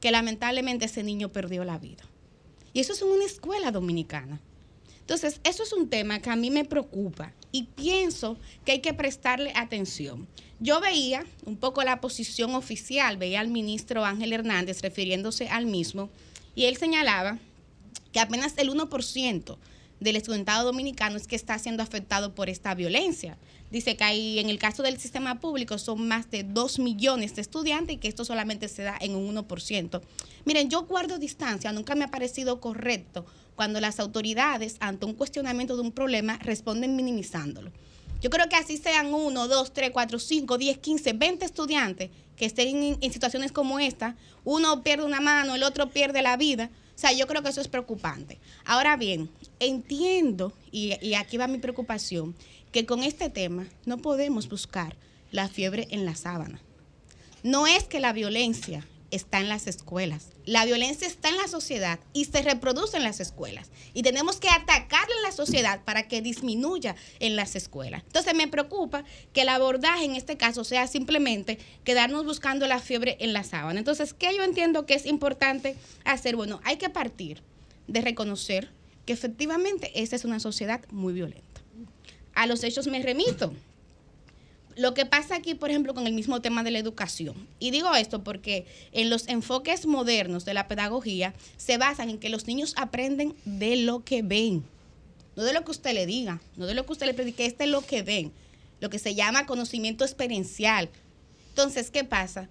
que lamentablemente ese niño perdió la vida. Y eso es en una escuela dominicana. Entonces, eso es un tema que a mí me preocupa y pienso que hay que prestarle atención. Yo veía un poco la posición oficial, veía al ministro Ángel Hernández refiriéndose al mismo, y él señalaba que apenas el 1% del estudiantado dominicano es que está siendo afectado por esta violencia. Dice que hay, en el caso del sistema público son más de 2 millones de estudiantes y que esto solamente se da en un 1%. Miren, yo guardo distancia, nunca me ha parecido correcto cuando las autoridades ante un cuestionamiento de un problema responden minimizándolo. Yo creo que así sean 1, 2, 3, 4, 5, 10, 15, 20 estudiantes que estén en, en situaciones como esta, uno pierde una mano, el otro pierde la vida o sea, yo creo que eso es preocupante. Ahora bien, entiendo, y, y aquí va mi preocupación, que con este tema no podemos buscar la fiebre en la sábana. No es que la violencia está en las escuelas. La violencia está en la sociedad y se reproduce en las escuelas. Y tenemos que atacarla en la sociedad para que disminuya en las escuelas. Entonces me preocupa que el abordaje en este caso sea simplemente quedarnos buscando la fiebre en la sábana. Entonces, ¿qué yo entiendo que es importante hacer? Bueno, hay que partir de reconocer que efectivamente esta es una sociedad muy violenta. A los hechos me remito. Lo que pasa aquí, por ejemplo, con el mismo tema de la educación. Y digo esto porque en los enfoques modernos de la pedagogía se basan en que los niños aprenden de lo que ven, no de lo que usted le diga, no de lo que usted le predique, es de lo que ven, lo que se llama conocimiento experiencial. Entonces, ¿qué pasa?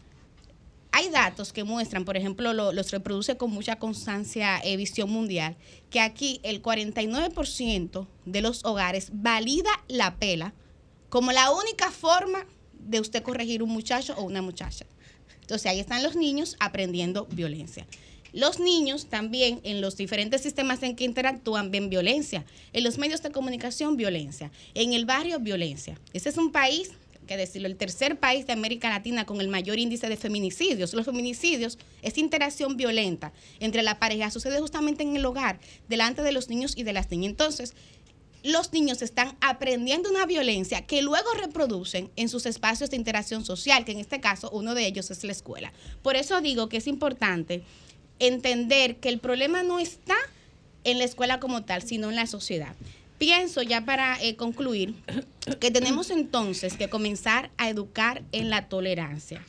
Hay datos que muestran, por ejemplo, lo- los reproduce con mucha constancia eh, Visión Mundial, que aquí el 49% de los hogares valida la pela como la única forma de usted corregir un muchacho o una muchacha. Entonces ahí están los niños aprendiendo violencia. Los niños también en los diferentes sistemas en que interactúan ven violencia. En los medios de comunicación, violencia. En el barrio, violencia. Ese es un país, que decirlo, el tercer país de América Latina con el mayor índice de feminicidios. Los feminicidios es interacción violenta entre la pareja. Sucede justamente en el hogar, delante de los niños y de las niñas. Entonces, los niños están aprendiendo una violencia que luego reproducen en sus espacios de interacción social, que en este caso uno de ellos es la escuela. Por eso digo que es importante entender que el problema no está en la escuela como tal, sino en la sociedad. Pienso ya para eh, concluir que tenemos entonces que comenzar a educar en la tolerancia.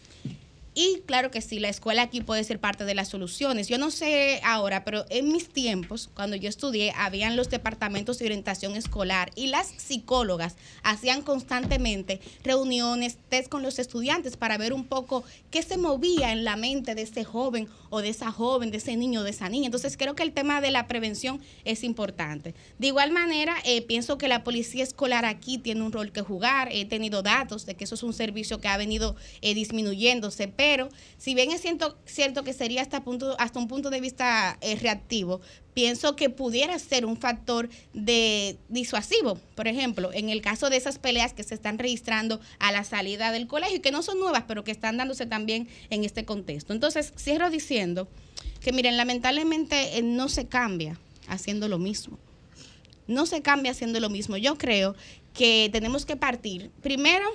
Y claro que sí, la escuela aquí puede ser parte de las soluciones. Yo no sé ahora, pero en mis tiempos, cuando yo estudié, habían los departamentos de orientación escolar y las psicólogas hacían constantemente reuniones, test con los estudiantes para ver un poco qué se movía en la mente de ese joven o de esa joven, de ese niño o de esa niña. Entonces creo que el tema de la prevención es importante. De igual manera, eh, pienso que la policía escolar aquí tiene un rol que jugar. He tenido datos de que eso es un servicio que ha venido eh, disminuyéndose, pero si bien es cierto, cierto que sería hasta, punto, hasta un punto de vista eh, reactivo, pienso que pudiera ser un factor de disuasivo, por ejemplo, en el caso de esas peleas que se están registrando a la salida del colegio que no son nuevas, pero que están dándose también en este contexto. Entonces, cierro diciendo que miren, lamentablemente eh, no se cambia haciendo lo mismo. No se cambia haciendo lo mismo. Yo creo que tenemos que partir primero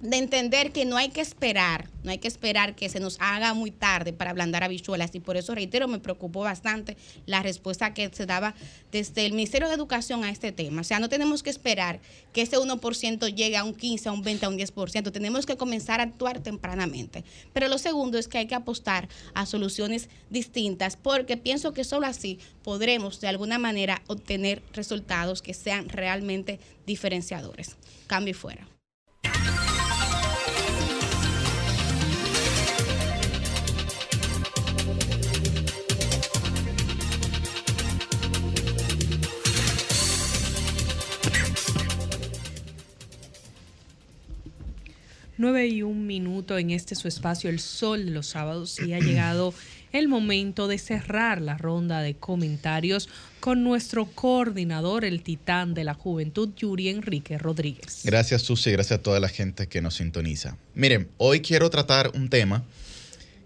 de entender que no hay que esperar, no hay que esperar que se nos haga muy tarde para ablandar habichuelas y por eso reitero, me preocupó bastante la respuesta que se daba desde el Ministerio de Educación a este tema. O sea, no tenemos que esperar que ese 1% llegue a un 15, a un 20, a un 10%, tenemos que comenzar a actuar tempranamente. Pero lo segundo es que hay que apostar a soluciones distintas porque pienso que solo así podremos de alguna manera obtener resultados que sean realmente diferenciadores. Cambio fuera. Nueve y un minuto en este su espacio El Sol de los sábados y ha llegado el momento de cerrar la ronda de comentarios con nuestro coordinador, el titán de la juventud, Yuri Enrique Rodríguez. Gracias, Susi, gracias a toda la gente que nos sintoniza. Miren, hoy quiero tratar un tema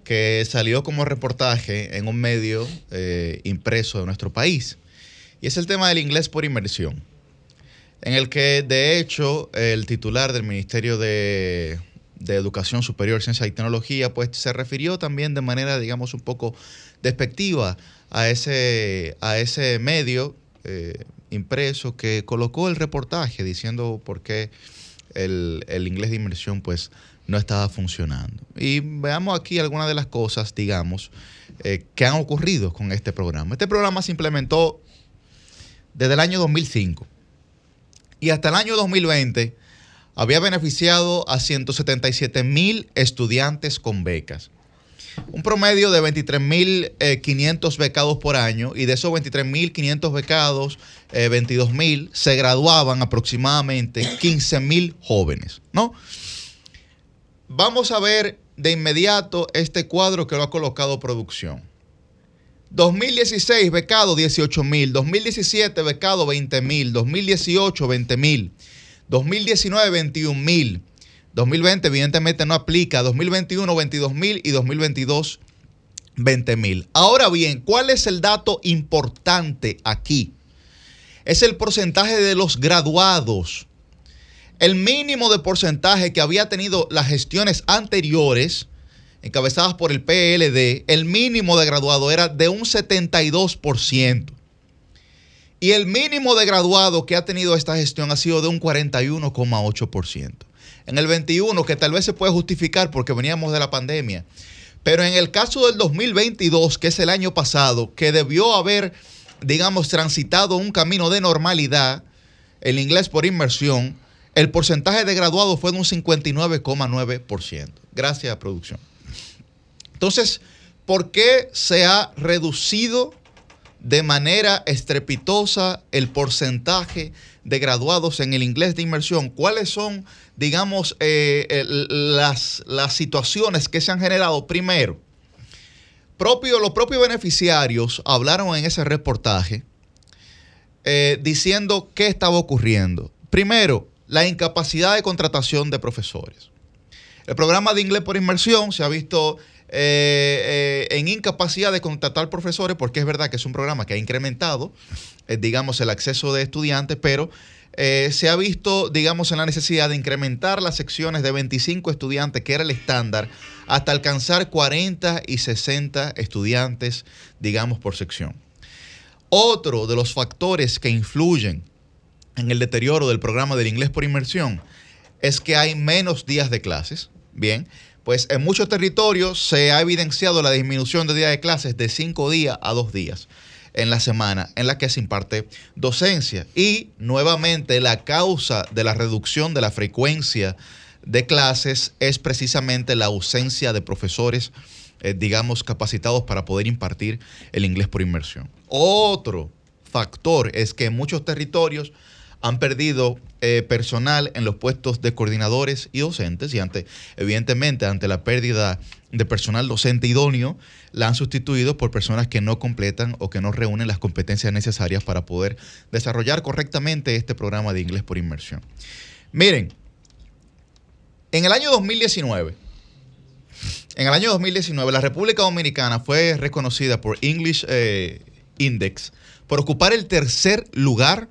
que salió como reportaje en un medio eh, impreso de nuestro país, y es el tema del inglés por inmersión, en el que de hecho el titular del Ministerio de, de Educación Superior, Ciencia y Tecnología, pues se refirió también de manera, digamos, un poco despectiva a ese, a ese medio eh, impreso que colocó el reportaje diciendo por qué el, el inglés de inmersión pues no estaba funcionando. Y veamos aquí algunas de las cosas, digamos, eh, que han ocurrido con este programa. Este programa se implementó desde el año 2005 y hasta el año 2020 había beneficiado a 177 mil estudiantes con becas. Un promedio de 23.500 becados por año y de esos 23.500 becados, eh, 22.000 se graduaban aproximadamente 15.000 jóvenes, ¿no? Vamos a ver de inmediato este cuadro que lo ha colocado producción. 2016 becado 18 mil, 2017 becado 20 mil, 2018 20 mil, 2019 21 mil, 2020 evidentemente no aplica, 2021 22 mil y 2022 20 mil. Ahora bien, ¿cuál es el dato importante aquí? Es el porcentaje de los graduados. El mínimo de porcentaje que había tenido las gestiones anteriores encabezadas por el PLD, el mínimo de graduado era de un 72%. Y el mínimo de graduado que ha tenido esta gestión ha sido de un 41,8%. En el 21, que tal vez se puede justificar porque veníamos de la pandemia. Pero en el caso del 2022, que es el año pasado, que debió haber, digamos, transitado un camino de normalidad, el inglés por inmersión, el porcentaje de graduados fue de un 59,9%. Gracias, producción. Entonces, ¿por qué se ha reducido de manera estrepitosa el porcentaje de graduados en el inglés de inmersión? ¿Cuáles son, digamos, eh, las, las situaciones que se han generado? Primero, los propios beneficiarios hablaron en ese reportaje eh, diciendo qué estaba ocurriendo. Primero, la incapacidad de contratación de profesores. El programa de inglés por inmersión se ha visto eh, eh, en incapacidad de contratar profesores porque es verdad que es un programa que ha incrementado, eh, digamos, el acceso de estudiantes, pero se ha visto, digamos, en la necesidad de incrementar las secciones de 25 estudiantes, que era el estándar, hasta alcanzar 40 y 60 estudiantes, digamos, por sección. Otro de los factores que influyen en el deterioro del programa del inglés por inmersión es que hay menos días de clases. Bien, pues en muchos territorios se ha evidenciado la disminución de días de clases de cinco días a dos días en la semana en la que se imparte docencia. Y nuevamente la causa de la reducción de la frecuencia de clases es precisamente la ausencia de profesores, eh, digamos, capacitados para poder impartir el inglés por inmersión. Otro factor es que en muchos territorios han perdido eh, personal en los puestos de coordinadores y docentes y ante, evidentemente, ante la pérdida de personal docente idóneo, la han sustituido por personas que no completan o que no reúnen las competencias necesarias para poder desarrollar correctamente este programa de inglés por inmersión. Miren, en el año 2019, en el año 2019, la República Dominicana fue reconocida por English eh, Index por ocupar el tercer lugar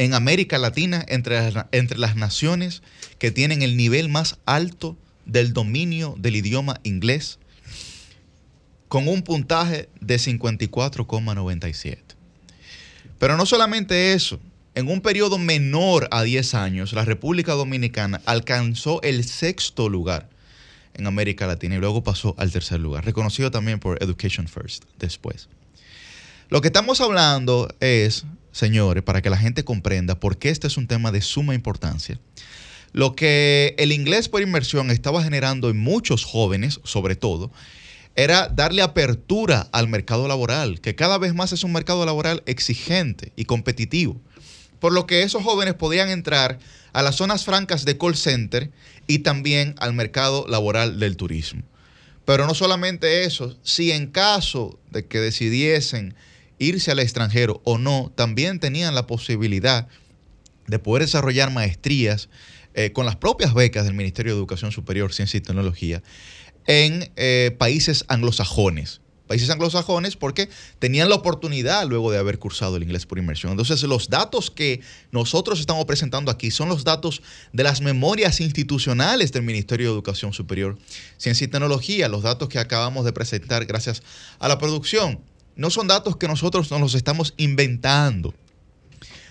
en América Latina entre las, entre las naciones que tienen el nivel más alto del dominio del idioma inglés, con un puntaje de 54,97. Pero no solamente eso, en un periodo menor a 10 años, la República Dominicana alcanzó el sexto lugar en América Latina y luego pasó al tercer lugar, reconocido también por Education First después. Lo que estamos hablando es, señores, para que la gente comprenda por qué este es un tema de suma importancia, lo que el inglés por inmersión estaba generando en muchos jóvenes, sobre todo, era darle apertura al mercado laboral, que cada vez más es un mercado laboral exigente y competitivo. Por lo que esos jóvenes podían entrar a las zonas francas de call center y también al mercado laboral del turismo. Pero no solamente eso, si en caso de que decidiesen irse al extranjero o no, también tenían la posibilidad de poder desarrollar maestrías eh, con las propias becas del Ministerio de Educación Superior, Ciencia y Tecnología en eh, países anglosajones. Países anglosajones porque tenían la oportunidad luego de haber cursado el inglés por inmersión. Entonces, los datos que nosotros estamos presentando aquí son los datos de las memorias institucionales del Ministerio de Educación Superior, Ciencia y Tecnología, los datos que acabamos de presentar gracias a la producción. No son datos que nosotros nos los estamos inventando.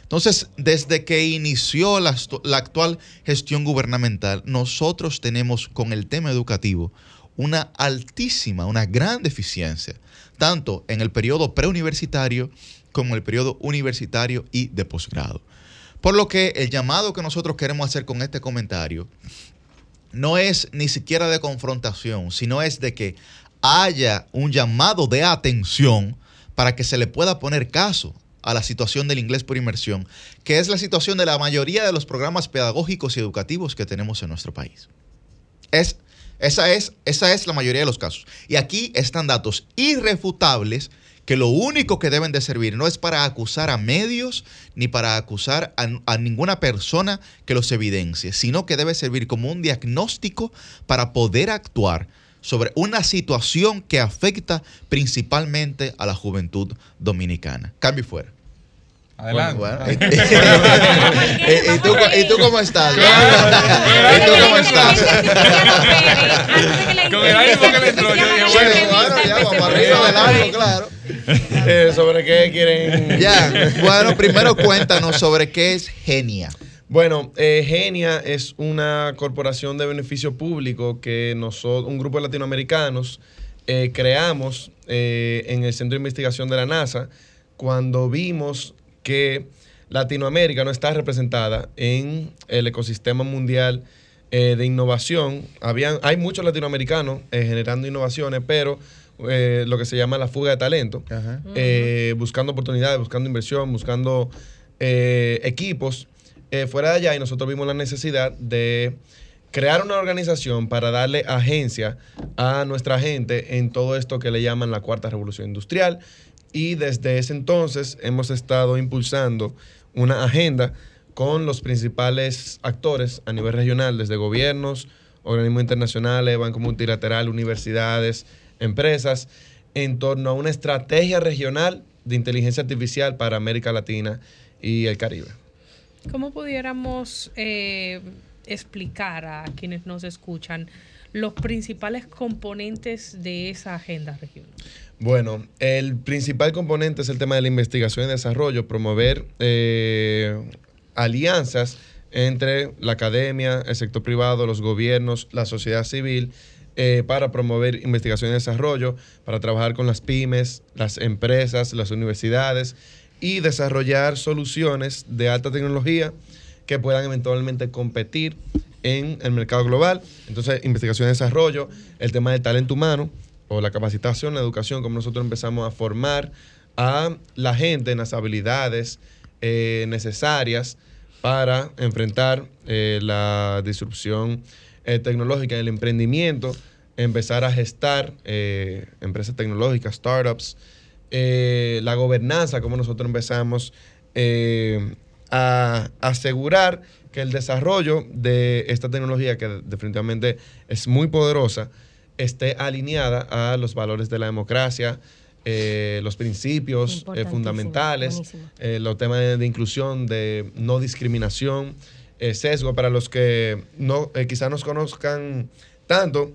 Entonces, desde que inició la, actual gestión gubernamental, nosotros tenemos con el tema educativo una altísima, una gran deficiencia, tanto en el periodo preuniversitario como en el periodo universitario y de posgrado. Por lo que el llamado que nosotros queremos hacer con este comentario no es ni siquiera de confrontación, sino es de que haya un llamado de atención para que se le pueda poner caso a la situación del inglés por inmersión, que es la situación de la mayoría de los programas pedagógicos y educativos que tenemos en nuestro país. Es, esa, es, esa es la mayoría de los casos. Y aquí están datos irrefutables que lo único que deben de servir no es para acusar a medios ni para acusar a, a, ninguna persona que los evidencie, sino que debe servir como un diagnóstico para poder actuar sobre una situación que afecta principalmente a la juventud dominicana. Cambio fuera. Adelante. Bueno, bueno. ¿Y, *laughs* y, tú, ¿Y, tú, cómo estás? ¿Y tú cómo estás? Con el ánimo que le entró, yo dije, bueno, bueno ya vamos arriba del ánimo, claro. Eh, ¿Sobre qué quieren? Ya, bueno, primero cuéntanos sobre qué es Genia. Bueno, eh, Genia es una corporación de beneficio público que nosotros, un grupo de latinoamericanos, eh, creamos eh, en el Centro de Investigación de la NASA cuando vimos que Latinoamérica no está representada en el ecosistema mundial eh, de innovación. Habían, hay muchos latinoamericanos eh, generando innovaciones, pero eh, lo que se llama la fuga de talento, eh, buscando oportunidades, buscando inversión, buscando eh, equipos eh, fuera de allá y nosotros vimos la necesidad de crear una organización para darle agencia a nuestra gente en todo esto que le llaman la cuarta revolución industrial y desde ese entonces hemos estado impulsando una agenda con los principales actores a nivel regional, desde gobiernos, organismos internacionales, bancos multilaterales, universidades, empresas, en torno a una estrategia regional de inteligencia artificial para América Latina y el Caribe. ¿Cómo pudiéramos eh, explicar a quienes nos escuchan los principales componentes de esa agenda regional? Bueno, el principal componente es el tema de la investigación y desarrollo, promover eh, alianzas entre la academia, el sector privado, los gobiernos, la sociedad civil, eh, para promover investigación y desarrollo, para trabajar con las pymes, las empresas, las universidades y desarrollar soluciones de alta tecnología que puedan eventualmente competir en el mercado global. Entonces, investigación y desarrollo, el tema del talento humano o la capacitación, la educación, como nosotros empezamos a formar a la gente en las habilidades eh, necesarias para enfrentar eh, la disrupción eh, tecnológica, el emprendimiento, empezar a gestar eh, empresas tecnológicas, startups, eh, la gobernanza, como nosotros empezamos eh, a asegurar que el desarrollo de esta tecnología, que definitivamente es muy poderosa, esté alineada a los valores de la democracia, eh, los principios eh, fundamentales, eh, los temas de, de inclusión, de no discriminación, sesgo para los que no quizás nos conozcan tanto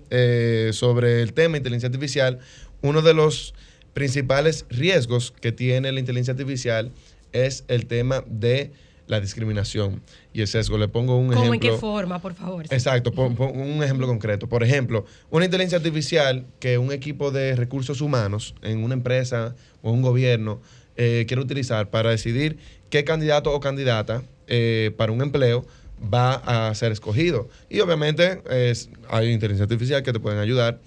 sobre el tema de inteligencia artificial. Uno de los principales riesgos que tiene la inteligencia artificial es el tema de la discriminación y el sesgo. Le pongo un ¿Cómo en ejemplo. qué forma, por favor? Exacto, pon- pon un ejemplo concreto. Por ejemplo, una inteligencia artificial que un equipo de recursos humanos en una empresa o un gobierno eh, quiere utilizar para decidir qué candidato o candidata eh, para un empleo va a ser escogido. Y obviamente es- hay inteligencia artificial que te pueden ayudar.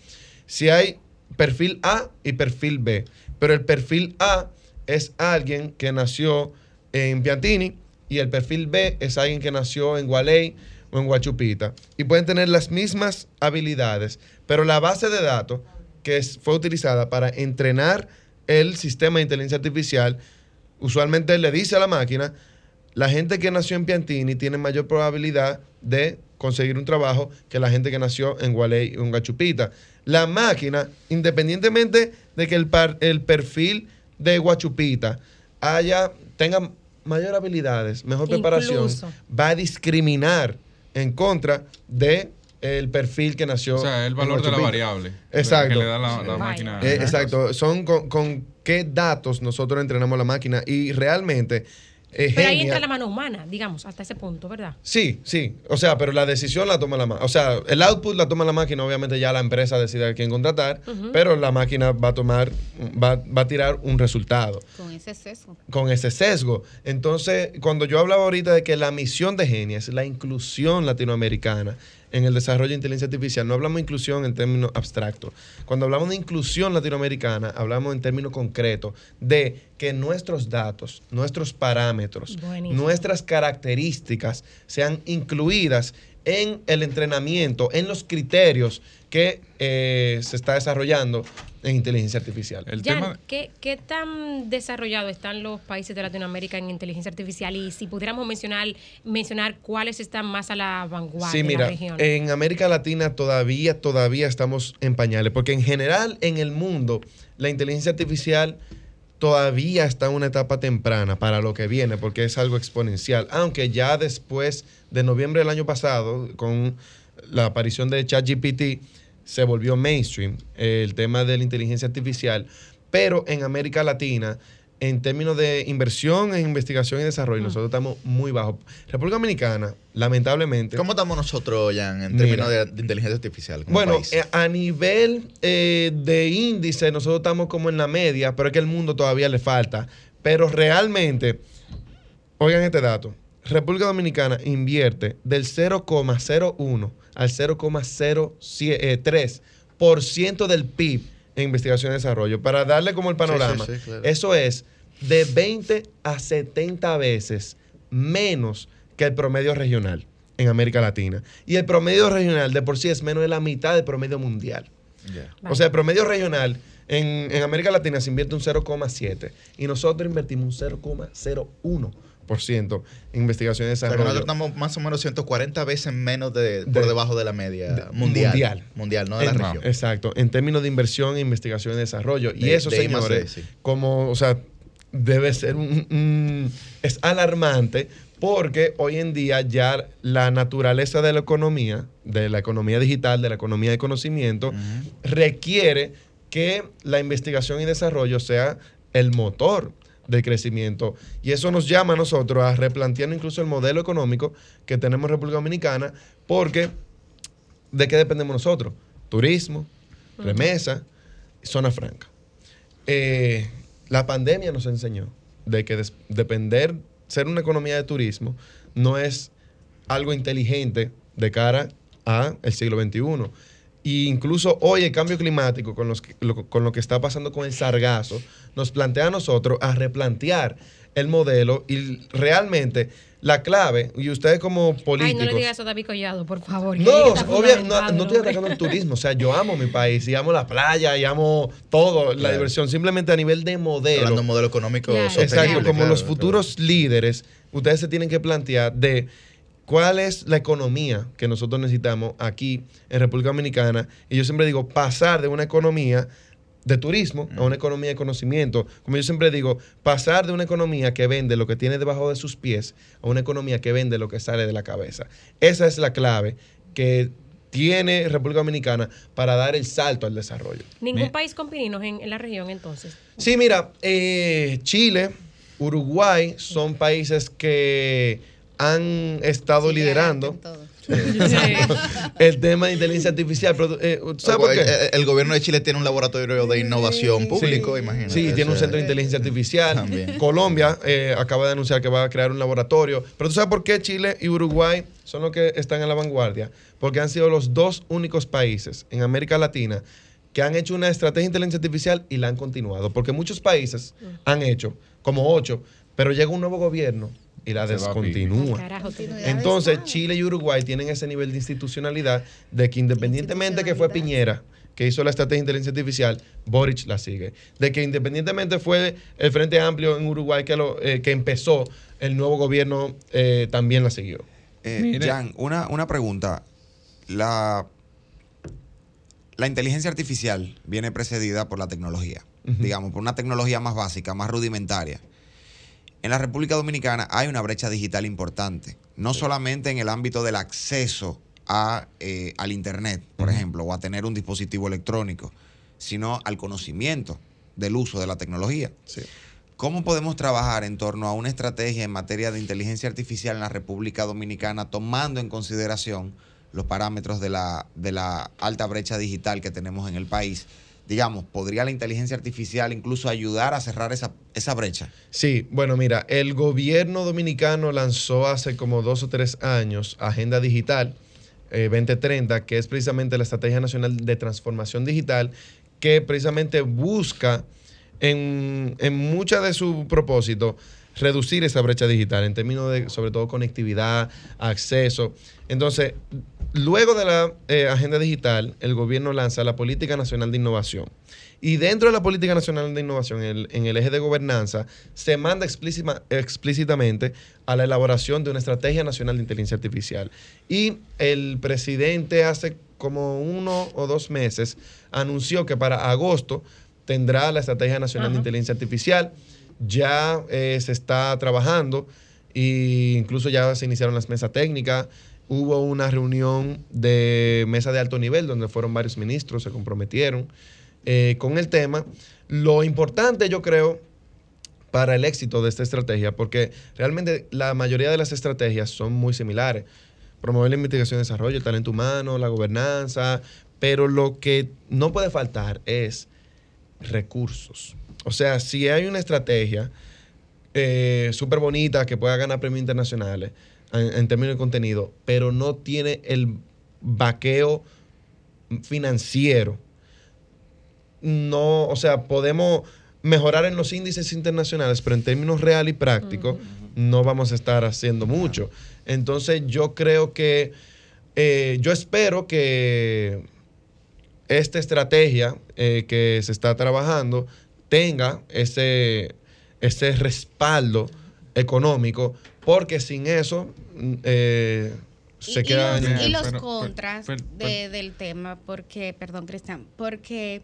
Si hay perfil A y perfil B, pero el perfil A es alguien que nació en Piantini y el perfil B es alguien que nació en Gualey o en Guachupita. Y pueden tener las mismas habilidades, pero la base de datos que fue utilizada para entrenar el sistema de inteligencia artificial, usualmente le dice a la máquina, la gente que nació en Piantini tiene mayor probabilidad de conseguir un trabajo que la gente que nació en Gualey o en Guachupita. La máquina, independientemente de que el, par- el perfil de Guachupita haya, tenga mayor habilidades, mejor preparación, Incluso. va a discriminar en contra de el perfil que nació. O sea, el valor de la variable Exacto. que le da la- la máquina. Eh, exacto. Son con, con qué datos nosotros entrenamos la máquina y realmente. Pero ahí entra la mano humana, digamos, hasta ese punto, ¿verdad? Sí, sí. O sea, pero la decisión la toma la máquina. O sea, el output la toma la máquina. Obviamente ya la empresa decide a quién contratar, pero la máquina va a tomar, va, va a tirar un resultado Con ese sesgo. con ese sesgo. Entonces, cuando yo hablaba ahorita de que la misión de Genia es la inclusión latinoamericana en el desarrollo de inteligencia artificial, no hablamos de inclusión en términos abstractos. Cuando hablamos de inclusión latinoamericana, hablamos en términos concretos de que nuestros datos, nuestros parámetros, Buenísimo. nuestras características sean incluidas en el entrenamiento, en los criterios que eh, se está desarrollando en inteligencia artificial. Jan, ¿qué, ¿qué tan desarrollados están los países de Latinoamérica en inteligencia artificial? Y si pudiéramos mencionar, mencionar cuáles están más a la vanguardia Sí, en mira, la región. en América Latina todavía, todavía estamos en pañales, porque en general en el mundo la inteligencia artificial todavía está en una etapa temprana para lo que viene, porque es algo exponencial, aunque ya después de noviembre del año pasado, con la aparición de ChatGPT, se volvió mainstream eh, el tema de la inteligencia artificial, pero en América Latina en términos de inversión en investigación y desarrollo, nosotros estamos muy bajos. República Dominicana, lamentablemente. ¿Cómo estamos nosotros, Jan, en Mira. términos de, de inteligencia artificial? como Bueno, país? eh, a nivel eh, de índice, nosotros estamos como en la media, pero es que el mundo todavía le falta. Pero realmente, oigan este dato: República Dominicana invierte del 0,01 al 0,03% del PIB en investigación y desarrollo. Para darle como el panorama, sí, sí, claro. eso es de 20 a 70 veces menos que el promedio regional en América Latina. Y el promedio regional de por sí es menos de la mitad del promedio mundial. O sea, el promedio regional en, en América Latina se invierte un 0,7 y nosotros invertimos un 0,01% en investigación y O sea, desarrollo. nosotros estamos más o menos 140 veces menos de, De- por debajo de la media de- mundial. mundial. Mundial, no de la En- región. Exacto, en términos de inversión e investigación y desarrollo. y eso, señores, sí. como, o sea, debe ser un, un- es alarmante porque hoy en día ya la naturaleza de la economía, de la economía digital, de la economía de conocimiento, requiere que la investigación y desarrollo sea el motor del crecimiento. Y eso nos llama a nosotros a replantear incluso el modelo económico que tenemos en República Dominicana, porque ¿de qué dependemos nosotros? Turismo, remesa, zona franca. Eh, la pandemia nos enseñó de que depender, ser una economía de turismo, no es algo inteligente de cara al siglo XXI. Y incluso hoy el cambio climático, con, los que- lo, con lo que está pasando con el sargazo, nos plantea a nosotros a replantear el modelo y realmente la clave, y ustedes como Ay, políticos... no le digas eso a David Collado, por favor. No, no, estoy atacando el turismo. O sea, yo amo mi país y amo la playa y amo todo, la diversión. Simplemente a nivel de modelo. Hablando de modelo económico Claro. Exacto, como claro, los claro. futuros líderes, ustedes se tienen que plantear de cuál es la economía que nosotros necesitamos aquí en República Dominicana. Y yo siempre digo, pasar de una economía de turismo a una economía de conocimiento. Como yo siempre digo, pasar de una economía que vende lo que tiene debajo de sus pies a una economía que vende lo que sale de la cabeza. Esa es la clave que tiene República Dominicana para dar el salto al desarrollo. Ningún país con pininos en, en la región, entonces. Sí, mira, eh, Chile, Uruguay son países que han estado liderando el tema de inteligencia artificial. Pero, eh, ¿tú ¿Sabes por el, qué? el- el gobierno de Chile tiene un laboratorio de innovación público, Sí. imagínate. Sí, tiene un centro de inteligencia artificial. También. Colombia eh, acaba de anunciar que va a crear un laboratorio. Pero ¿tú sabes por qué Chile y Uruguay son los que están en la vanguardia? Porque han sido los dos únicos países en América Latina que han hecho una estrategia de inteligencia artificial y la han continuado. Porque muchos países han hecho, como ocho, pero llega un nuevo gobierno y la descontinúa. Entonces, Chile y Uruguay tienen ese nivel de institucionalidad de que independientemente que fue Piñera que hizo la estrategia de inteligencia artificial, Boric la sigue. De que independientemente fue el Frente Amplio en Uruguay que, lo, eh, que empezó, el nuevo gobierno eh, también la siguió. Eh. Jan, una, una pregunta. La, la inteligencia artificial viene precedida por la tecnología, digamos, por una tecnología más básica, más rudimentaria. En la República Dominicana hay una brecha digital importante, no solamente en el ámbito del acceso a, eh, al Internet, por ejemplo, o a tener un dispositivo electrónico, sino al conocimiento del uso de la tecnología. ¿Cómo podemos trabajar en torno a una estrategia en materia de inteligencia artificial en la República Dominicana, tomando en consideración los parámetros de la, de la alta brecha digital que tenemos en el país? Digamos, ¿podría la inteligencia artificial incluso ayudar a cerrar esa, esa brecha? Sí, bueno, mira, el gobierno dominicano lanzó hace como dos o tres años Agenda Digital eh, 2030, que es precisamente la Estrategia Nacional de Transformación Digital, que precisamente busca en, en mucha de su propósito reducir esa brecha digital en términos de, sobre todo, conectividad, acceso. Entonces, luego de la eh, agenda digital, el gobierno lanza la Política Nacional de Innovación. Y dentro de la Política Nacional de Innovación, en el, en el eje de gobernanza, se manda explícita- explícitamente a la elaboración de una Estrategia Nacional de Inteligencia Artificial. Y el presidente hace como uno o dos meses anunció que para agosto tendrá la Estrategia Nacional de Inteligencia Artificial. Ya eh, se está trabajando e incluso ya se iniciaron las mesas técnicas. Hubo una reunión de mesa de alto nivel donde fueron varios ministros, se comprometieron eh, con el tema. Lo importante, yo creo, para el éxito de esta estrategia, porque realmente la mayoría de las estrategias son muy similares. Promover la investigación y desarrollo, el talento humano, la gobernanza, pero lo que no puede faltar es recursos. O sea, si hay una estrategia eh, súper bonita que pueda ganar premios internacionales en, en términos de contenido, pero no tiene el vaqueo financiero, no, o sea, podemos mejorar en los índices internacionales, pero en términos real y prácticos no vamos a estar haciendo mucho. Entonces yo creo que, eh, yo espero que esta estrategia eh, que se está trabajando tenga ese, ese respaldo económico, porque sin eso mm, eh, se y, queda y los, en- y los Pero- contras pero- de- del tema, porque, perdón, Cristian, porque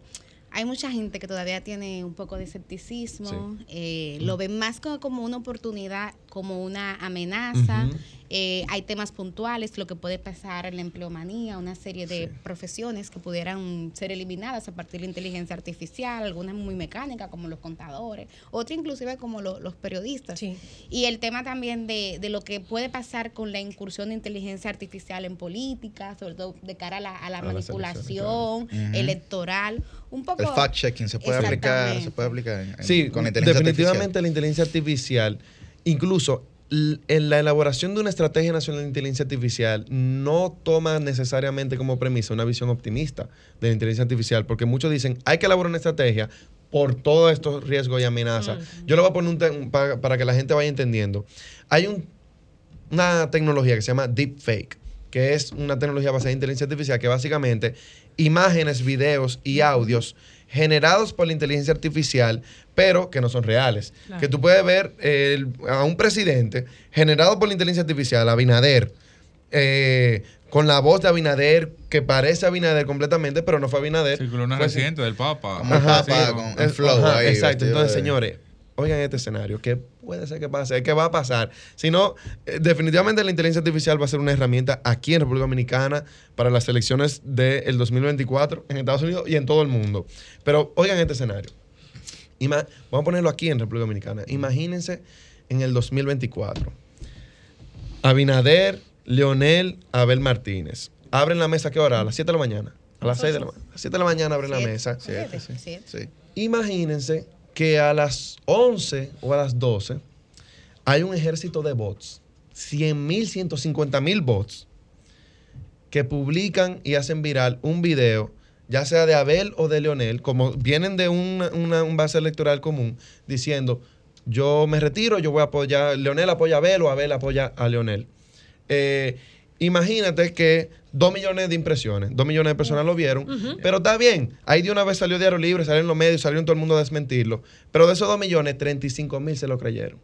hay mucha gente que todavía tiene un poco de escepticismo, eh, lo ven más como, como una oportunidad, como una amenaza. Eh, hay temas puntuales, lo que puede pasar en la empleomanía, una serie de profesiones que pudieran ser eliminadas a partir de la inteligencia artificial, algunas muy mecánicas como los contadores, otras inclusive como lo- los periodistas. Y el tema también de, de lo que puede pasar con la incursión de inteligencia artificial en política, sobre todo de cara a la, a la A las manipulación electoral. Un poco... El fact-checking se puede aplicar, se puede aplicar en- en- Sí, con la inteligencia definitivamente la inteligencia artificial, incluso en la elaboración de una estrategia nacional de inteligencia artificial, no toma necesariamente como premisa una visión optimista de la inteligencia artificial, porque muchos dicen, hay que elaborar una estrategia por todos estos riesgos y amenazas. Yo le voy a poner un te- un pa- para que la gente vaya entendiendo. Hay un- una tecnología que se llama deepfake, que es una tecnología basada en inteligencia artificial que básicamente imágenes, videos y audios generados por la inteligencia artificial, pero que no son reales. Claro. Que tú puedes ver el- a un presidente generado por la inteligencia artificial, Abinader, eh, con la voz de Abinader, que parece Abinader completamente, pero no fue Abinader. Circuló una reciente del Papa. Ajá, sí, con- es- ajá, Exacto. Entonces, de- señores, oigan este escenario. ¿Qué puede ser que pase? ¿Qué va a pasar? Si no, eh, definitivamente la inteligencia artificial va a ser una herramienta aquí en República Dominicana para las elecciones del 2024 en Estados Unidos y en todo el mundo. Pero oigan este escenario. Ima- vamos a ponerlo aquí en República Dominicana. Imagínense en el 2024. Abinader, Leonel, Abel Martínez. Abren la mesa, ¿a ¿qué hora? A las 7 de la mañana. A las 6 de la mañana. A las 7 de la mañana abren la mesa. Imagínense que a las 11 o a las 12 hay un ejército de bots. 100 mil, 150 mil bots que publican y hacen viral un video, ya sea de Abel o de Leonel, como vienen de una, una- un base electoral común, diciendo, yo me retiro, yo voy a apoyar, Leonel apoya a Abel o Abel apoya a Leonel. Eh, imagínate que dos millones de impresiones, dos millones de personas lo vieron, pero está bien, ahí de una vez salió Diario Libre, salieron los medios, salieron todo el mundo a desmentirlo, pero de esos dos millones, 35 mil se lo creyeron.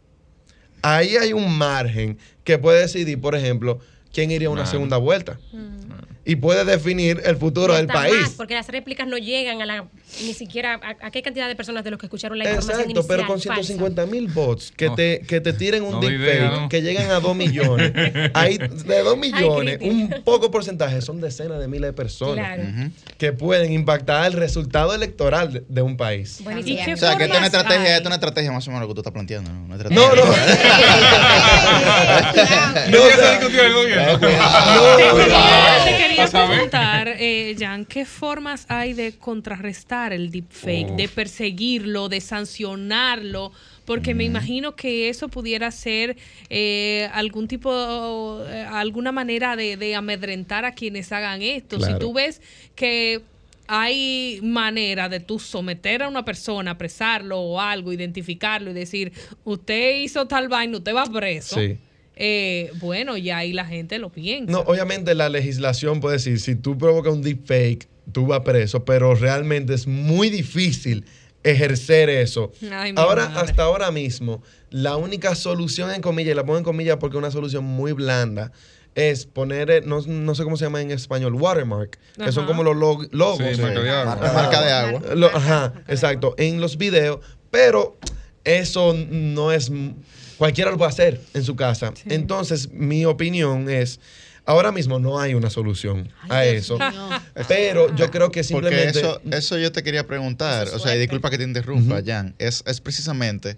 Ahí hay un margen que puede decidir, por ejemplo, quién iría a una segunda vuelta. Y puede definir el futuro Y del país. más, porque las réplicas no llegan a la ni siquiera a, a qué cantidad de personas de los que escucharon la información Exacto, pero con falsa. 150 mil bots que, No. te, que te tiren un No doy deepfake, idea, ¿no? que llegan a 2 millones. *laughs* Ahí, de 2 millones, un poco porcentaje son decenas de miles de personas Claro. que pueden impactar el resultado electoral de, de un país. Buenísimo. O sea, que esta es una estrategia, esta es una estrategia más o menos lo que tú estás planteando, ¿no? Una No, no. *laughs* No, o sea, discutió el gobierno. Te quería preguntar, eh, Jan, ¿qué formas hay de contrarrestar el deepfake, de perseguirlo, de sancionarlo? Porque me imagino que eso pudiera ser eh, algún tipo, eh, alguna manera de, de amedrentar a quienes hagan esto. Claro. Si tú ves que hay manera de tú someter a una persona, apresarlo o algo, identificarlo y decir, usted hizo tal vaina, usted va preso. Sí. Eh, bueno, ya ahí la gente lo piensa. No, obviamente la legislación puede decir, si tú provocas un deepfake, tú vas preso, pero realmente es muy difícil ejercer eso. Ay, ahora, madre. hasta ahora mismo, la única solución en comillas, y la pongo en comillas porque es una solución muy blanda, es poner, eh, no, no sé cómo se llama en español, watermark, que son como los log- logos. Sí, marca de agua. Ajá. Marca de agua. Lo- ajá, exacto, en los videos, pero eso no es, cualquiera lo puede hacer en su casa. Entonces, mi opinión es, ahora mismo no hay una solución a eso, pero yo creo que Porque simplemente... eso, eso yo te quería preguntar, o sea, y disculpa que te interrumpa, Jan, es, es precisamente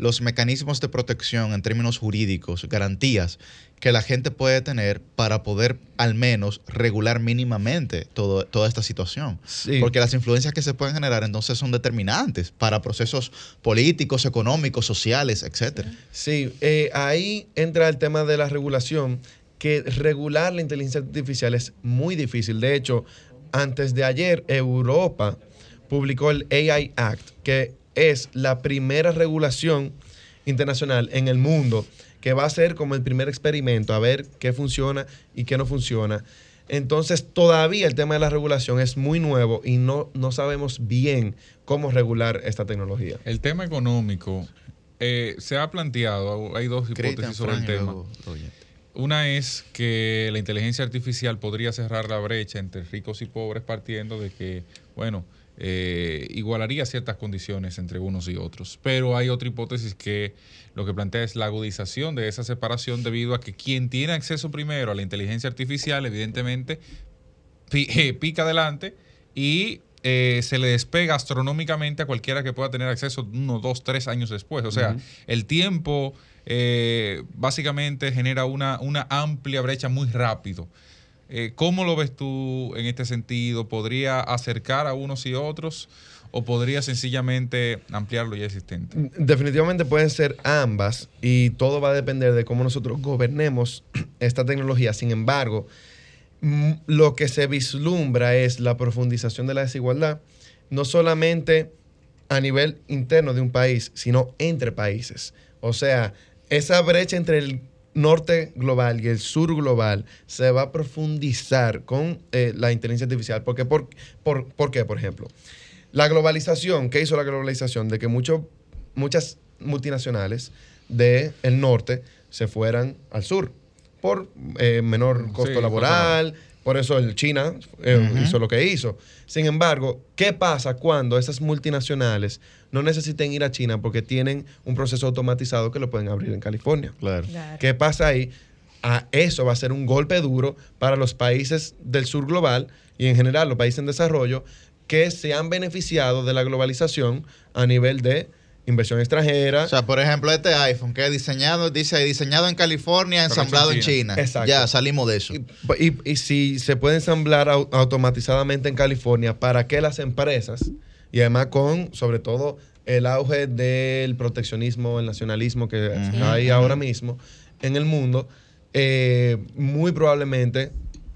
los mecanismos de protección en términos jurídicos, garantías que la gente puede tener para poder al menos regular mínimamente todo, toda esta situación. Porque las influencias que se pueden generar entonces son determinantes para procesos políticos, económicos, sociales, etcétera. Sí, eh, ahí entra el tema de la regulación, que regular la inteligencia artificial es muy difícil. De hecho, antes de ayer, Europa publicó el AI Act, que es la primera regulación internacional en el mundo que va a ser como el primer experimento, a ver qué funciona y qué no funciona. Entonces, todavía el tema de la regulación es muy nuevo y no, no sabemos bien cómo regular esta tecnología. El tema económico eh, se ha planteado, hay dos hipótesis sobre el tema. Una es que la inteligencia artificial podría cerrar la brecha entre ricos y pobres partiendo de que, bueno, eh, igualaría ciertas condiciones entre unos y otros. Pero hay otra hipótesis que lo que plantea es la agudización de esa separación debido a que quien tiene acceso primero a la inteligencia artificial, evidentemente, *laughs* eh, pica adelante y eh, se le despega astronómicamente a cualquiera que pueda tener acceso uno, dos, tres años después. O sea, el tiempo básicamente genera una, una amplia brecha muy rápido. Eh, ¿Cómo lo ves tú en este sentido? ¿Podría acercar a unos y otros o podría sencillamente ampliar lo ya existente? Definitivamente pueden ser ambas y todo va a depender de cómo nosotros gobernemos *clears throat* esta tecnología. Sin embargo, mm, lo que se vislumbra es la profundización de la desigualdad, no solamente a nivel interno de un país, sino entre países. O sea, esa brecha entre el norte global y el sur global se va a profundizar con eh, la inteligencia artificial. Porque, por, por, qué, por ejemplo? La globalización, ¿qué hizo la globalización? De que muchas multinacionales del norte se fueran al sur por eh, menor costo laboral, por eso el China eh, hizo lo que hizo. Sin embargo, ¿qué pasa cuando esas multinacionales no necesiten ir a China porque tienen un proceso automatizado que lo pueden abrir en California? Claro. ¿Qué pasa ahí? A eso va a ser un golpe duro para los países del sur global y en general los países en desarrollo que se han beneficiado de la globalización a nivel de inversión extranjera. O sea, por ejemplo, este iPhone que es diseñado, dice diseñado en California, ensamblado en China. Exacto. Ya salimos de eso. Y, si se puede ensamblar automatizadamente en California, ¿para qué las empresas? Y además con, sobre todo, el auge del proteccionismo, el nacionalismo que hay ahora mismo en el mundo, eh, muy probablemente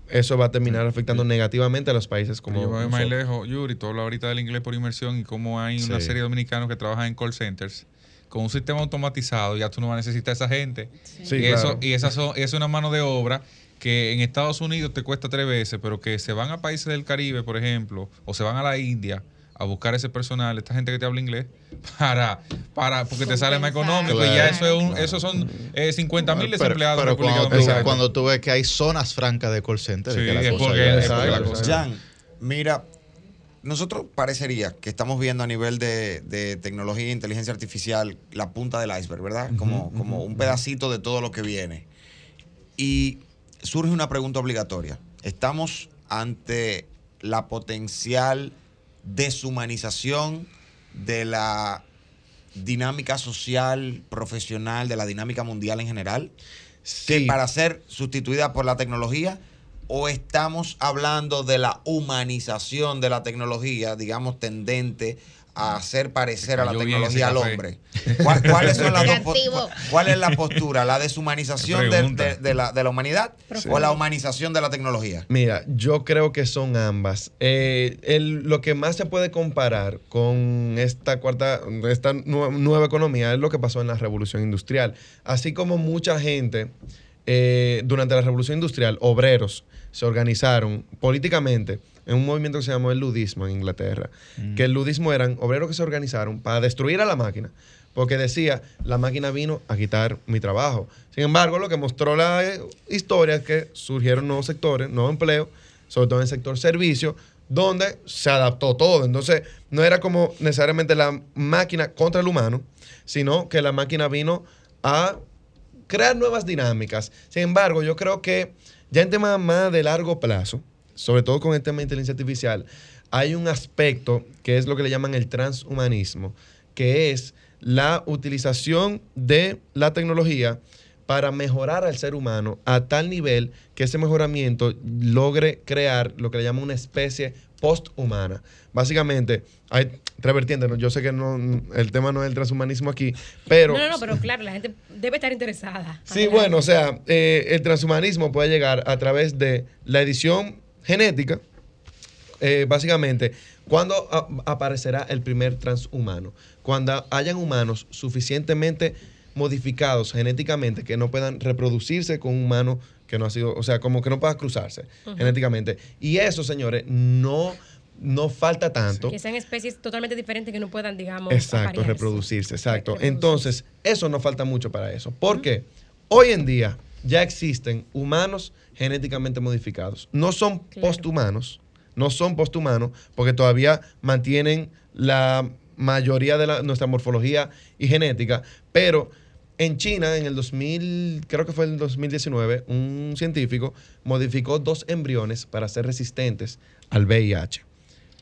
eso va a terminar afectando negativamente a los países como. Yo voy más lejos, Yuri, tú hablas ahorita del inglés por inmersión y cómo hay una serie de dominicanos que trabajan en call centers con un sistema automatizado, ya tú no vas a necesitar a esa gente. y, eso, y esa es una mano de obra que en Estados Unidos te cuesta tres veces, pero que se van a países del Caribe, por ejemplo, o se van a la India a buscar ese personal, esta gente que te habla inglés, *laughs* para, para porque te sale más económico. Y ya eso, es un, eso son eh, 50 mil desempleados. Pero, cuando, cuando, tú ves que hay zonas francas de call center, sí, es, porque, es la cosa. Jan, mira, nosotros parecería que estamos viendo a nivel de, de, tecnología e inteligencia artificial la punta del iceberg, ¿verdad? Como, como un pedacito de todo lo que viene. Y surge una pregunta obligatoria. Estamos ante la potencial deshumanización de la dinámica social, profesional, de la dinámica mundial en general, para ser sustituida por la tecnología, o estamos hablando de la humanización de la tecnología, digamos, tendente a hacer parecer a la tecnología al hombre. *laughs* ¿Cuál, es la postura? ¿La deshumanización de, la, humanidad o la humanización de la tecnología? Mira, yo creo que son ambas. Eh, lo que más se puede comparar con esta cuarta, esta nueva, economía es lo que pasó en la revolución industrial. Así como mucha gente eh, durante la revolución industrial, obreros, se organizaron políticamente en un movimiento que se llamó el ludismo en Inglaterra, mm. que el ludismo eran obreros que se organizaron para destruir a la máquina, porque decía, la máquina vino a quitar mi trabajo. Sin embargo, lo que mostró la historia es que surgieron nuevos sectores, nuevos empleos, sobre todo en el sector servicio, donde se adaptó todo. Entonces, no era como necesariamente la máquina contra el humano, sino que la máquina vino a crear nuevas dinámicas. Sin embargo, yo creo que ya en temas más de largo plazo, sobre todo con el tema de inteligencia artificial, hay un aspecto que es lo que le llaman el transhumanismo, que es la utilización de la tecnología para mejorar al ser humano a tal nivel que ese mejoramiento logre crear lo que le llaman una especie posthumana. Básicamente, hay tres vertientes. ¿no? Yo sé que no, el tema no es el transhumanismo aquí, pero... no, no, no, pero claro, la gente debe estar interesada. Sí, bueno, o sea, eh, el transhumanismo puede llegar a través de la edición genética, eh, básicamente, ¿cuándo aparecerá el primer transhumano? Cuando hayan humanos suficientemente modificados genéticamente que no puedan reproducirse con un humano que no ha sido, o sea, como que no pueda cruzarse genéticamente. Y eso, señores, no, no falta tanto. Que sean especies totalmente diferentes que no puedan, digamos, Exacto, aparearse. reproducirse, exacto. Entonces, eso no falta mucho para eso. Porque hoy en día ya existen humanos genéticamente modificados. No son posthumanos, no son posthumanos, porque todavía mantienen la mayoría de la- nuestra morfología y genética, pero en China, en el 2000, creo que fue en el 2019, un científico modificó dos embriones para ser resistentes al VIH.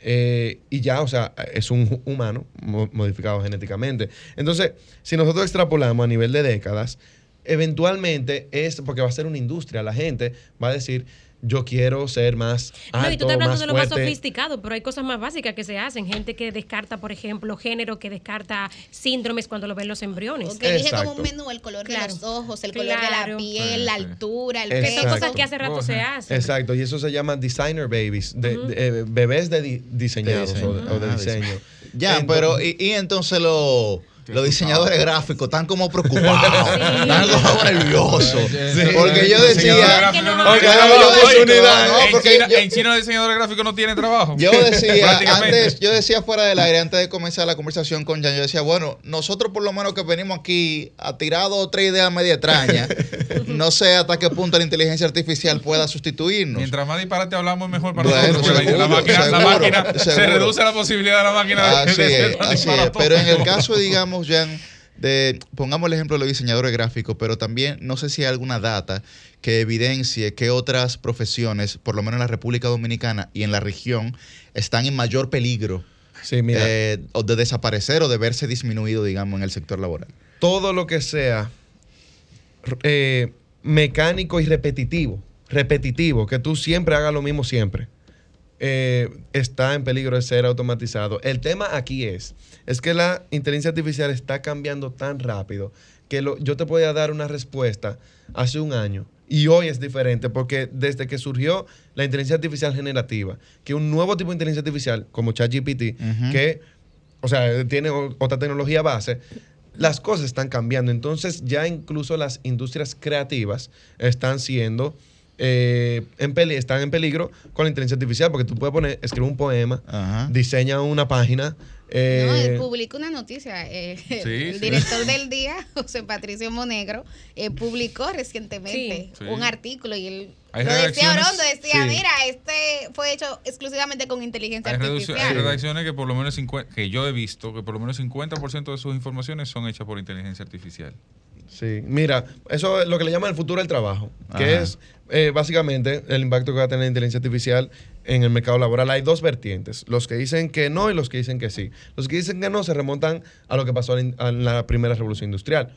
Eh, y ya, o sea, es un hu- humano mo- modificado genéticamente. Entonces, si nosotros extrapolamos a nivel de décadas, eventualmente es porque va a ser una industria. La gente va a decir, yo quiero ser más alto, No, y tú estás hablando de lo más sofisticado, pero hay cosas más básicas que se hacen. Gente que descarta, por ejemplo, género, que descarta síndromes cuando lo ven los embriones. Que elige como un menú el color de los ojos, el color de la piel, la altura, el Que son cosas que hace rato se hacen. Exacto, y eso se llama designer babies, de, de, eh, bebés de di- diseñados De o diseño. de, o de Ah, diseño. Ya, Entonces- pero y, y entonces los los diseñadores gráficos están como preocupados, *laughs* están como nerviosos. Porque yo decía, en, porque China, yo- en China los diseñadores gráficos no tienen trabajo. Yo decía, *laughs* antes, yo decía fuera del aire, antes de comenzar la conversación con Jan, yo decía, bueno, nosotros por lo menos que venimos aquí a tirar dos o tres ideas media extrañas, *laughs* no sé hasta qué punto la inteligencia artificial pueda sustituirnos. Mientras más disparate hablamos, es mejor para Bueno, nosotros. la seguro, máquina, la seguro, máquina se reduce la posibilidad de la máquina de- Así de es, ser tan así es. Pero en el caso, digamos, Jan, de, pongamos el ejemplo de los diseñadores gráficos, pero también no sé si hay alguna data que evidencie que otras profesiones, por lo menos en la República Dominicana y en la región, están en mayor peligro mira. eh, o de desaparecer o de verse disminuido, digamos, en el sector laboral. todo lo que sea eh, mecánico y repetitivo, repetitivo, que tú siempre hagas lo mismo siempre, eh, está en peligro de ser automatizado. El tema aquí es, es que la inteligencia artificial está cambiando tan rápido que lo- yo te podía dar una respuesta hace un año y hoy es diferente porque desde que surgió la inteligencia artificial generativa, que un nuevo tipo de inteligencia artificial como ChatGPT, que o sea, tiene otra tecnología base, las cosas están cambiando. Entonces ya incluso las industrias creativas están siendo, eh, en peli- están en peligro con la inteligencia artificial, porque tú puedes poner, escribe un poema, diseña una página. Eh, No, él publicó una noticia. eh, *laughs* el sí. director del día, *laughs* José Patricio Monegro, eh, publicó recientemente Sí. Sí. un artículo y él lo decía Orondo, decía, Sí. mira, este fue hecho exclusivamente con inteligencia Hay, artificial. hay redacciones que por lo menos 50, que yo he visto que por lo menos 50% de sus informaciones son hechas por inteligencia artificial. Sí, mira, eso es lo que le llaman el futuro del trabajo, que Ajá. es eh, básicamente el impacto que va a tener la inteligencia artificial en el mercado laboral. Hay dos vertientes, los que dicen que no y los que dicen que sí. Los que dicen que no se remontan a lo que pasó en la primera revolución industrial.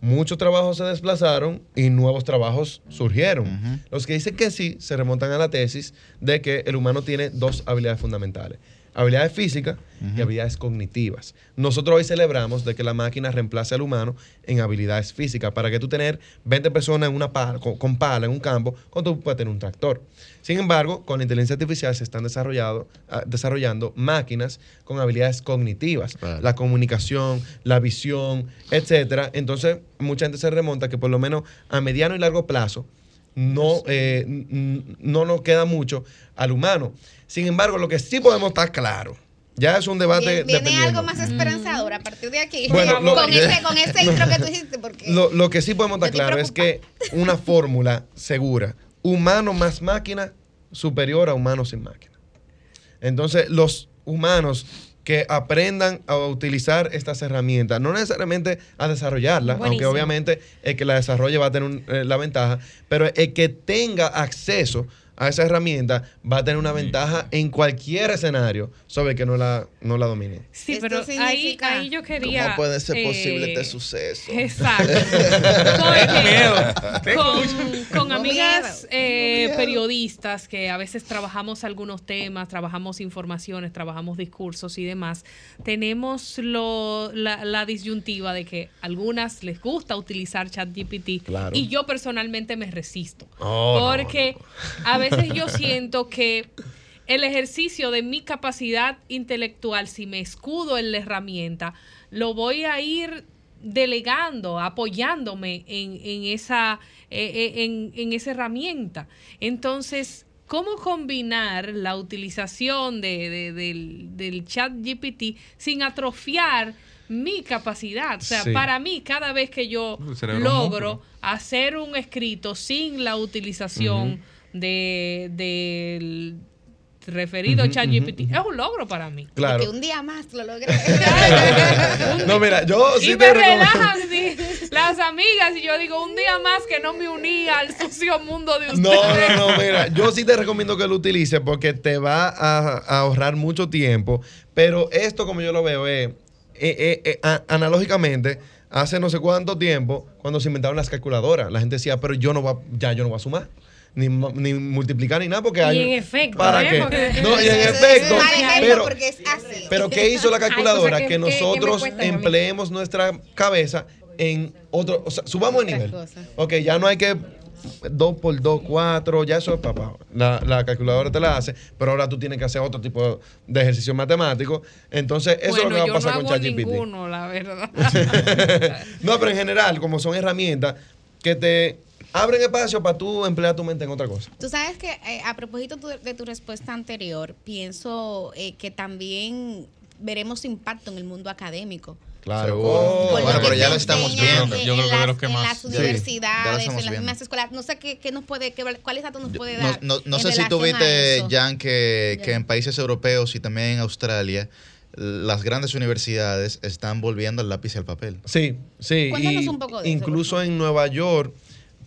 Muchos trabajos se desplazaron y nuevos trabajos surgieron. Los que dicen que sí se remontan a la tesis de que el humano tiene dos habilidades fundamentales. Habilidades físicas y habilidades cognitivas. Nosotros hoy celebramos de que la máquina reemplace al humano en habilidades físicas. ¿Para que tú tener 20 personas en una pala, con, con pala en un campo cuando tú puedes tener un tractor? Sin embargo, con la inteligencia artificial se están desarrollado- ah, desarrollando máquinas con habilidades cognitivas. La comunicación, la visión, etcétera. Entonces, mucha gente se remonta que por lo menos a mediano y largo plazo no, eh, no nos queda mucho al humano. Sin embargo, lo que sí podemos estar claro, ya es un debate Viene, algo más esperanzador a partir de aquí. Bueno, lo- con, ese, con *laughs* ese intro que tú dijiste, porque Lo, lo que sí podemos estar claro es que una *laughs* fórmula segura, humano más máquina, superior a humano sin máquina. Entonces, los humanos que aprendan a utilizar estas herramientas, no necesariamente a desarrollarlas, aunque obviamente el que la desarrolle va a tener un- eh, la ventaja, pero el que tenga acceso a esa herramienta, va a tener una ventaja en cualquier escenario sobre que no la, no la domine. Sí, pero ahí, ahí yo quería. ¿Cómo puede ser posible eh, este suceso? Exacto. Porque *laughs* con, con amigas eh, periodistas que a veces trabajamos algunos temas, trabajamos informaciones, trabajamos discursos y demás, tenemos lo, la, la disyuntiva de que a algunas les gusta utilizar ChatGPT Claro. y yo personalmente me resisto. Oh, no, porque a veces yo siento que el ejercicio de mi capacidad intelectual, si me escudo en la herramienta, lo voy a ir delegando, apoyándome en, en esa, eh, eh, en, en esa herramienta. Entonces, ¿cómo combinar la utilización de, de- del, del chat GPT sin atrofiar mi capacidad? O sea, Sí. para mí, cada vez que yo logro hacer un escrito sin la utilización de, del referido Ujú, chat GPT, es un logro para mí. Claro. Que un día más lo logré. *laughs* No, mira, yo sí y te me recomiendo. relajan sí, las amigas y yo digo un día más que no me uní al sucio mundo de ustedes. No, no, no, mira, yo sí te recomiendo que lo utilices porque te va a, a ahorrar mucho tiempo, pero esto como yo lo veo es, eh, eh, eh, a- analógicamente, hace no sé cuánto tiempo, cuando se inventaron las calculadoras, la gente decía, pero yo no voy a- ya yo no voy a sumar. Ni, ni multiplicar ni nada porque Y hay en efecto, ¿para ¿eh? qué? Porque- no y en *laughs* efecto pero porque es así. pero ¿qué hizo la calculadora? que- nosotros mí. empleemos nuestra cabeza en otro, o sea, subamos el nivel. cosas. Ok, ya no hay que 2 por 2, 4, ya eso es papá. La, la calculadora te la hace, pero ahora tú tienes que hacer otro tipo de ejercicio matemático. Entonces, eso bueno, es lo que va a pasar no con ChatGPT. ninguno, la verdad. *laughs* no, pero en general, como son herramientas que te abren espacio para tú emplear tu mente en otra cosa. Tú sabes que eh, a propósito tu- de tu respuesta anterior, pienso eh, que también veremos impacto en el mundo académico. Claro. Por Bueno, pero ya lo estamos viendo. en- Yo creo en que de las- los que en más. las Sí, ya lo universidades, estamos en las viendo. mismas escuelas. No sé qué, qué nos puede, qué, cuáles datos nos puede dar. no- no en sé si tú relación a viste, eso. Jan, que, que en países europeos y también en Australia, las grandes universidades están volviendo al lápiz y al papel. Sí, sí. Cuéntanos y un poco de eso, incluso en Nueva York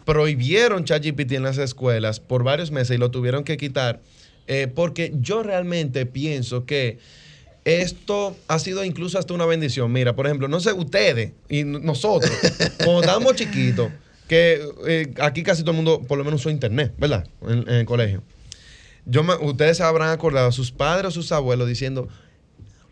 prohibieron ChatGPT en las escuelas por varios meses y lo tuvieron que quitar eh, porque yo realmente pienso que esto ha sido incluso hasta una bendición. Mira, por ejemplo, no sé, ustedes y nosotros, *laughs* cuando estábamos chiquitos, que eh, aquí casi todo el mundo por lo menos usó internet, ¿verdad? En, en el colegio. Yo me- ustedes habrán acordado, sus padres o sus abuelos diciendo,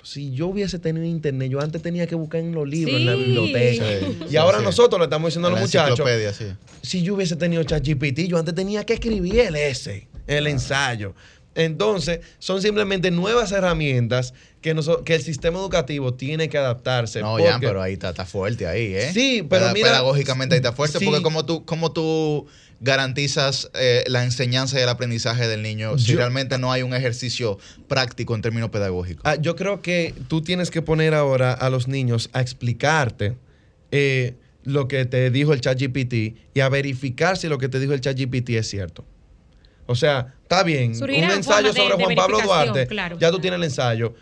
si yo hubiese tenido internet, yo antes tenía que buscar en los libros, en la biblioteca. Sí, y sí, ahora sí. nosotros le estamos diciendo a En los la muchachos, si yo hubiese tenido ChatGPT, yo antes tenía que escribir el essay, el ensayo. Entonces, son simplemente nuevas herramientas que, noso- que el sistema educativo tiene que adaptarse. No, porque- pero ahí está, está fuerte ahí, ¿eh? Sí, pero Peda- mira- Pedagógicamente ahí está fuerte, Sí. porque como tú, como tú garantizas eh, la enseñanza y el aprendizaje del niño si realmente no hay un ejercicio práctico en términos pedagógicos. Ah, yo creo que tú tienes que poner ahora a los niños a explicarte eh, lo que te dijo el ChatGPT y a verificar si lo que te dijo el ChatGPT es cierto. O sea, está bien, un ensayo de- sobre de Juan Pablo Duarte, claro. ya tú tienes el ensayo.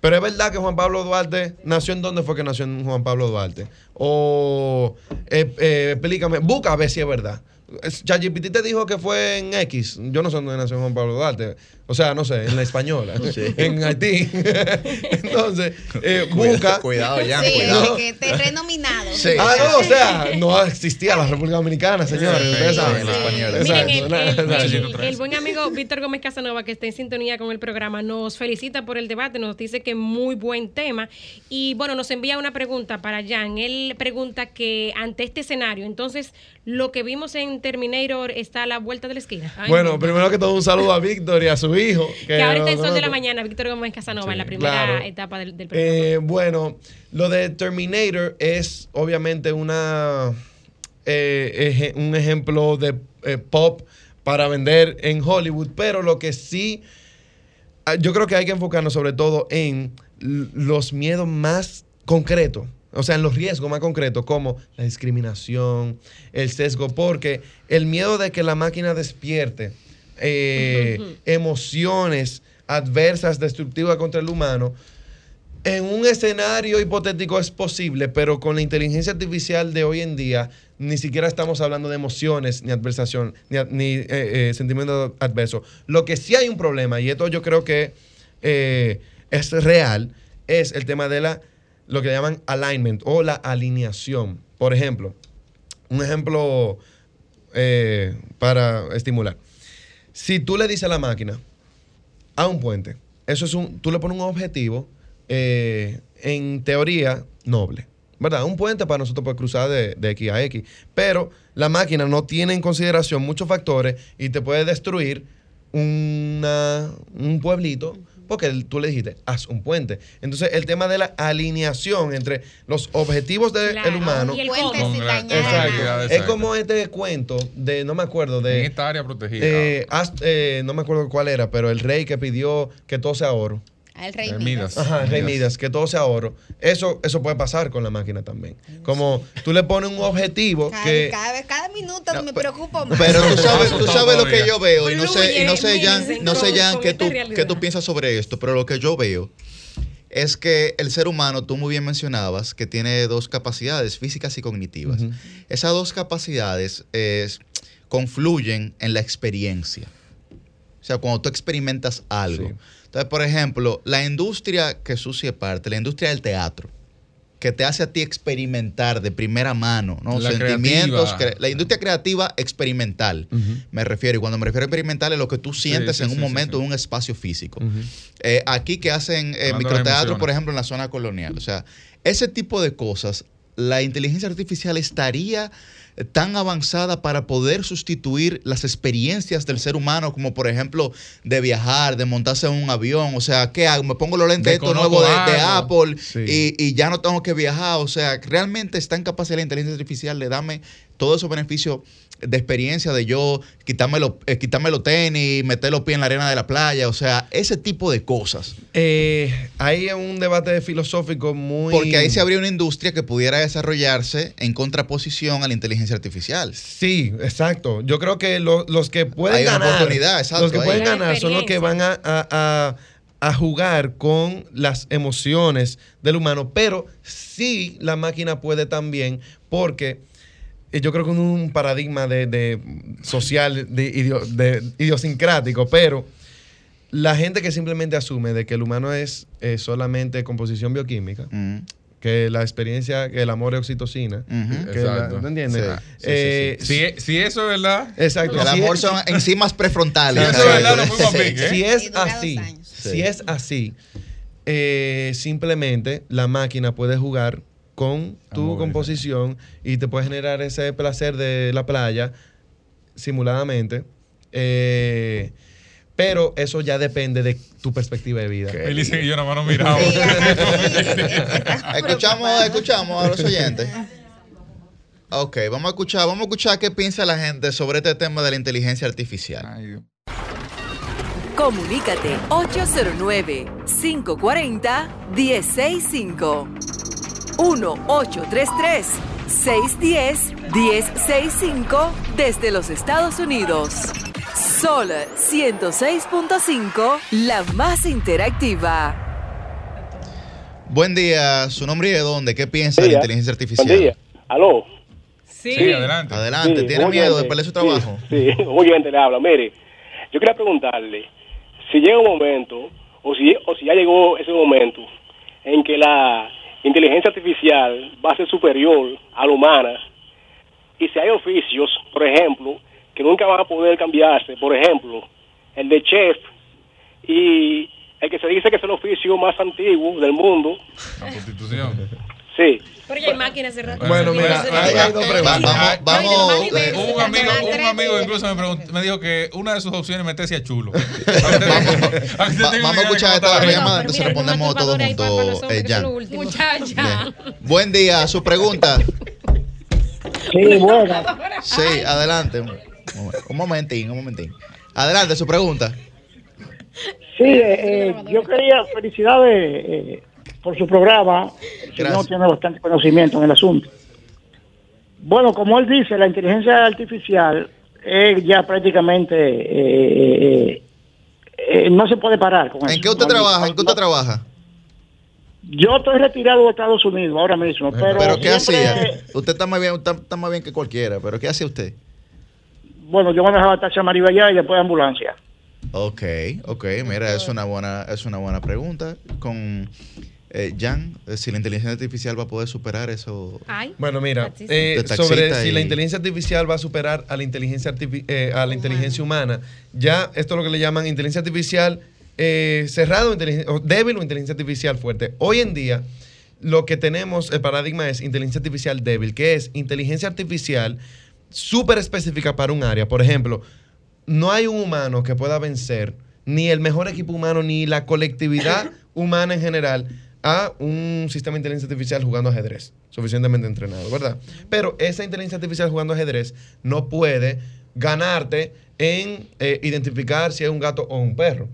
Pero es verdad que Juan Pablo Duarte nació en dónde fue que nació en Juan Pablo Duarte. O eh, eh, explícame, busca a ver si es verdad. ChatGPT te dijo que fue en X. Yo no sé dónde nació Juan Pablo Duarte. O sea, no sé, en la española, *laughs* en Haití. *laughs* Entonces, eh, busca. Cuidado, Jan, Sí, cuidado. que terreno minado. Sí. Ah, no, o sea, no existía la República Dominicana, señores. Sí, ustedes sí, saben. en español. Miren, el, el buen amigo Víctor Gómez Casanova, que está en sintonía con el programa, nos felicita por el debate, nos dice que muy buen tema. Y bueno, nos envía una pregunta para Jan. Él pregunta que ante este escenario, entonces, lo que vimos en Terminator está a la vuelta de la esquina. Bueno, primero que todo, un saludo a Víctor y a su hijo. que ahora está en Sol de la mañana, Víctor Gómez Casanova, en la primera claro. etapa del, del programa. Eh, bueno, lo de Terminator es obviamente una eh, eje- un ejemplo de eh, pop para vender en Hollywood, pero lo que sí, ah, yo creo que hay que enfocarnos sobre todo en los miedos más concretos. O sea, en los riesgos más concretos, como la discriminación, el sesgo, porque el miedo de que la máquina despierte eh, emociones adversas, destructivas contra el humano, en un escenario hipotético es posible, pero con la inteligencia artificial de hoy en día, ni siquiera estamos hablando de emociones, ni adversación, ni, ni, eh, eh, sentimiento adverso. Lo que sí hay un problema, y esto yo creo que es real, es el tema de la, lo que llaman alignment o la alineación. Por ejemplo, un ejemplo eh, para estimular. Si tú le dices a la máquina, a un puente, eso es un, tú le pones un objetivo eh, en teoría noble. ¿Verdad? Un puente para nosotros poder cruzar de, de X a X. Pero la máquina no tiene en consideración muchos factores y te puede destruir una- un pueblito porque tú le dijiste, haz un puente. Entonces, el tema de la alineación entre los objetivos del Claro, humano. y el Puente Con la- Exacto. Es como este cuento de, no me acuerdo, de... En esta área protegida. Eh, haz- eh, no me acuerdo cuál era, pero el rey que pidió que todo sea oro. Al rey Midas. Midas. Ajá, el rey Midas. Midas, que todo sea oro. Eso, eso puede pasar con la máquina también. Como tú le pones un objetivo Cada, que... cada vez, cada minuto me preocupo más. Pero tú sabes, tú sabes lo que yo veo y no sé, y no sé, Jan, no sé, Jan, qué tú, qué tú piensas sobre esto, pero lo que yo veo es que el ser humano, tú muy bien mencionabas, que tiene dos capacidades, físicas y cognitivas. Esas dos capacidades es- confluyen en la experiencia. O sea, cuando tú experimentas algo. Sí. Entonces, por ejemplo, la industria que sucia parte, la industria del teatro, que te hace a ti experimentar de primera mano, ¿no? La Sentimientos, cre- la industria creativa experimental, me refiero. Y cuando me refiero a experimental es lo que tú sientes sí, en un sí, momento, en un espacio físico. Eh, aquí que hacen eh, microteatro, por ejemplo, en la zona colonial. O sea, ese tipo de cosas, la inteligencia artificial estaría tan avanzada para poder sustituir las experiencias del ser humano, como por ejemplo de viajar, de montarse en un avión. O sea, ¿qué hago? Me pongo los lentes estos nuevos de, de. Apple Sí. y, y ya no tengo que viajar. O sea, realmente está en capacidad la inteligencia artificial de darme todos esos beneficios de experiencia de yo quitarme los, eh, quitarme los tenis, meter los pies en la arena de la playa. O sea, ese tipo de cosas. Eh, hay un debate filosófico muy... Porque ahí se habría una industria que pudiera desarrollarse en contraposición a la inteligencia artificial. Sí, exacto. Yo creo que lo- los que pueden Hay una ganar, oportunidad, exacto, los que ahí. pueden ganar son los que van a, a- a- a jugar con las emociones del humano, pero sí la máquina puede también, porque yo creo que es un paradigma de, de social, de, idio- de idiosincrático, pero la gente que simplemente asume de que el humano es eh, solamente composición bioquímica, Mm. que la experiencia, que el amor es oxitocina, que la-. ¿tú entiendes? Sí, sí, sí, Eh, Si, si eso es verdad, Exacto. Que el Si amor es- son *laughs* enzimas prefrontales. Eso es verdad, no ¿eh? si es así, si es así, eh, simplemente la máquina puede jugar con tu Amor, composición y te puede generar ese placer de la playa simuladamente. eh, pero eso ya depende de tu perspectiva de vida. él dice que yo nada más no miraba. *laughs* Escuchamos, escuchamos a los oyentes. *laughs* Ok, vamos a escuchar, vamos a escuchar qué piensa la gente sobre este tema de la inteligencia artificial. Ay. Comunícate 809-540-1065. 1-833-610-1065 desde los Estados Unidos. Sol 106.5, la más interactiva. Buen día, su nombre y de dónde, qué piensa de la inteligencia artificial. Buen día. Aló. Sí. Sí, adelante. Adelante, Sí, ¿tiene muy miedo de perder su sí, trabajo? Sí, *laughs* muy bien, te le habla. Mire, yo quería preguntarle si llega un momento, o si, o si ya llegó ese momento, en que la inteligencia artificial va a ser superior a la humana, y si hay oficios, por ejemplo, que nunca van a poder cambiarse, por ejemplo, el de chef y el que se dice que es el oficio más antiguo del mundo, La prostitución. sí. Pero ya hay máquinas de rato. Bueno, mira, ahí hay dos preguntas. Vamos, vamos, eh, Un amigo, un amigo incluso me, preguntó- me dijo que una de sus opciones es meterse a chulo. *laughs* vamos, Va- vamos a escuchar esta la llamada, entonces respondemos todos juntos. eh. Muchacha. Buen día, su pregunta. Sí, bueno. Sí, adelante. Un momentín, un momentín. Adelante, su pregunta. Sí, eh, eh, yo quería felicidades eh, por su programa. El señor tiene bastante conocimiento en el asunto. Bueno, como él dice, la inteligencia artificial es ya prácticamente eh, eh, eh, no se puede parar con eso. ¿En qué usted No trabaja? ¿En qué usted trabaja? Yo estoy retirado de Estados Unidos ahora mismo, pero, Pero, ¿qué siempre- hacía? Usted está más bien, está, está más bien que cualquiera, pero ¿qué hacía usted? Bueno, yo manejaba taxi amarillo allá y después ambulancia. Ok, ok, mira, es una buena, es una buena pregunta. Con eh, Jan, eh, si la inteligencia artificial va a poder superar eso. Bueno, mira, eh, sobre si y- la inteligencia artificial va a superar a la inteligencia, artifi- eh, a la inteligencia humana, ya esto es lo que le llaman inteligencia artificial eh, cerrada o débil o inteligencia artificial fuerte. Hoy en día, lo que tenemos, el paradigma es inteligencia artificial débil, que es inteligencia artificial súper específica para un área. Por ejemplo, no hay un humano que pueda vencer ni el mejor equipo humano ni la colectividad *laughs* humana en general a un sistema de inteligencia artificial jugando ajedrez, suficientemente entrenado, ¿verdad? Pero esa inteligencia artificial jugando ajedrez no puede ganarte en eh, identificar si es un gato o un perro.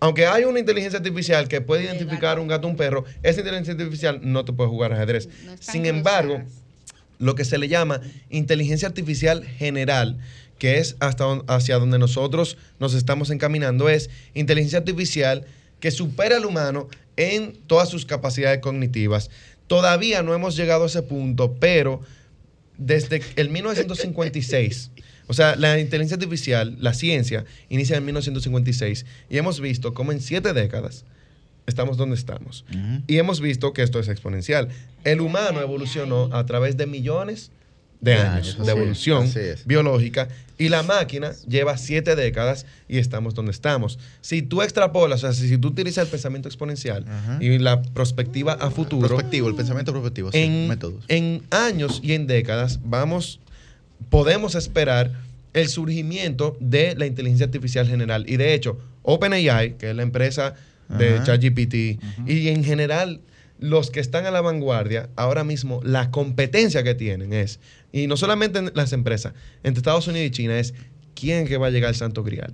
Aunque hay una inteligencia artificial que puede identificar un gato o un perro, esa inteligencia artificial no te puede jugar ajedrez. Sin embargo, lo que se le llama inteligencia artificial general, que es hasta hacia donde nosotros nos estamos encaminando, es inteligencia artificial que supera al humano en todas sus capacidades cognitivas. Todavía no hemos llegado a ese punto, pero desde el 1956, *laughs* o sea, la inteligencia artificial, la ciencia, inicia en 1956 y hemos visto cómo en siete décadas estamos donde estamos. Y hemos visto que esto es exponencial. El humano evolucionó a través de millones de De años años, de sí, evolución es. biológica y la máquina lleva siete décadas y estamos donde estamos. Si tú extrapolas, o sea, si tú utilizas el pensamiento exponencial y la perspectiva a futuro, Prospectivo, el pensamiento prospectivo, sí, en, métodos. en años y en décadas vamos, podemos esperar el surgimiento de la inteligencia artificial general. Y de hecho, OpenAI, que es la empresa de Ajá. ChatGPT, y en general los que están a la vanguardia, ahora mismo la competencia que tienen es, y no solamente en las empresas, entre Estados Unidos y China, es quién que va a llegar al santo grial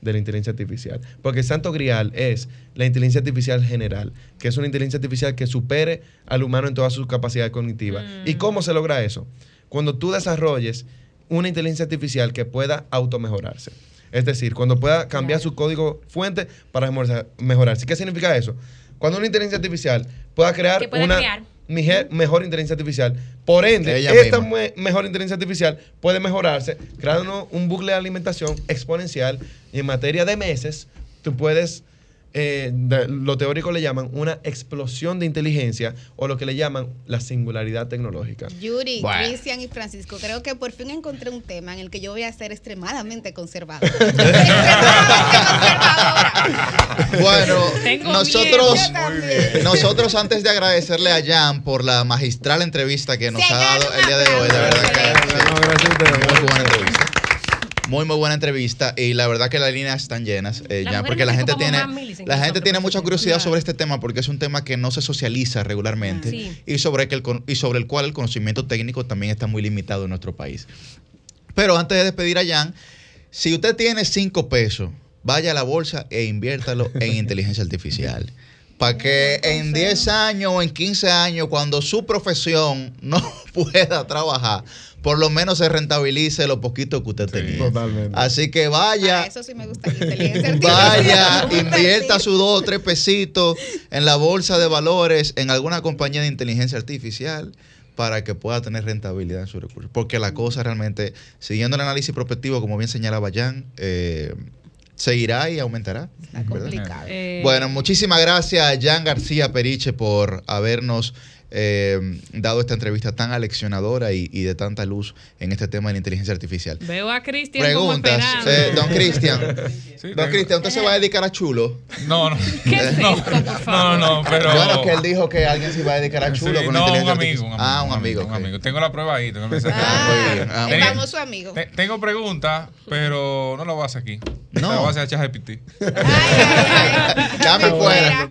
de la inteligencia artificial. Porque el santo grial es la inteligencia artificial general, que es una inteligencia artificial que supere al humano en todas sus capacidades cognitivas. ¿Y cómo se logra eso? Cuando tú desarrolles una inteligencia artificial que pueda automejorarse. Es decir, cuando pueda cambiar su código fuente para mejorarse- mejorarse. ¿Qué significa eso? Cuando una inteligencia artificial pueda crear Que pueda una crear. Mejor inteligencia artificial, por ende, Ella esta me- mejor inteligencia artificial puede mejorarse creando un bucle de alimentación exponencial y en materia de meses. Tú puedes, eh, de- lo teórico le llaman una explosión de inteligencia o lo que le llaman la singularidad tecnológica. Yuri, Bueno. Cristian y Francisco, creo que por fin encontré un tema en el que yo voy a ser extremadamente conservador. *laughs* Bueno, Tengo nosotros, miedo. Nosotros antes de agradecerle a Jan por la magistral entrevista que nos ha dado el día de hoy, de verdad que muy buena entrevista. Muy, muy buena entrevista y la verdad que las líneas están llenas, eh, mujeres porque la gente tiene, la gente tiene mucha curiosidad Claro. sobre este tema porque es un tema que no se socializa regularmente Sí. y sobre, que el, con- y sobre el cual el conocimiento técnico también está muy limitado en nuestro país. Pero antes de despedir a Jan, si usted tiene cinco pesos, vaya a la bolsa e inviértalo en *laughs* inteligencia artificial. Para que en 10 años o en 15 años, cuando su profesión *laughs* no pueda trabajar, por lo menos se rentabilice lo poquito que usted tenía. Totalmente. Así que vaya, Ah, Eso sí me gusta. la inteligencia *laughs* vaya, *laughs* invierta sus dos o tres pesitos en la bolsa de valores, en alguna compañía de inteligencia artificial para que pueda tener rentabilidad en sus recursos. Porque la cosa realmente, siguiendo el análisis prospectivo, como bien señalaba Jan, eh, seguirá y aumentará. ¿verdad? Eh, Bueno, muchísimas gracias a Jan García Periche por habernos eh, dado esta entrevista tan aleccionadora y, y de tanta luz en este tema de la inteligencia artificial. Veo a Cristian como Preguntas, esperando. eh, don Cristian. Sí, don Cristian, ¿usted se va a dedicar a chulo? No, no. ¿Qué es no, esto, por favor? no, no, pero. Bueno, que él dijo que alguien se iba a dedicar a Sí, chulo con la no, un inteligencia amigo, un amigo. Ah, un amigo. Un amigo. Tengo la prueba ahí. Tengo el mensaje. Ah, muy bien. Ah, muy El bien. famoso amigo. Te- Tengo preguntas, pero no lo vas a hacer aquí. No. La voy a hacer a ChatGPT. Dame fuera.